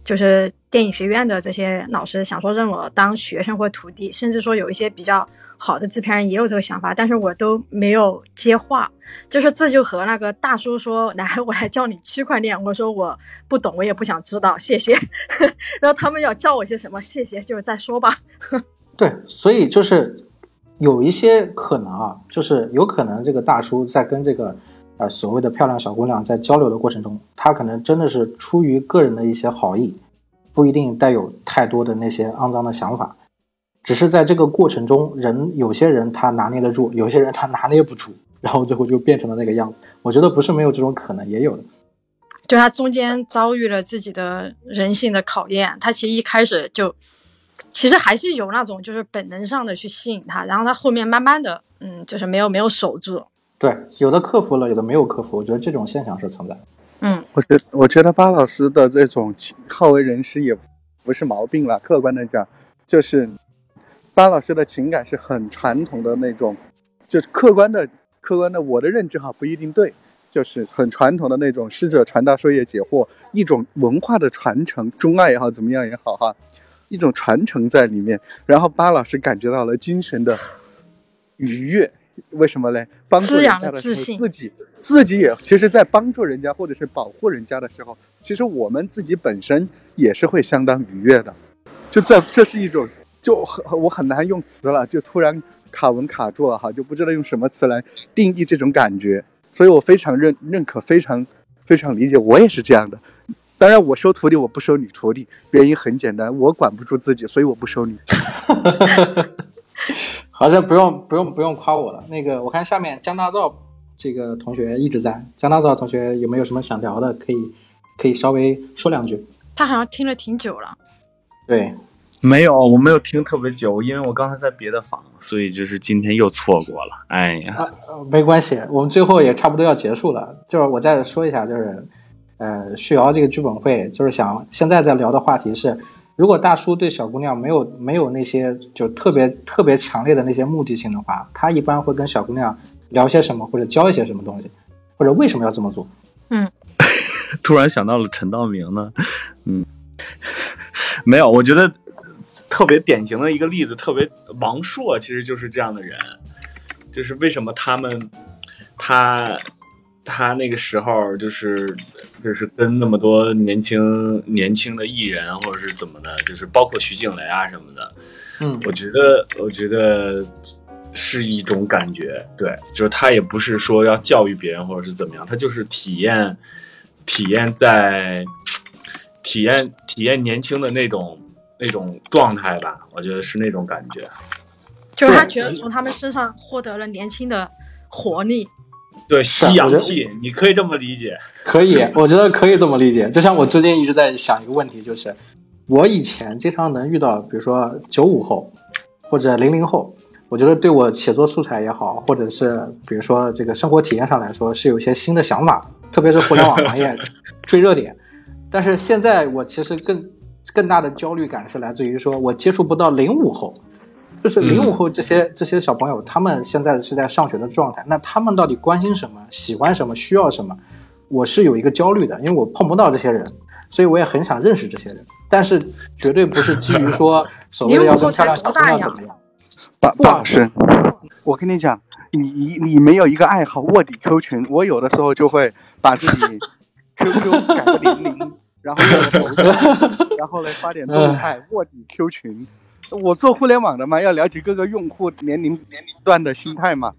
就是电影学院的这些老师想说认我当学生或徒弟，甚至说有一些比较好的制片人也有这个想法，但是我都没有接话。就是这就和那个大叔说：“来，我来教你区块链。”我说我不懂，我也不想知道，谢谢。<laughs> 然后他们要教我些什么？谢谢，就是再说吧。<laughs> 对，所以就是有一些可能啊，就是有可能这个大叔在跟这个。呃，所谓的漂亮小姑娘在交流的过程中，她可能真的是出于个人的一些好意，不一定带有太多的那些肮脏的想法，只是在这个过程中，人有些人他拿捏得住，有些人他拿捏不住，然后最后就变成了那个样子。我觉得不是没有这种可能，也有的。就他中间遭遇了自己的人性的考验，他其实一开始就，其实还是有那种就是本能上的去吸引他，然后他后面慢慢的，嗯，就是没有没有守住。对，有的克服了，有的没有克服。我觉得这种现象是存在。嗯，我觉我觉得巴老师的这种好为人师也不是毛病了。客观的讲，就是巴老师的情感是很传统的那种，就是客观的客观的，我的认知哈不一定对，就是很传统的那种师者传道授业解惑，一种文化的传承，中外也好，怎么样也好哈，一种传承在里面。然后巴老师感觉到了精神的愉悦。为什么嘞？帮助人家的时候，自己自己也其实，在帮助人家或者是保护人家的时候，其实我们自己本身也是会相当愉悦的。就在这是一种，就很我很难用词了，就突然卡文卡住了哈，就不知道用什么词来定义这种感觉。所以我非常认认可，非常非常理解，我也是这样的。当然，我收徒弟，我不收女徒弟，原因很简单，我管不住自己，所以我不收女。<laughs> 好像不用不用不用夸我了。那个，我看下面江大造这个同学一直在。江大造同学有没有什么想聊的？可以可以稍微说两句。他好像听了挺久了。对，没有，我没有听特别久，因为我刚才在别的房，所以就是今天又错过了。哎呀，没关系，我们最后也差不多要结束了。就是我再说一下，就是呃，旭瑶这个剧本会，就是想现在在聊的话题是。如果大叔对小姑娘没有没有那些就特别特别强烈的那些目的性的话，他一般会跟小姑娘聊些什么，或者教一些什么东西，或者为什么要这么做？嗯，<laughs> 突然想到了陈道明呢，嗯，<laughs> 没有，我觉得特别典型的一个例子，特别王朔其实就是这样的人，就是为什么他们他他那个时候就是就是跟那么多年轻年轻的艺人或者是怎么的，就是包括徐静蕾啊什么的，嗯，我觉得我觉得是一种感觉，对，就是他也不是说要教育别人或者是怎么样，他就是体验体验在体验体验年轻的那种那种状态吧，我觉得是那种感觉。就是他觉得从他们身上获得了年轻的活力。对，是吸氧我觉得气，你可以这么理解。可以，我觉得可以这么理解。就像我最近一直在想一个问题，就是我以前经常能遇到，比如说九五后或者零零后，我觉得对我写作素材也好，或者是比如说这个生活体验上来说，是有一些新的想法，特别是互联网行业 <laughs> 追热点。但是现在我其实更更大的焦虑感是来自于说我接触不到零五后。就是零五后这些、这些小朋友，他们现在是在上学的状态，那他们到底关心什么、喜欢什么、需要什么？我是有一个焦虑的，因为我碰不到这些人，所以我也很想认识这些人，但是绝对不是基于说 <laughs> 所谓的要跟漂亮小姑娘怎么样。不不老师，我跟你讲，你你你没有一个爱好卧底 Q 群，我有的时候就会把自己 QQ 改个零零，<laughs> 然后用头像，然后来发点动态 <laughs> 卧底 Q 群。我做互联网的嘛，要了解各个用户年龄年龄段的心态嘛，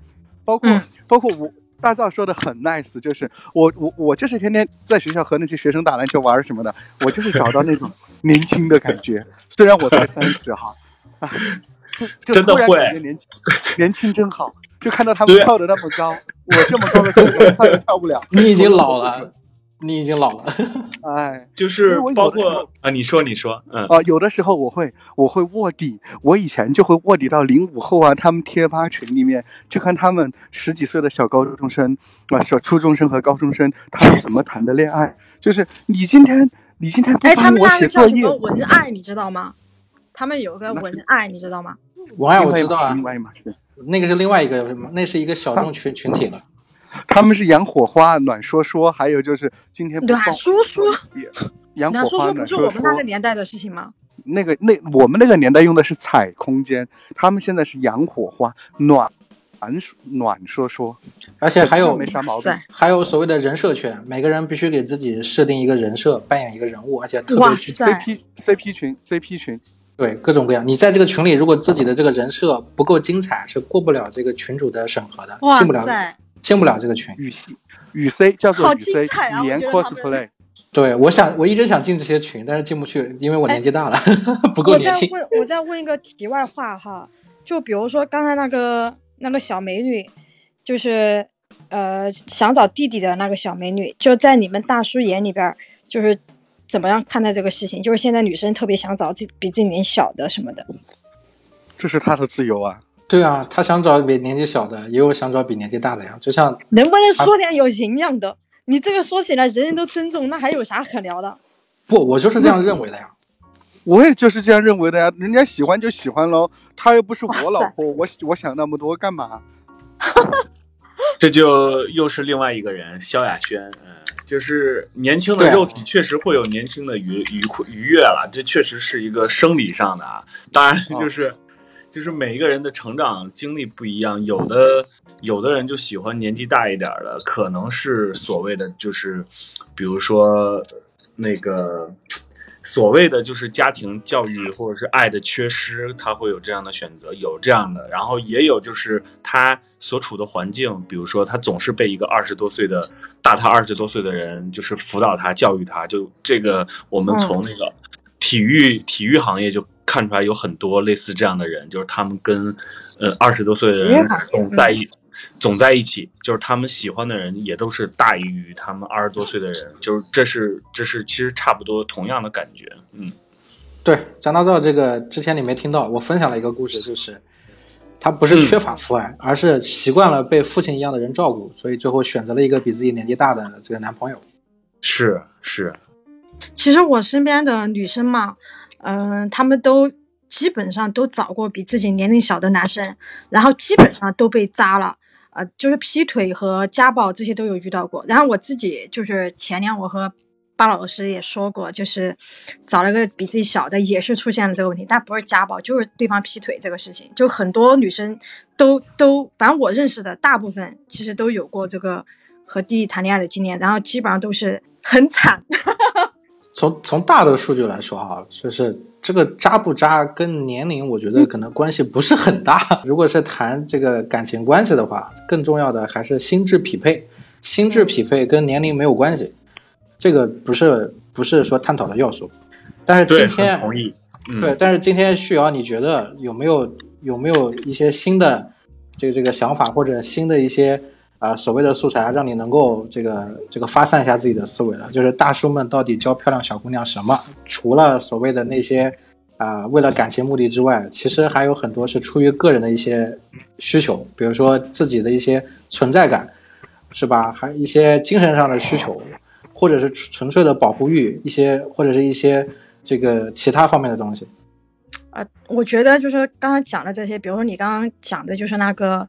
包括、包括我大赵说的很 nice，就是我我我就是天天在学校和那些学生打篮球玩什么的，我就是找到那种年轻的感觉，<laughs> 虽然我才三十哈，啊，就就真的突然会。感觉年轻年轻真好，就看到他们跳的那么高，我这么高的个子 <laughs> 跳也跳不了，你已经老了，你已经老了。<laughs> 哎，就是包括啊，你说你说，嗯，啊，有的时候我会我会卧底，我以前就会卧底到零五后啊，他们贴吧群里面去看他们十几岁的小高中生啊，小初中生和高中生他们怎么谈的恋爱。就是你今天你今天不哎，他们那个叫什么文爱，你知道吗？他们有个文爱，你知道吗？文爱我知道啊另外一码事，那个是另外一个，那是一个小众群群体了。他们是养火花、暖说说，还有就是今天不暖帮说说，养火花、暖说说不是我们那个。年代的事情吗？那个那我们那个年代用的是踩空间，他们现在是养火花、暖暖暖说说，而且还有没啥毛病。还有所谓的人设圈，每个人必须给自己设定一个人设，扮演一个人物，而且特别是 CP CP 群 CP 群，对各种各样。你在这个群里，如果自己的这个人设不够精彩，是过不了这个群主的审核的，进不了塞，进不了这个群。语语 C 叫做好语 C 精彩啊语言 cosplay。对，我想我一直想进这些群，但是进不去，因为我年纪大了，<laughs> 不够我再年轻。问，我再问一个题外话哈，就比如说刚才那个那个小美女，就是呃想找弟弟的那个小美女，就在你们大叔眼里边儿，就是怎么样看待这个事情？就是现在女生特别想找自比自己年小的什么的，这是她的自由啊。对啊，他想找比年纪小的，也有想找比年纪大的呀。就像能不能说点有营养的？你这个说起来人人都尊重，那还有啥可聊的？不，我就是这样认为的呀。我也就是这样认为的呀，人家喜欢就喜欢喽，他又不是我老婆，我我想那么多干嘛？<laughs> 这就又是另外一个人，萧亚轩，嗯，就是年轻的肉体确实会有年轻的愉愉快愉悦了，这确实是一个生理上的啊。当然就是、就是每一个人的成长经历不一样，有的有的人就喜欢年纪大一点儿的，可能是所谓的就是，比如说那个。所谓的就是家庭教育或者是爱的缺失，他会有这样的选择，有这样的，然后也有就是他所处的环境，比如说他总是被一个二十多岁的大他二十多岁的人就是辅导他、教育他，就这个我们从那个体育、体育行业就看出来有很多类似这样的人，就是他们跟呃二十多岁的人总在一。总在一起，就是他们喜欢的人也都是大于他们二十多岁的人，就是这是这是其实差不多同样的感觉，嗯。对，张大照这个之前你没听到，我分享了一个故事，就是他不是缺乏父爱，而是习惯了被父亲一样的人照顾，所以最后选择了一个比自己年纪大的这个男朋友。是是，其实我身边的女生嘛，嗯、他们都基本上都找过比自己年龄小的男生，然后基本上都被渣了。呃，就是劈腿和家暴这些都有遇到过。然后我自己就是前年我和巴老师也说过，就是找了个比自己小的，也是出现了这个问题，但不是家暴，就是对方劈腿这个事情。就很多女生都都，反正我认识的大部分其实都有过这个和弟弟谈恋爱的经验，然后基本上都是很惨。从从大的数据来说哈，就是这个渣不渣跟年龄，我觉得可能关系不是很大。<laughs> 如果是谈这个感情关系的话，更重要的还是心智匹配。心智匹配跟年龄没有关系，这个不是不是说探讨的要素。但是今天同意，嗯、对，但是今天旭瑶，你觉得有没有有没有一些新的这个这个想法或者新的一些啊、所谓的素材，让你能够这个这个发散一下自己的思维了？就是大叔们到底教漂亮小姑娘什么？除了所谓的那些啊、为了感情目的之外，其实还有很多是出于个人的一些需求，比如说自己的一些存在感。是吧？还一些精神上的需求，或者是纯粹的保护欲，一些或者是一些这个其他方面的东西。啊、我觉得就是刚刚讲的这些，比如说你刚刚讲的就是那个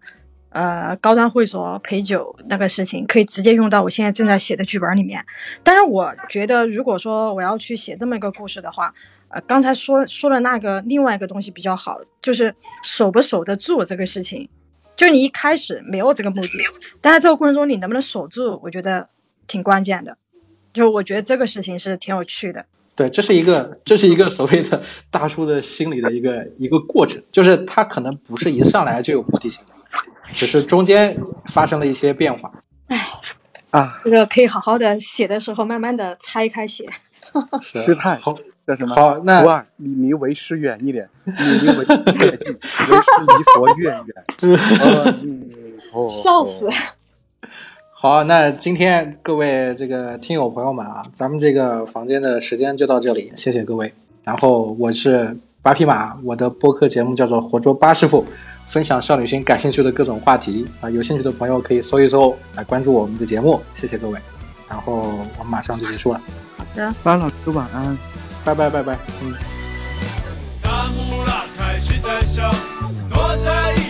呃高端会所陪酒那个事情，可以直接用到我现在正在写的剧本里面。但是我觉得，如果说我要去写这么一个故事的话，呃，刚才说说的那个另外一个东西比较好，就是守不守得住这个事情。就你一开始没有这个目的，但在这个过程中你能不能守住，我觉得挺关键的。就我觉得这个事情是挺有趣的。对，这是一个这是一个所谓的大叔的心理的一个一个过程，就是他可能不是一上来就有目的性的，只是中间发生了一些变化。哎，啊，这个可以好好的写的时候，慢慢的拆开写。师太好，叫什么？好，那不二，你离为师远一点，你离为越近，为师离佛越远。<laughs> 阿弥笑死！好，那今天各位这个听友朋友们啊，咱们这个房间的时间就到这里，谢谢各位。然后我是八匹马，我的播客节目叫做《活捉八师傅》，分享少女心感兴趣的各种话题啊，有兴趣的朋友可以搜一搜来关注我们的节目，谢谢各位。然后我们马上就结束了，好的，巴老师晚安，拜拜拜拜，嗯。大幕拉开谁在笑，躲在。